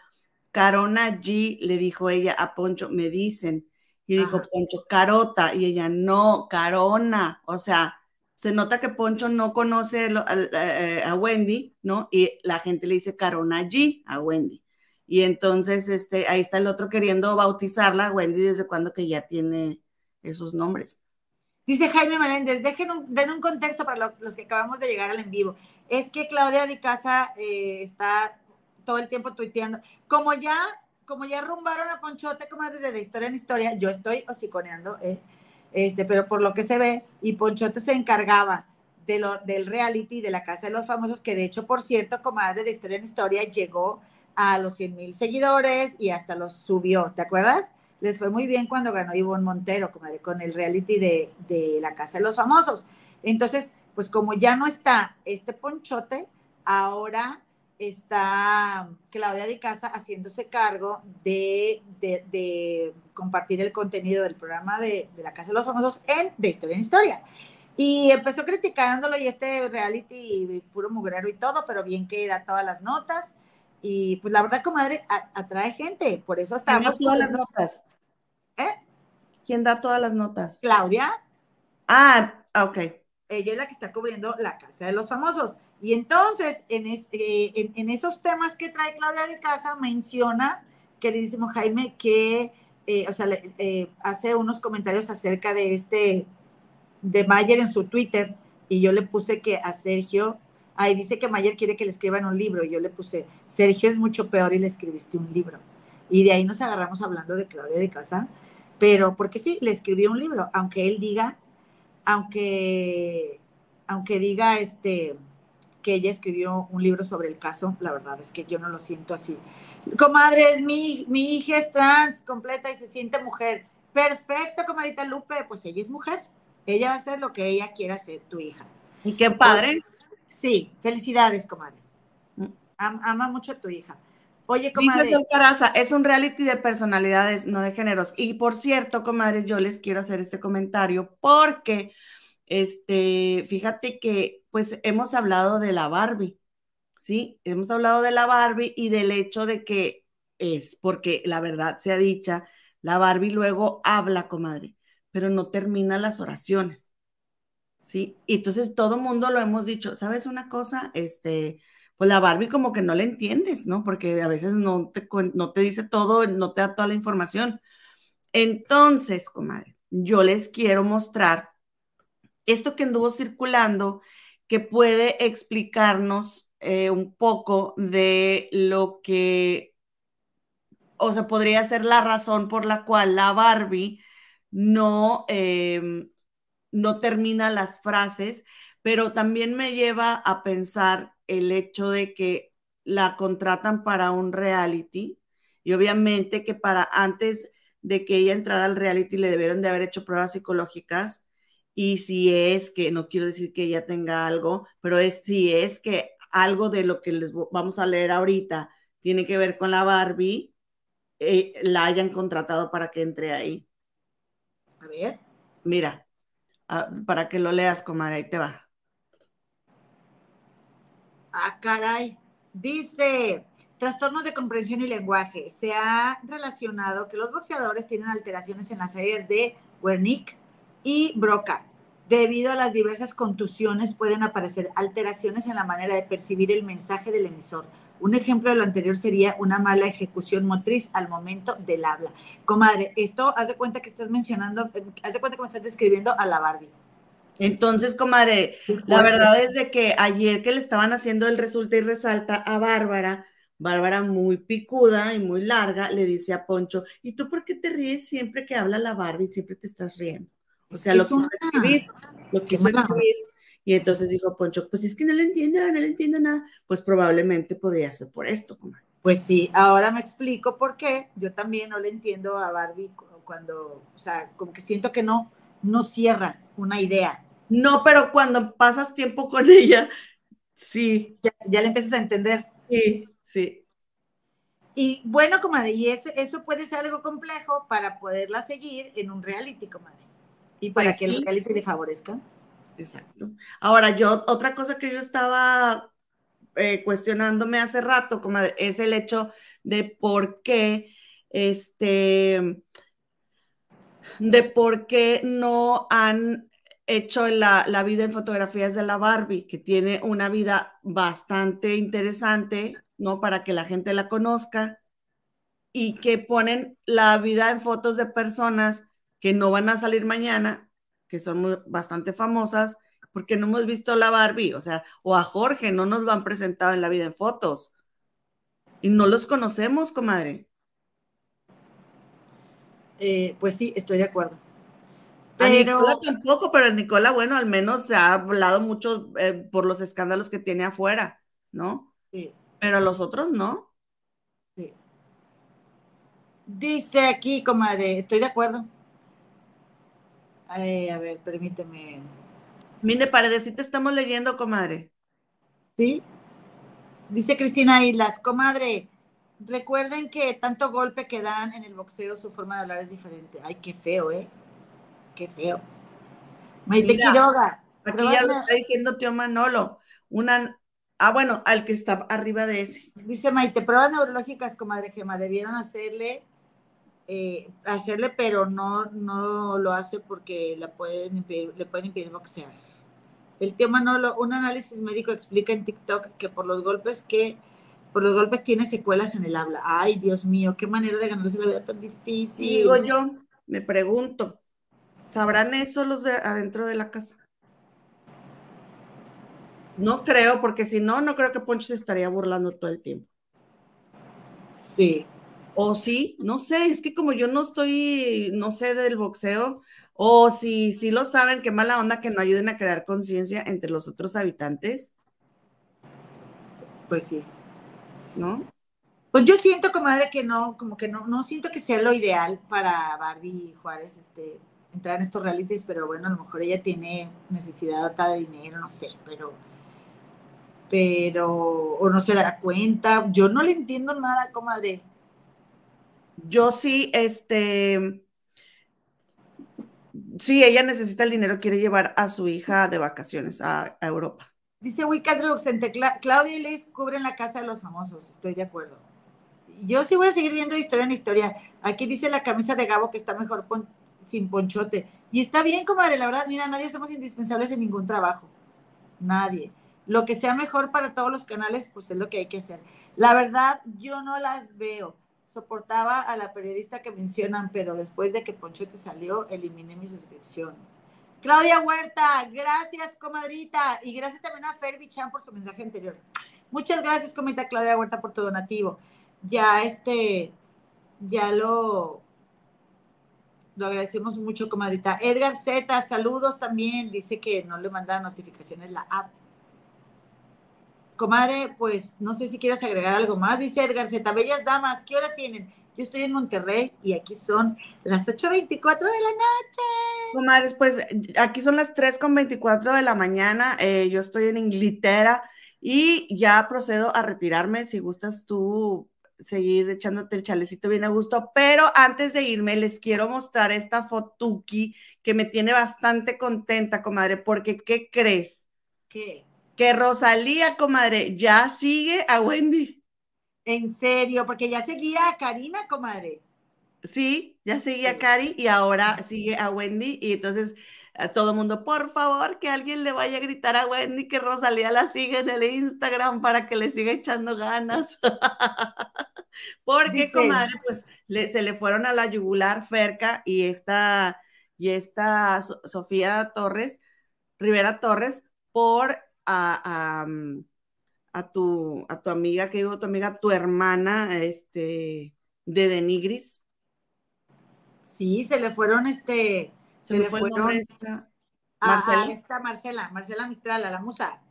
Carona G, le dijo ella a Poncho, me dicen, y dijo Poncho, Carota, y ella, no, Carona, o sea, se nota que Poncho no conoce eh, a, Wendy, ¿no? Y la gente le dice Carona G a Wendy. Y entonces, este, ahí está el otro queriendo bautizarla, Wendy, desde cuando que ya tiene esos nombres. Dice Jaime Meléndez, dejen un, den un contexto para los que acabamos de llegar al en vivo. Es que Claudia de Casa eh, está todo el tiempo tuiteando. Como ya, como ya rumbaron a Ponchote como desde de historia en historia, yo estoy hociconeando, eh, este, pero por lo que se ve, y Ponchote se encargaba de lo, del reality de la Casa de los Famosos, que de hecho, por cierto, comadre de historia en historia llegó a los 100 mil seguidores y hasta los subió, ¿te acuerdas? Les fue muy bien cuando ganó Ivonne Montero, con el reality de, La Casa de los Famosos. Entonces, pues como ya no está este ponchote, ahora está Claudia de Casa haciéndose cargo de, compartir el contenido del programa de, La Casa de los Famosos en De Historia en Historia. Y empezó criticándolo y este reality puro mugrero y todo, pero bien que da todas las notas. Y pues la verdad, comadre, atrae gente, por eso estamos... todas las notas. ¿Eh? ¿Quién da todas las notas? Claudia. Ah, ok. Ella es la que está cubriendo la casa de los famosos. Y entonces, en, eh, en, esos temas que trae Claudia de Casa, menciona, queridísimo Jaime, que, eh, o sea, hace unos comentarios acerca de este, de Mayer en su Twitter, y yo le puse que a Sergio, ahí dice que Mayer quiere que le escriban un libro, y yo le puse, Sergio es mucho peor y le escribiste un libro. Y de ahí nos agarramos hablando de Claudia de Casa, pero porque sí, le escribió un libro, aunque él diga, aunque, aunque diga este, que ella escribió un libro sobre el caso, la verdad es que yo no lo siento así. Comadre, es mi, mi hija es trans completa y se siente mujer. Perfecto, comadita Lupe, pues ella es mujer. Ella va a hacer lo que ella quiera hacer, tu hija. Y qué padre. Sí, felicidades, comadre. Ama mucho a tu hija. Oye, comadre. Dice Caraza, es un reality de personalidades, no de géneros. Y por cierto, comadres, yo les quiero hacer este comentario porque, este, fíjate que, pues, hemos hablado de la Barbie, ¿sí? Hemos hablado de la Barbie y del hecho de que es, porque la verdad sea dicha, la Barbie luego habla, comadre, pero no termina las oraciones, ¿sí? Y entonces todo mundo lo hemos dicho, ¿sabes una cosa? Este, pues la Barbie como que no le entiendes, ¿no? Porque a veces no te, no te dice todo, no te da toda la información. Entonces, comadre, yo les quiero mostrar esto que anduvo circulando que puede explicarnos eh, un poco de lo que, o sea, podría ser la razón por la cual la Barbie no, em, no termina las frases, pero también me lleva a pensar el hecho de que la contratan para un reality y obviamente que para antes de que ella entrara al reality le debieron de haber hecho pruebas psicológicas y si es que, no quiero decir que ella tenga algo, pero es si es que algo de lo que les vamos a leer ahorita tiene que ver con la Barbie, eh, la hayan contratado para que entre ahí. A ver. Mira, ah, para que lo leas, comadre, ahí te va. Ah, caray. Dice, trastornos de comprensión y lenguaje. Se ha relacionado que los boxeadores tienen alteraciones en las áreas de Wernicke y Broca. Debido a las diversas contusiones pueden aparecer alteraciones en la manera de percibir el mensaje del emisor. Un ejemplo de lo anterior sería una mala ejecución motriz al momento del habla. Comadre, esto, haz de cuenta que estás mencionando, haz de cuenta que me estás describiendo a la Barbie. Entonces, comadre, la verdad es de que ayer que le estaban haciendo el resulta y resalta a Bárbara, Bárbara muy picuda y muy larga, le dice a Poncho, ¿y tú por qué te ríes siempre que habla la Barbie? Siempre te estás riendo. O sea, lo quiso exhibir, lo quiso exhibir. Y entonces dijo Poncho, pues es que no le entiendo, no le entiendo nada. Pues probablemente podía ser por esto, comadre. Pues sí, ahora me explico por qué. Yo también no le entiendo a Barbie cuando, o sea, como que siento que no, no cierra una idea. No, pero cuando pasas tiempo con ella, sí. Ya, ya le empiezas a entender. Sí, sí. Y bueno, comadre, y ese, eso puede ser algo complejo para poderla seguir en un reality, comadre y para pues que el reality le favorezca. Exacto. Ahora, yo, otra cosa que yo estaba eh, cuestionándome hace rato, como es el hecho de por qué, este, de por qué no han hecho la, la, vida en fotografías de la Barbie, que tiene una vida bastante interesante, ¿no? Para que la gente la conozca y que ponen la vida en fotos de personas que no van a salir mañana, que son bastante famosas, porque no hemos visto la Barbie, o sea, o a Jorge no nos lo han presentado en la vida en fotos. Y no los conocemos, comadre. Eh, pues sí, estoy de acuerdo. Pero... A Nicola tampoco, pero el Nicola, bueno, al menos se ha hablado mucho eh, por los escándalos que tiene afuera, ¿no? Sí. Pero los otros no. Sí. Dice aquí, comadre, estoy de acuerdo a ver, permíteme. Mire, Paredecita, estamos leyendo, comadre. Sí. Dice Cristina Islas, comadre, recuerden que tanto golpe que dan en el boxeo, su forma de hablar es diferente. Ay, qué feo, ¿eh? Qué feo. Maite Quiroga. Aquí ya lo está diciendo tío Manolo. Una, ah, bueno, al que está arriba de ese. Dice Maite, pruebas neurológicas, comadre Gema, debieron hacerle eh, hacerle, pero no, no lo hace porque le pueden impedir, le pueden impedir boxear. El tema no lo, un análisis médico explica en TikTok que por los golpes que por los golpes tiene secuelas en el habla. Ay, Dios mío, qué manera de ganarse la vida tan difícil. Digo yo, me pregunto, ¿sabrán eso los de adentro de la casa? No creo, porque si no, no creo que Poncho se estaría burlando todo el tiempo. Sí, o sí, no sé, es que como yo no estoy, no sé del boxeo, o si sí lo saben, qué mala onda que no ayuden a crear conciencia entre los otros habitantes. Pues sí. ¿No? Pues yo siento, comadre, que no, como que no, no siento que sea lo ideal para Barbie Juárez, este, entrar en estos realities, pero bueno, a lo mejor ella tiene necesidad de dinero, no sé, pero, pero, o no se dará cuenta. Yo no le entiendo nada, comadre. Yo sí, este, sí, ella necesita el dinero, quiere llevar a su hija de vacaciones a, Europa. Dice Wicca Drugs, Claudia y Liz cubren la casa de los famosos, estoy de acuerdo. Yo sí voy a seguir viendo historia en historia. Aquí dice la camisa de Gabo que está mejor sin ponchote. Y está bien, comadre, la verdad, mira, nadie somos indispensables en ningún trabajo. Nadie. Lo que sea mejor para todos los canales, pues es lo que hay que hacer. La verdad, yo no las veo soportaba a la periodista que mencionan, pero después de que Ponchote salió, eliminé mi suscripción. Claudia Huerta, gracias, comadrita. Y gracias también a Ferby Chan por su mensaje anterior. Muchas gracias, comita Claudia Huerta, por tu donativo. Ya este, ya lo, lo agradecemos mucho, comadrita. Edgar Z, saludos también. Dice que no le manda notificaciones la app. Comadre, pues no sé si quieres agregar algo más. Dice Edgar Z, bellas damas, ¿qué hora tienen? Yo estoy en Monterrey y aquí son las 8.24 de la noche. Comadres, pues aquí son las 3.24 de la mañana. Eh, yo estoy en Inglaterra y ya procedo a retirarme. Si gustas tú seguir echándote el chalecito bien a gusto. Pero antes de irme, les quiero mostrar esta fotuki que me tiene bastante contenta, comadre, porque ¿qué crees? ¿Qué? que Rosalía, comadre, ya sigue a Wendy. En serio, porque ya seguía a Karina, comadre. Sí, ya seguía a Cari y ahora sigue a Wendy. Y entonces a todo el mundo, por favor, que alguien le vaya a gritar a Wendy que Rosalía la siga en el Instagram para que le siga echando ganas. Porque, comadre, pues se le fueron a la yugular Ferca y esta, y esta Sofía Torres, Rivera Torres, por a, mm, a, tu, a tu amiga, que digo tu amiga, tu hermana, este, de Denigris. Sí, se le fueron, este, se, le fueron esta, Marcela. esta Marcela, Marcela Mistral, a la musa.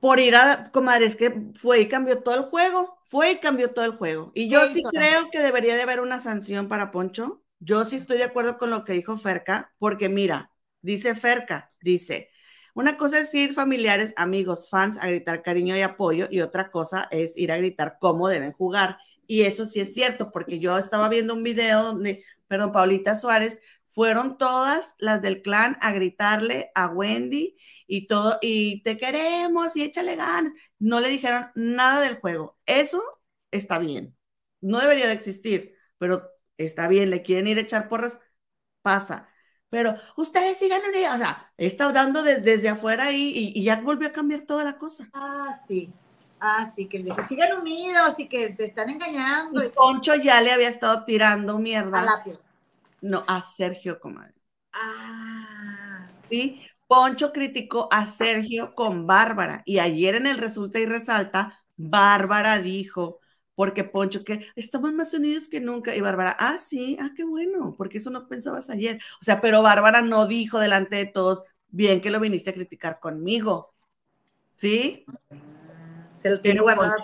Por ir a, comadre, es que fue y cambió todo el juego, fue y cambió todo el juego. Y yo sí creo que debería de haber una sanción para Poncho. Yo sí estoy de acuerdo con lo que dijo Ferca, porque mira, dice Ferca, dice, una cosa es ir familiares, amigos, fans a gritar cariño y apoyo y otra cosa es ir a gritar cómo deben jugar. Y eso sí es cierto, porque yo estaba viendo un video donde, perdón, Paulita Suárez, fueron todas las del clan a gritarle a Wendy y todo, y te queremos y échale ganas. No le dijeron nada del juego. Eso está bien. No debería de existir, pero está bien, le quieren ir a echar porras, pasa pero ustedes sigan unidos, o sea, está dando desde afuera y, y, ya volvió a cambiar toda la cosa. Ah, sí. Ah, sí, que sigan unidos y que te están engañando. Y Poncho ya le había estado tirando mierda. A Lapio. No, a Sergio, comadre. Ah. Sí, Poncho criticó a Sergio con Bárbara y ayer en el Resulta y Resalta, Bárbara dijo, porque Poncho, que estamos más unidos que nunca. Y Bárbara, ah, sí, ah, qué bueno, porque eso no pensabas ayer. O sea, pero Bárbara no dijo delante de todos, bien que lo viniste a criticar conmigo. ¿Sí? Se lo tiene guardado.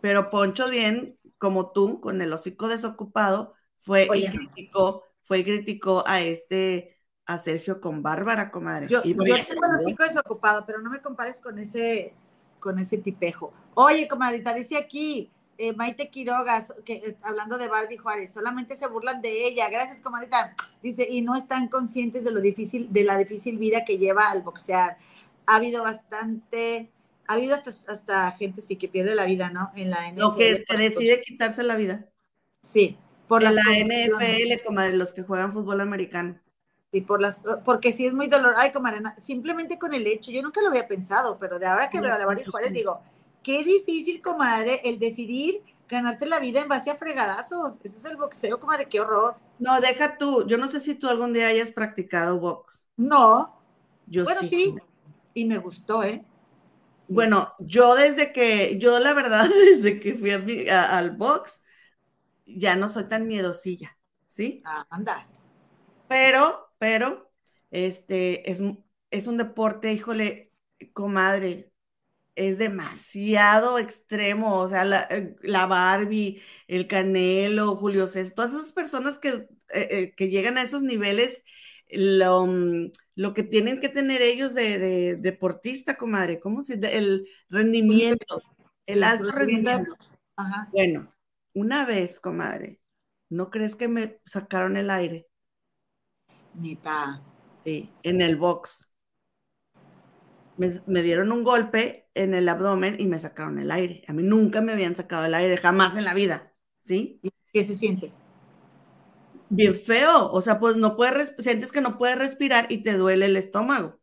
pero Poncho, bien, como tú, con el hocico desocupado, fue y criticó, fue y criticó a este, a Sergio con Bárbara, comadre. Yo, yo tengo el hocico desocupado, pero no me compares con ese, con ese tipejo. Oye, comadrita, dice aquí, eh, Maite Quiroga, que hablando de Barbie Juárez, solamente se burlan de ella. Gracias, comadita. Dice, y no están conscientes de lo difícil, de la difícil vida que lleva al boxear. Ha habido bastante, ha habido hasta, hasta gente sí que pierde la vida, ¿no? En la NFL. Lo que decide quitarse la vida. Sí. Por la NFL, como de los que juegan fútbol americano. Sí, por las, porque sí es muy dolor. Ay, comadre, simplemente con el hecho, yo nunca lo había pensado, pero de ahora que veo a la Barbie Juárez digo, Qué difícil, comadre, el decidir ganarte la vida en base a fregadazos. Eso es el boxeo, comadre, qué horror. No, deja tú. Yo no sé si tú algún día hayas practicado box. No. Yo bueno, sí. Y me gustó, ¿eh? Bueno, yo desde que, yo la verdad, desde que fui al box, ya no soy tan miedosilla, ¿sí? Ah, anda. Pero, pero, este, es, es un deporte, híjole, comadre, es demasiado extremo, o sea, la, eh, Barbie, el Canelo, Julio César, todas esas personas que, eh, eh, que llegan a esos niveles, lo, mm, lo, que tienen que tener ellos de, deportista, comadre, ¿cómo se dice? El rendimiento, el alto rendimiento. Bueno, una vez, comadre, ¿no crees que me sacaron el aire? Neta. Sí, en el box me, dieron un golpe en el abdomen y me sacaron el aire. A mí nunca me habían sacado el aire, jamás en la vida, ¿sí? ¿Qué se siente? Bien feo, o sea, pues no puedes, sientes que no puedes respirar y te duele el estómago.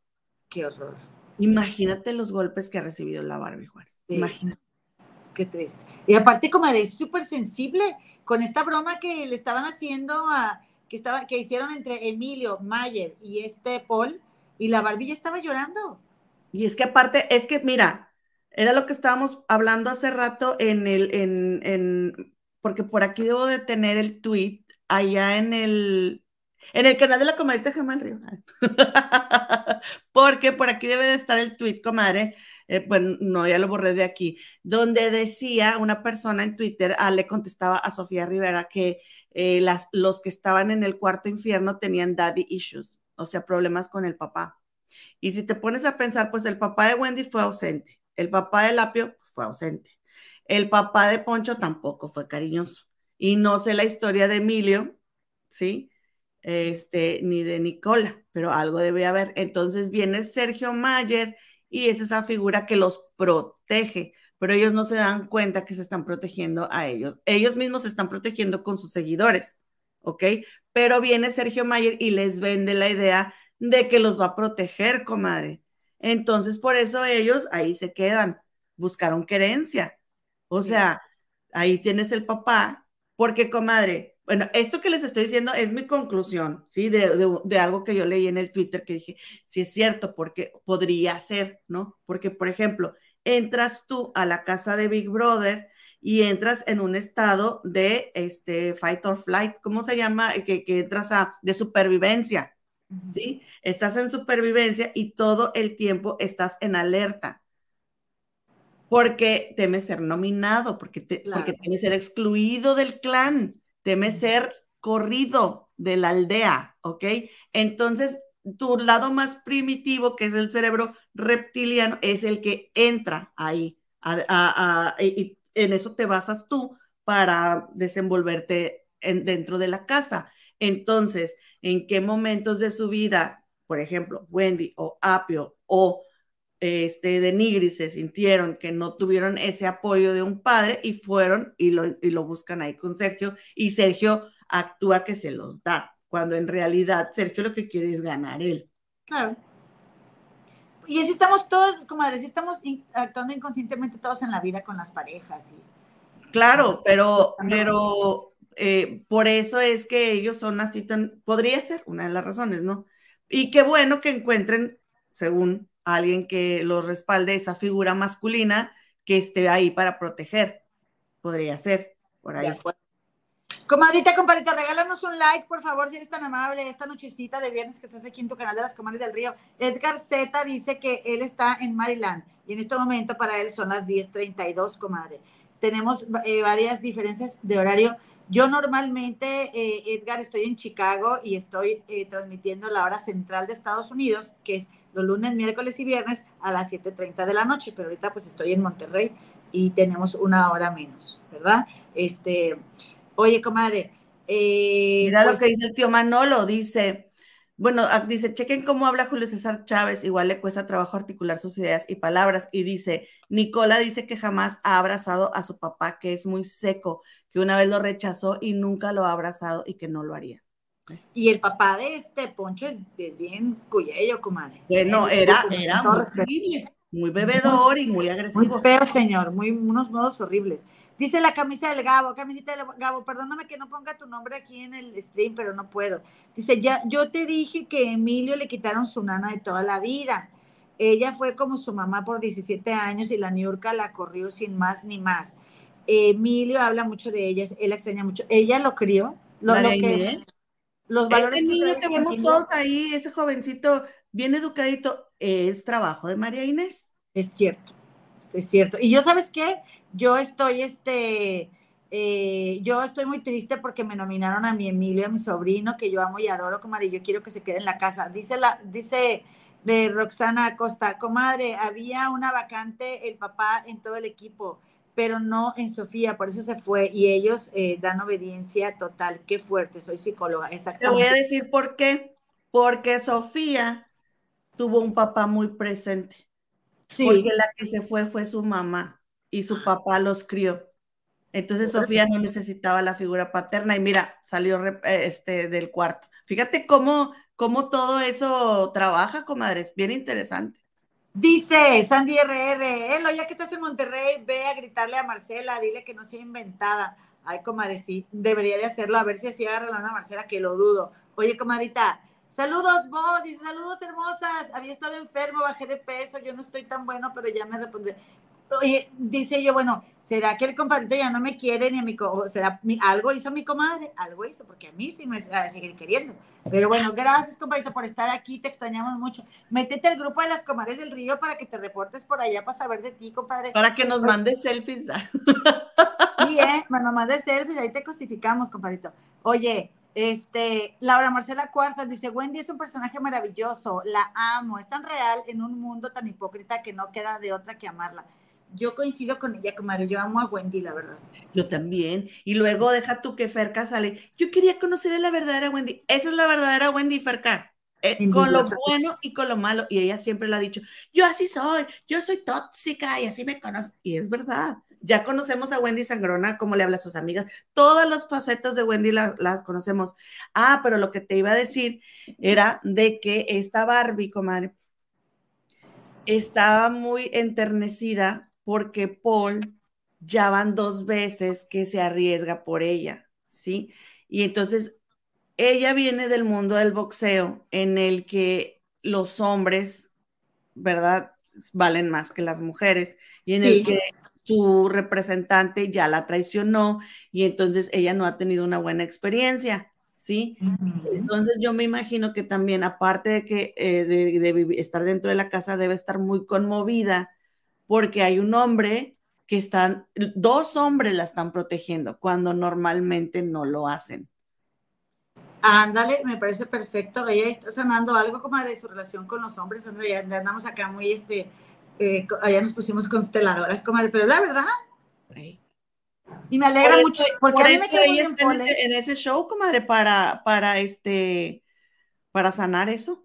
Qué horror. Imagínate los golpes que ha recibido la Barbie Juárez. Imagínate. Qué triste. Y aparte, como es súper sensible con esta broma que le estaban haciendo a, que estaba, que hicieron entre Emilio Mayer y este Paul, y la Barbie ya estaba llorando. Y es que aparte, es que mira, era lo que estábamos hablando hace rato en el, en, en, porque por aquí debo de tener el tweet allá en el, en el canal de la comadita Jamal Río. porque por aquí debe de estar el tweet, comadre. Eh, bueno, no, ya lo borré de aquí, donde decía una persona en Twitter, ah, le contestaba a Sofía Rivera que eh, los que estaban en el cuarto infierno tenían daddy issues, o sea, problemas con el papá. Y si te pones a pensar, pues el papá de Wendy fue ausente, el papá de Lapio fue ausente, el papá de Poncho tampoco fue cariñoso. Y no sé la historia de Emilio, ¿sí? Este, ni de Nicola, pero algo debe haber. Entonces viene Sergio Mayer y es esa figura que los protege, pero ellos no se dan cuenta que se están protegiendo a ellos. Ellos mismos se están protegiendo con sus seguidores, ¿ok? Pero viene Sergio Mayer y les vende la idea de que los va a proteger, comadre. Entonces, por eso ellos ahí se quedan, buscaron querencia. O sea, ahí tienes el papá, porque, comadre, bueno, esto que les estoy diciendo es mi conclusión, ¿sí? De, algo que yo leí en el Twitter que dije, sí es cierto, porque podría ser, ¿no? Porque, por ejemplo, entras tú a la casa de Big Brother y entras en un estado de este fight or flight, ¿cómo se llama? Que, que entras a de supervivencia, ¿sí? Estás en supervivencia y todo el tiempo estás en alerta. Porque temes ser nominado, porque, te, porque temes ser excluido del clan, temes ser corrido de la aldea, ¿ok? Entonces, tu lado más primitivo, que es el cerebro reptiliano, es el que entra ahí. y en eso te basas tú para desenvolverte dentro de la casa. Entonces, ¿en qué momentos de su vida, por ejemplo, Wendy o Apio o este, de Nigri se sintieron que no tuvieron ese apoyo de un padre y fueron y lo, y lo buscan ahí con Sergio y Sergio actúa que se los da, cuando en realidad Sergio lo que quiere es ganar él. Claro. Y así estamos todos, comadre, así estamos actuando inconscientemente todos en la vida con las parejas. Y... Claro, pero, pero eh, por eso es que ellos son así tan, podría ser una de las razones, ¿no? Y qué bueno que encuentren, según alguien que los respalde, esa figura masculina que esté ahí para proteger. Podría ser, por ahí. Comadrita, compadrita, regálanos un like, por favor, si eres tan amable, esta nochecita de viernes que estás aquí en tu canal de las Comadres del Río. Edgar Z dice que él está en Maryland y en este momento para él son las 10.32, comadre. Tenemos eh, varias diferencias de horario. Yo normalmente, eh, Edgar, estoy en Chicago y estoy eh, transmitiendo la hora central de Estados Unidos, que es los lunes, miércoles y viernes a las 7.30 de la noche, pero ahorita pues estoy en Monterrey y tenemos una hora menos, ¿verdad? Este, oye, comadre. Eh, Mira lo pues que dice el tío Manolo, dice, bueno, ah, dice, chequen cómo habla Julio César Chávez, igual le cuesta trabajo articular sus ideas y palabras, y dice, Nicola dice que jamás ha abrazado a su papá, que es muy seco, que una vez lo rechazó y nunca lo ha abrazado y que no lo haría. Y el papá de este Poncho es, bien cuyello, comadre. Bueno, era, era muy, muy bebedor y muy agresivo. Muy feo, señor, muy, unos modos horribles. Dice la camisa del Gabo, camisita del Gabo, perdóname que no ponga tu nombre aquí en el stream, pero no puedo. Dice, ya, yo te dije que Emilio le quitaron su nana de toda la vida. Ella fue como su mamá por 17 años y la Niurka la corrió sin más ni más. Emilio habla mucho de ella, él la extraña mucho. Ella lo crió, lo, lo que los valores. Ese niño que vemos todos ahí, ese jovencito bien educadito, es trabajo de María Inés. Es cierto, es cierto. Y yo, ¿sabes qué? Yo estoy, este, eh, yo estoy muy triste porque me nominaron a mi Emilio, a mi sobrino, que yo amo y adoro, comadre, y yo quiero que se quede en la casa. Dice la, dice de Roxana Acosta, comadre, había una vacante el papá en todo el equipo pero no en Sofía, por eso se fue y ellos eh, dan obediencia total. Qué fuerte, soy psicóloga, exactamente. Te voy a decir por qué. Porque Sofía tuvo un papá muy presente. Sí. Porque la que se fue fue su mamá y su papá los crió. Entonces Sofía no necesitaba la figura paterna y mira, salió eh, este, del cuarto. Fíjate cómo, cómo todo eso trabaja, comadres, bien interesante. Dice Sandy RR, Elo, ya que estás en Monterrey, ve a gritarle a Marcela, dile que no sea inventada. Ay, comadre, sí, debería de hacerlo, a ver si así agarra la Marcela, que lo dudo. Oye, comadrita, saludos, vos, dice, saludos hermosas, había estado enfermo, bajé de peso, yo no estoy tan bueno, pero ya me respondré. Oye, dice yo, bueno, ¿será que el compadrito ya no me quiere ni a mi, será algo hizo mi comadre? Algo hizo, porque a mí sí me va a seguir queriendo. Pero bueno, gracias, compadrito, por estar aquí, te extrañamos mucho. Métete al grupo de las comadres del río para que te reportes por allá para saber de ti, compadre. Para que nos mandes selfies. Sí, eh, nos mandes selfies, ahí te cosificamos, compadrito. Oye, este, Laura Marcela Cuartas dice, Wendy es un personaje maravilloso, la amo, es tan real en un mundo tan hipócrita que no queda de otra que amarla yo coincido con ella, comadre. Yo amo a Wendy, la verdad. Yo también. Y luego deja tú que Ferca sale. Yo quería conocer a la verdadera Wendy. Esa es la verdadera Wendy, Ferca. Eh, con lo bueno y con lo malo. Y ella siempre le ha dicho, yo así soy, yo soy tóxica y así me conozco. Y es verdad. Ya conocemos a Wendy Sangrona, cómo le habla a sus amigas. Todas las facetas de Wendy las conocemos. Ah, pero lo que te iba a decir era de que esta Barbie, comadre, estaba muy enternecida porque Paul ya van dos veces que se arriesga por ella, ¿sí? Y entonces ella viene del mundo del boxeo en el que los hombres, ¿verdad? Valen más que las mujeres y en el que su representante ya la traicionó y entonces ella no ha tenido una buena experiencia, ¿sí? Entonces yo me imagino que también, aparte de que eh, de, estar dentro de la casa, debe estar muy conmovida porque hay un hombre que están, dos hombres la están protegiendo cuando normalmente no lo hacen. Ándale, me parece perfecto. Ella está sanando algo como de su relación con los hombres. Ya andamos acá muy, este, eh, allá nos pusimos consteladoras, comadre, pero la verdad. Y me alegra mucho. Porque por eso ella está en ese, en ese, show, comadre, para, para, este, para sanar eso.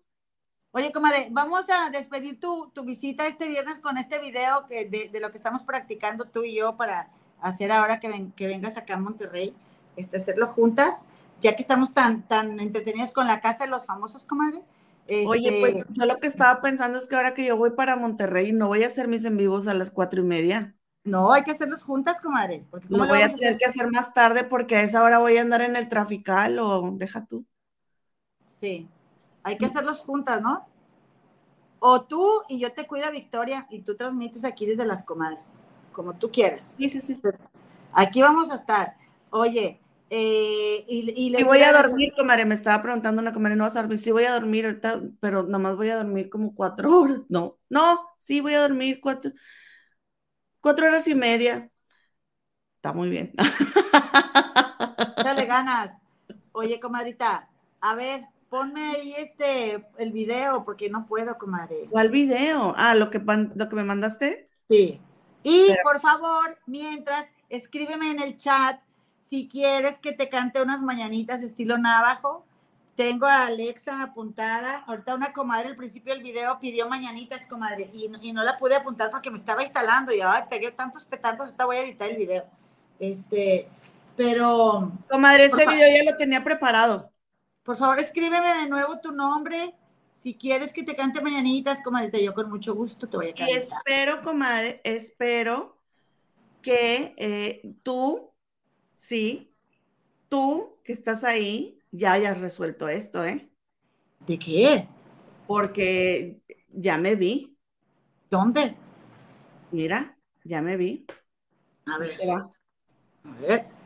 Oye, comadre, vamos a despedir tu, tu visita este viernes con este video que de, de, lo que estamos practicando tú y yo para hacer ahora que, ven, que vengas acá a Monterrey, este, hacerlo juntas ya que estamos tan, tan entretenidos con la casa de los famosos, comadre. Oye, pues este yo lo que estaba pensando es que ahora que yo voy para Monterrey, no voy a hacer mis en vivos a las cuatro y media. No, hay que hacerlos juntas, comadre. Porque lo voy a tener que hacer más tarde porque a esa hora voy a andar en el trafical o deja tú. Sí, hay que hacerlos juntas, ¿no? O tú y yo te cuida Victoria y tú transmites aquí desde las comadres, como tú quieras. Sí, sí, sí. Aquí vamos a estar. Oye, eh, y, y, voy a dormir, comadre, me estaba preguntando una comadre, no vas a dormir, sí voy a dormir ahorita, pero nomás voy a dormir como cuatro horas, no, no, sí voy a dormir cuatro, cuatro horas y media, está muy bien. Dale ganas. Oye, comadrita, a ver, ponme ahí este, el video, porque no puedo, comadre. ¿Cuál video? Ah, lo que, lo que me mandaste. Sí. Y por favor, mientras, escríbeme en el chat si quieres que te cante unas mañanitas estilo navajo, tengo a Alexa apuntada. Ahorita una comadre al principio del video pidió mañanitas, comadre, y, y no la pude apuntar porque me estaba instalando y ay, pegué tantos petantos, ahorita voy a editar el video. Este, pero. Comadre, ese video ya lo tenía preparado. Por favor, escríbeme de nuevo tu nombre. Si quieres que te cante mañanitas, comadre, yo con mucho gusto te voy a cantar. Y espero, comadre, espero que eh, tú sí, tú que estás ahí ya hayas resuelto esto, ¿eh? ¿De qué? Porque ya me vi. ¿Dónde? Mira, ya me vi. A ver. A ver.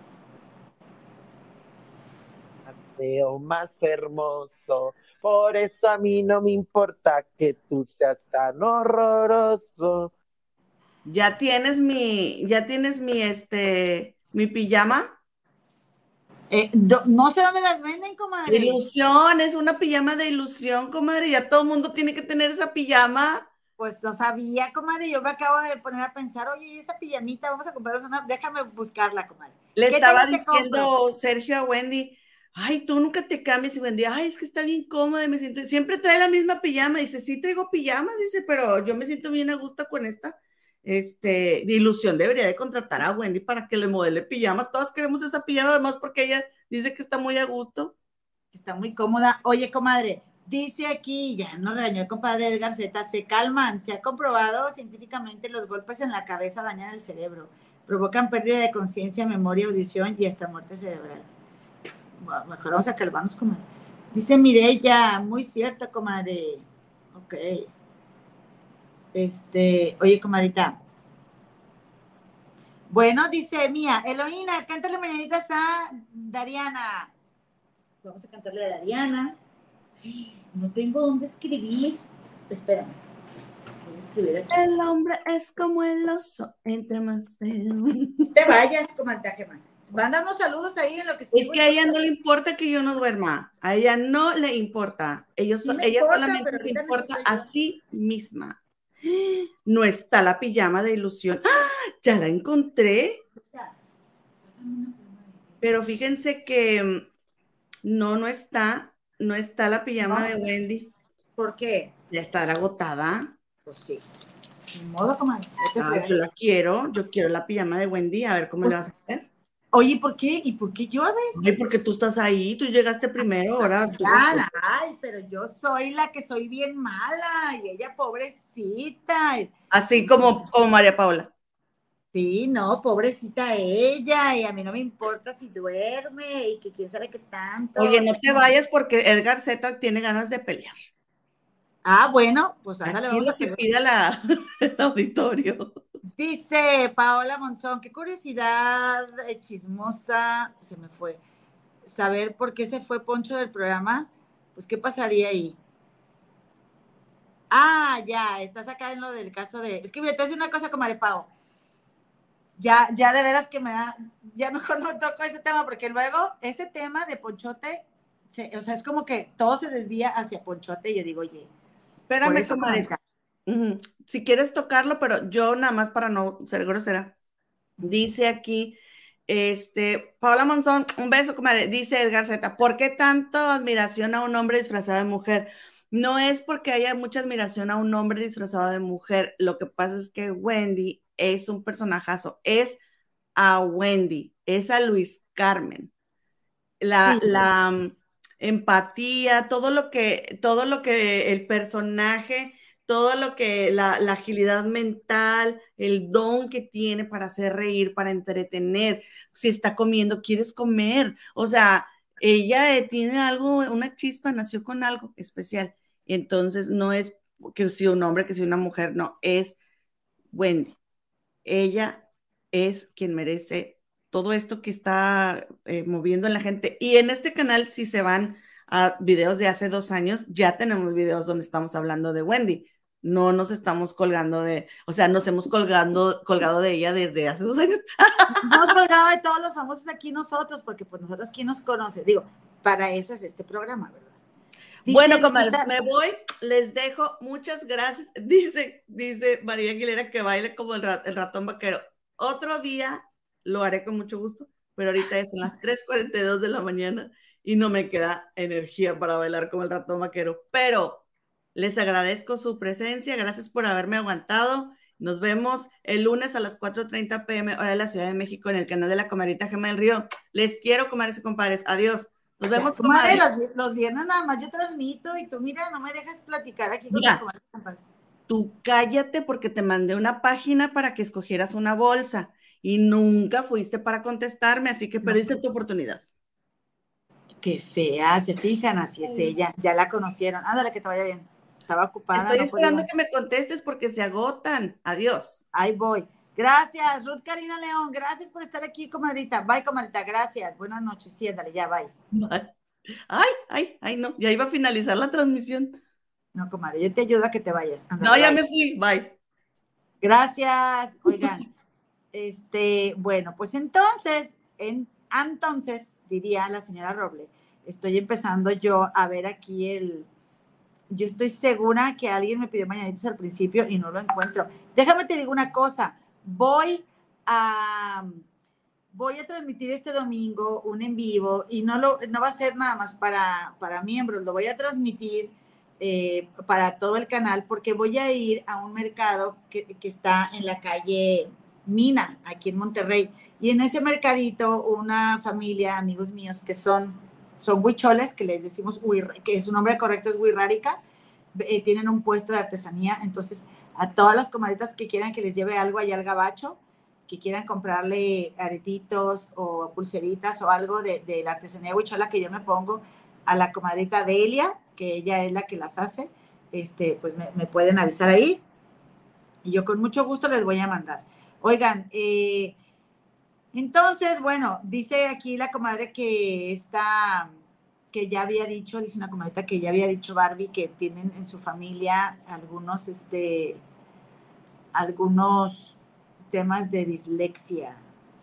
Veo más hermoso, por eso a mí no me importa que tú seas tan horroroso. Ya tienes mi, ya tienes mi, este, mi pijama. Eh, no sé dónde las venden, comadre. Ilusión, es una pijama de ilusión, comadre. Ya todo el mundo tiene que tener esa pijama. Pues no sabía, comadre. Yo me acabo de poner a pensar, oye, esa pijamita, vamos a comprarnos una. Déjame buscarla, comadre. Le estaba diciendo Sergio a Wendy, ay, tú nunca te cambias. Y Wendy, ay, es que está bien cómoda, me siento. Siempre trae la misma pijama. Dice, sí, traigo pijamas, dice, pero yo me siento bien a gusto con esta este, ilusión debería de contratar a Wendy para que le modele pijamas. Todas queremos esa pijama, además porque ella dice que está muy a gusto. Está muy cómoda. Oye, comadre, dice aquí, ya nos regañó el compadre Edgar Z, se calman. Se ha comprobado científicamente los golpes en la cabeza dañan el cerebro, provocan pérdida de conciencia, memoria, audición y hasta muerte cerebral. Mejor vamos a comadre. Dice Mireya, muy cierto, comadre. Ok. Este, oye, comadita. Bueno, dice Mía, Eloína, cántale mañanitas a Dariana. Vamos a cantarle a Dariana. No tengo dónde escribir. Espérame. Voy a escribir aquí. El hombre es como el oso, entre más feo. Te vayas, comadre Mándanos saludos ahí en lo que Es que a ella no le importa que yo no duerma. A ella no le importa. Ellos, ella solamente se importa a sí misma no está la pijama de ilusión. ¡Ah! Ya la encontré. Pero fíjense que mm, no, no está. no está la pijama No. de Wendy. ¿Por qué? Ya estará agotada. Pues sí. Ni modo, a Ah, yo la quiero, yo quiero la pijama de Wendy, a ver cómo le vas a hacer. Oye, ¿por qué? ¿Y por qué yo? A ver. Ay, porque tú estás ahí, tú llegaste primero, ahora tú. Clara, ay, pero yo soy la que soy bien mala y ella pobrecita. Así como, como María Paula. Sí, no, pobrecita ella, y a mí no me importa si duerme y que quién sabe qué tanto. Oye, no te vayas porque Edgar Z tiene ganas de pelear. Ah, bueno, pues ándale, vamos lo a que pida la, el auditorio. Dice Paola Monzón, qué curiosidad eh, chismosa, se me fue. Saber por qué se fue Poncho del programa, pues qué pasaría ahí. Ah, ya, estás acá en lo del caso de. Es que te voy a decir una cosa, comadre Pau. Ya, ya de veras que me da, ya mejor no toco ese tema, porque luego ese tema de Ponchote, se- o sea, es como que todo se desvía hacia Ponchote, y yo digo, oye, Espérame, comadre. Si quieres tocarlo, pero yo nada más para no ser grosera. Dice aquí, este, Paola Monzón, un beso, comadre. Dice Edgar Z, ¿por qué tanto admiración a un hombre disfrazado de mujer? No es porque haya mucha admiración a un hombre disfrazado de mujer. Lo que pasa es que Wendy es un personajazo. Es a Wendy, es a Luis Carmen. La, Sí. la mm, empatía, todo lo que, todo lo que el personaje todo lo que la, agilidad mental, el don que tiene para hacer reír, para entretener, si está comiendo, quieres comer, o sea, ella eh, tiene algo, una chispa, nació con algo especial, entonces no es que si un hombre, que si una mujer, no, es Wendy, ella es quien merece todo esto que está eh, moviendo en la gente, y en este canal, si se van a videos de hace dos años, ya tenemos videos donde estamos hablando de Wendy no nos estamos colgando de, o sea, nos hemos colgando, colgado de ella desde hace dos años. Nos hemos colgado de todos los famosos aquí nosotros, porque pues nosotros, ¿quién nos conoce? Digo, para eso es este programa, ¿verdad? Dice, bueno, comadres, me voy, les dejo, muchas gracias. Dice, dice María Aguilera que baile como el, rat, el ratón vaquero. Otro día lo haré con mucho gusto, pero ahorita es en las 3.42 de la mañana y no me queda energía para bailar como el ratón vaquero, pero les agradezco su presencia, gracias por haberme aguantado. Nos vemos el lunes a las 4.30 pm, hora de la Ciudad de México, en el canal de la Comadrita Gema del Río. Les quiero, comadres y compadres. Adiós. Nos vemos, comadre. Los, los, viernes nada más yo transmito y tú, mira, no me dejas platicar aquí con mira, los comadres. Tú cállate porque te mandé una página para que escogieras una bolsa y nunca fuiste para contestarme, así que perdiste no. tu oportunidad. Qué fea, se fijan, así es ella. Ya la conocieron. Ándale, que te vaya bien estaba ocupada. Estoy no esperando podía. que me contestes porque se agotan. Adiós. Ahí voy. Gracias, Ruth Karina León. Gracias por estar aquí, comadrita. Bye, comadrita. Gracias. Buenas noches. Sí, ándale, ya, bye. bye. Ay, ay, ay, no. Ya iba a finalizar la transmisión. No, comadre, yo te ayudo a que te vayas. No, ya bye. me fui. Bye. Gracias. Oigan, este, bueno, pues entonces, en, entonces, diría la señora Roble, estoy empezando yo a ver aquí el, yo estoy segura que alguien me pidió mañanitas al principio y no lo encuentro. Déjame te digo una cosa, voy a voy a transmitir este domingo un en vivo y no lo no va a ser nada más para, para miembros, lo voy a transmitir eh, para todo el canal porque voy a ir a un mercado que, que está en la calle Mina, aquí en Monterrey. Y en ese mercadito, una familia, amigos míos que son son huicholes, que les decimos, que su nombre correcto es huirrárica, eh, tienen un puesto de artesanía, entonces a todas las comadritas que quieran que les lleve algo allá al gabacho, que quieran comprarle aretitos o pulseritas o algo de, la artesanía huichola que yo me pongo, a la comadrita Delia, que ella es la que las hace, este, pues me, me pueden avisar ahí y yo con mucho gusto les voy a mandar. Oigan, eh, entonces, bueno, dice aquí la comadre que está, que ya había dicho, dice una comadrita que ya había dicho Barbie que tienen en su familia algunos, este, algunos temas de dislexia.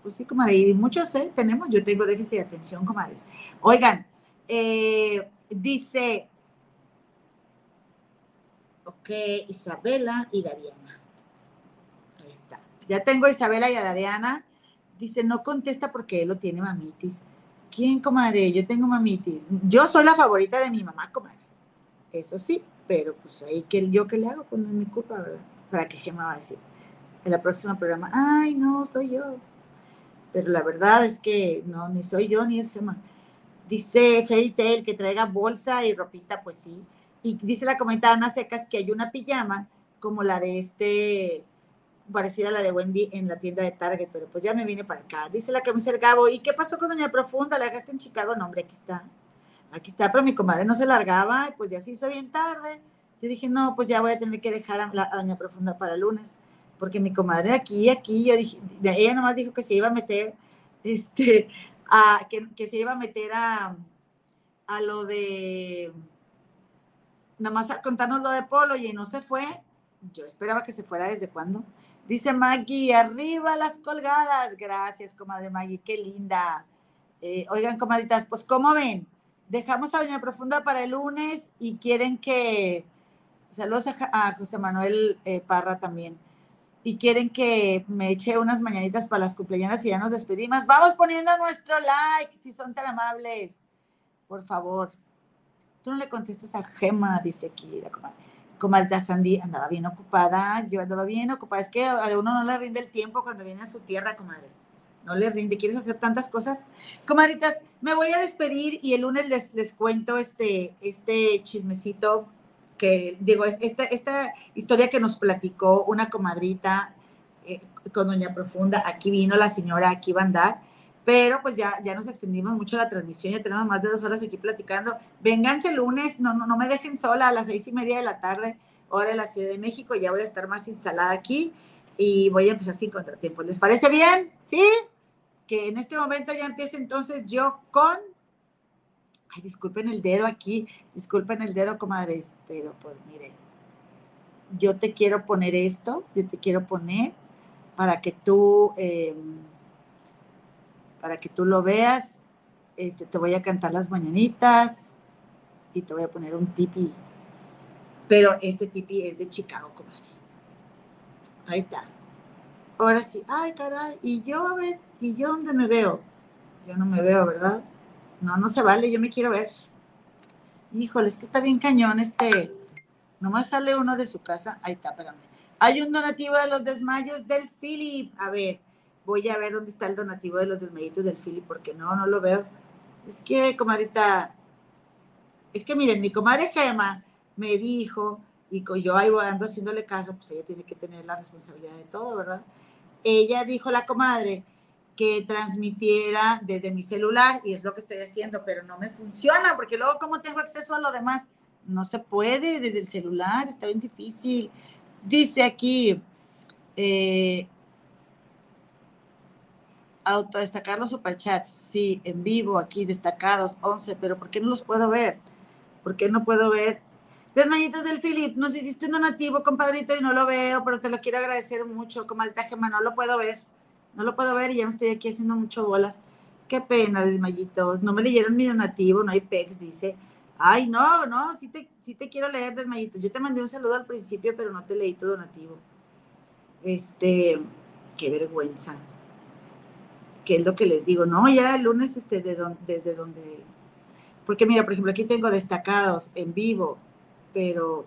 Pues sí, comadre, y muchos ¿eh? tenemos, yo tengo déficit de atención, comadres. Oigan, eh, dice, ok, Isabela y Dariana. Ahí está. Ya tengo a Isabela y a Dariana dice, no contesta porque él lo tiene mamitis. ¿Quién, comadre? Yo tengo mamitis. Yo soy la favorita de mi mamá, comadre. Eso sí, pero pues ahí que yo que le hago, pues no es mi culpa, ¿verdad? Para que Gema va a decir en la próxima programa, ay, no, soy yo. Pero la verdad es que no, ni soy yo ni es Gema. Dice Fairy Tail que traiga bolsa y ropita, pues sí. Y dice la comentada Ana Secas que hay una pijama como la de este, parecida a la de Wendy en la tienda de Target, pero pues ya me vine para acá. Dice la camisa del Gabo, ¿y qué pasó con Doña Profunda? ¿La dejaste en Chicago? No, hombre, aquí está. Aquí está, pero mi comadre no se largaba, y pues ya se hizo bien tarde. Yo dije, no, pues ya voy a tener que dejar a, Doña Profunda para el lunes, porque mi comadre aquí, aquí, yo dije, ella nomás dijo que se iba a meter, este, a, que, que se iba a meter a, a lo de, nada más a contarnos lo de Polo y no se fue. Yo esperaba que se fuera desde cuándo. Dice Maggie, arriba las colgadas. Gracias, comadre Maggie, qué linda. Eh, oigan, comadritas, pues ¿cómo ven? Dejamos a Doña Profunda para el lunes y quieren que... Saludos a, José Manuel eh, Parra también. Y quieren que me eche unas mañanitas para las cumpleaños y ya nos despedimos. Vamos poniendo nuestro like, si son tan amables. Por favor. Tú no le contestas a Gema, dice aquí la comadre comadre Sandy andaba bien ocupada, yo andaba bien ocupada. Es que a uno no le rinde el tiempo cuando viene a su tierra, comadre. No le rinde, quieres hacer tantas cosas. Comadritas, me voy a despedir y el lunes les, les cuento este, este chismecito que, digo, es esta, esta historia que nos platicó una comadrita eh, con Doña Profunda. Aquí vino la señora, aquí va a andar pero pues ya, ya nos extendimos mucho la transmisión, ya tenemos más de dos horas aquí platicando. Vénganse el lunes, no, no, no me dejen sola a las seis y media de la tarde, hora de la Ciudad de México, ya voy a estar más instalada aquí y voy a empezar sin contratiempo. ¿Les parece bien? ¿Sí? Que en este momento ya empiece entonces yo con... Ay, disculpen el dedo aquí, disculpen el dedo, comadres, pero pues miren, yo te quiero poner esto, yo te quiero poner para que tú... Eh, para que tú lo veas. Este, te voy a cantar las mañanitas y te voy a poner un tipi. Pero este tipi es de Chicago, comadre. Ahí está. Ahora sí. Ay, caray. Y yo, a ver, ¿y yo dónde me veo? Yo no me veo, ¿verdad? No, no se vale. Yo me quiero ver. Híjole, es que está bien cañón este. Nomás sale uno de su casa. Ahí está, espérame. Hay un donativo de los desmayos del Philip. A ver, voy a ver dónde está el donativo de los desmeditos del Philly, porque no, no lo veo. Es que, comadrita, es que miren, mi comadre Gema me dijo, y yo ahí ando haciéndole caso, pues ella tiene que tener la responsabilidad de todo, ¿verdad? Ella dijo, la comadre, que transmitiera desde mi celular, y es lo que estoy haciendo, pero no me funciona, porque luego, ¿cómo tengo acceso a lo demás? No se puede desde el celular, está bien difícil. Dice aquí, eh, autodestacar los superchats, sí, en vivo, aquí destacados, 11, pero ¿por qué no los puedo ver? ¿Por qué no puedo ver? Desmayitos del Philip, nos hiciste un donativo, compadrito, y no lo veo, pero te lo quiero agradecer mucho, como altajema, no lo puedo ver, no lo puedo ver y ya me estoy aquí haciendo mucho bolas. Qué pena, desmayitos, no me leyeron mi donativo, no hay pex, dice. Ay, no, no, sí te, sí te quiero leer, desmayitos. Yo te mandé un saludo al principio, pero no te leí tu donativo. Este, qué vergüenza es lo que les digo, no, ya el lunes este, de desde donde, porque mira, por ejemplo, aquí tengo destacados en vivo, pero,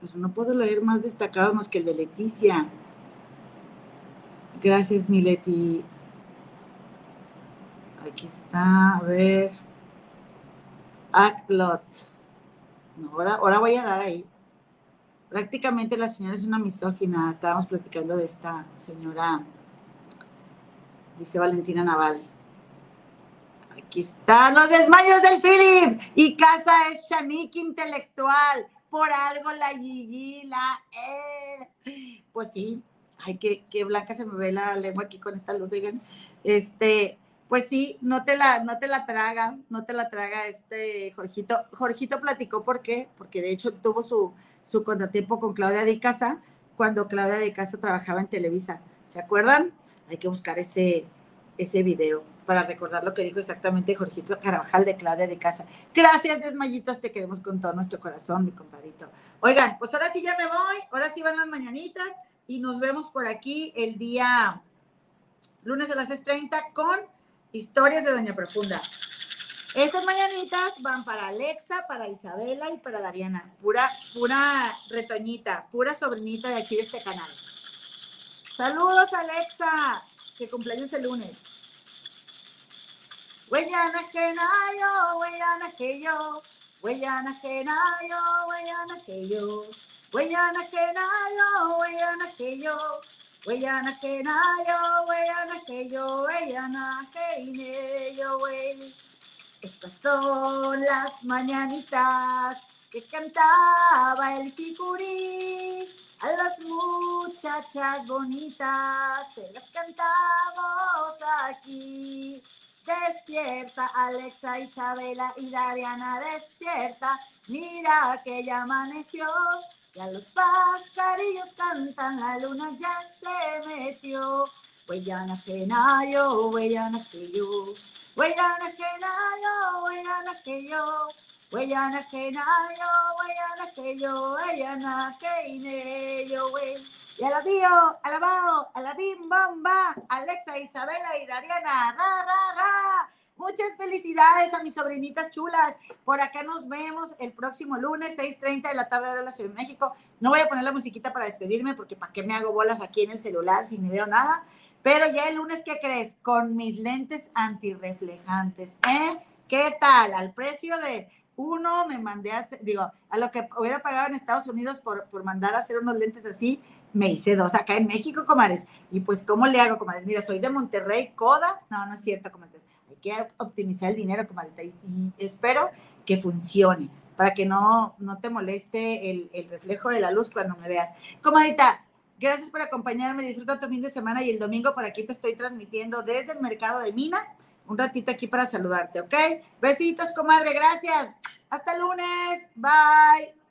pero no puedo leer más destacados más que el de Leticia. Gracias, mi Leti. Aquí está, a ver. Aclot. No, ahora, ahora voy a dar ahí. Prácticamente la señora es una misógina. Estábamos platicando de esta señora dice Valentina Naval. Aquí están los desmayos del Philip. Y casa es Shanique intelectual. Por algo la Gigi, la E. Pues sí. Ay, qué, qué, blanca se me ve la lengua aquí con esta luz, Este, pues sí, no te la, no te la traga, no te la traga este Jorgito. Jorgito platicó por qué, porque de hecho tuvo su, su contratiempo con Claudia de Casa cuando Claudia de Casa trabajaba en Televisa. ¿Se acuerdan? Hay que buscar ese, ese video para recordar lo que dijo exactamente Jorgito Carabajal de Claudia de Casa. Gracias, Desmayitos, te queremos con todo nuestro corazón, mi compadrito. Oigan, pues ahora sí ya me voy, ahora sí van las mañanitas y nos vemos por aquí el día lunes a las 6.30 con Historias de Doña Profunda. Estas mañanitas van para Alexa, para Isabela y para Dariana. Pura, pura retoñita, pura sobrinita de aquí de este canal. Saludos, Alexa, que cumpleaños el lunes. Huellana que nayo, huellana que yo, huellana que nayo, huellana que yo, huellana que nayo, huellana que yo, huellana que nayo, huellana que yo, huellana que yo, Estas son las mañanitas que cantaba el picurí a las muchachas bonitas, se las cantamos aquí. Despierta, Alexa, Isabela y Dariana, despierta. Mira que ya amaneció. Ya los pajarillos cantan, la luna ya se metió. Huellana que nayo, huellana que yo. Huellana que nayo, huellana que yo. Nayo, huellana que yo. Huellana que yo, y a la bio, a la bao, a la bim, bomba, Alexa, Isabela y Dariana, ra, ra, ra. Muchas felicidades a mis sobrinitas chulas. Por acá nos vemos el próximo lunes, 6.30 de la tarde de la Ciudad de México. No voy a poner la musiquita para despedirme porque para qué me hago bolas aquí en el celular si ni veo nada. Pero ya el lunes, ¿qué crees? Con mis lentes antirreflejantes. ¿Eh? ¿Qué tal? Al precio de uno me mandé a hacer, digo, a lo que hubiera pagado en Estados Unidos por, por mandar a hacer unos lentes así, me hice dos acá en México, comadres. Y pues, ¿cómo le hago, comadres? Mira, soy de Monterrey, Coda. No, no es cierto, comadres. Hay que optimizar el dinero, comadre. Y, espero que funcione para que no, no te moleste el, el reflejo de la luz cuando me veas. Comadita, gracias por acompañarme. Disfruta tu fin de semana y el domingo por aquí te estoy transmitiendo desde el mercado de Mina. Un ratito aquí para saludarte, ¿ok? Besitos, comadre. Gracias. Hasta el lunes. Bye.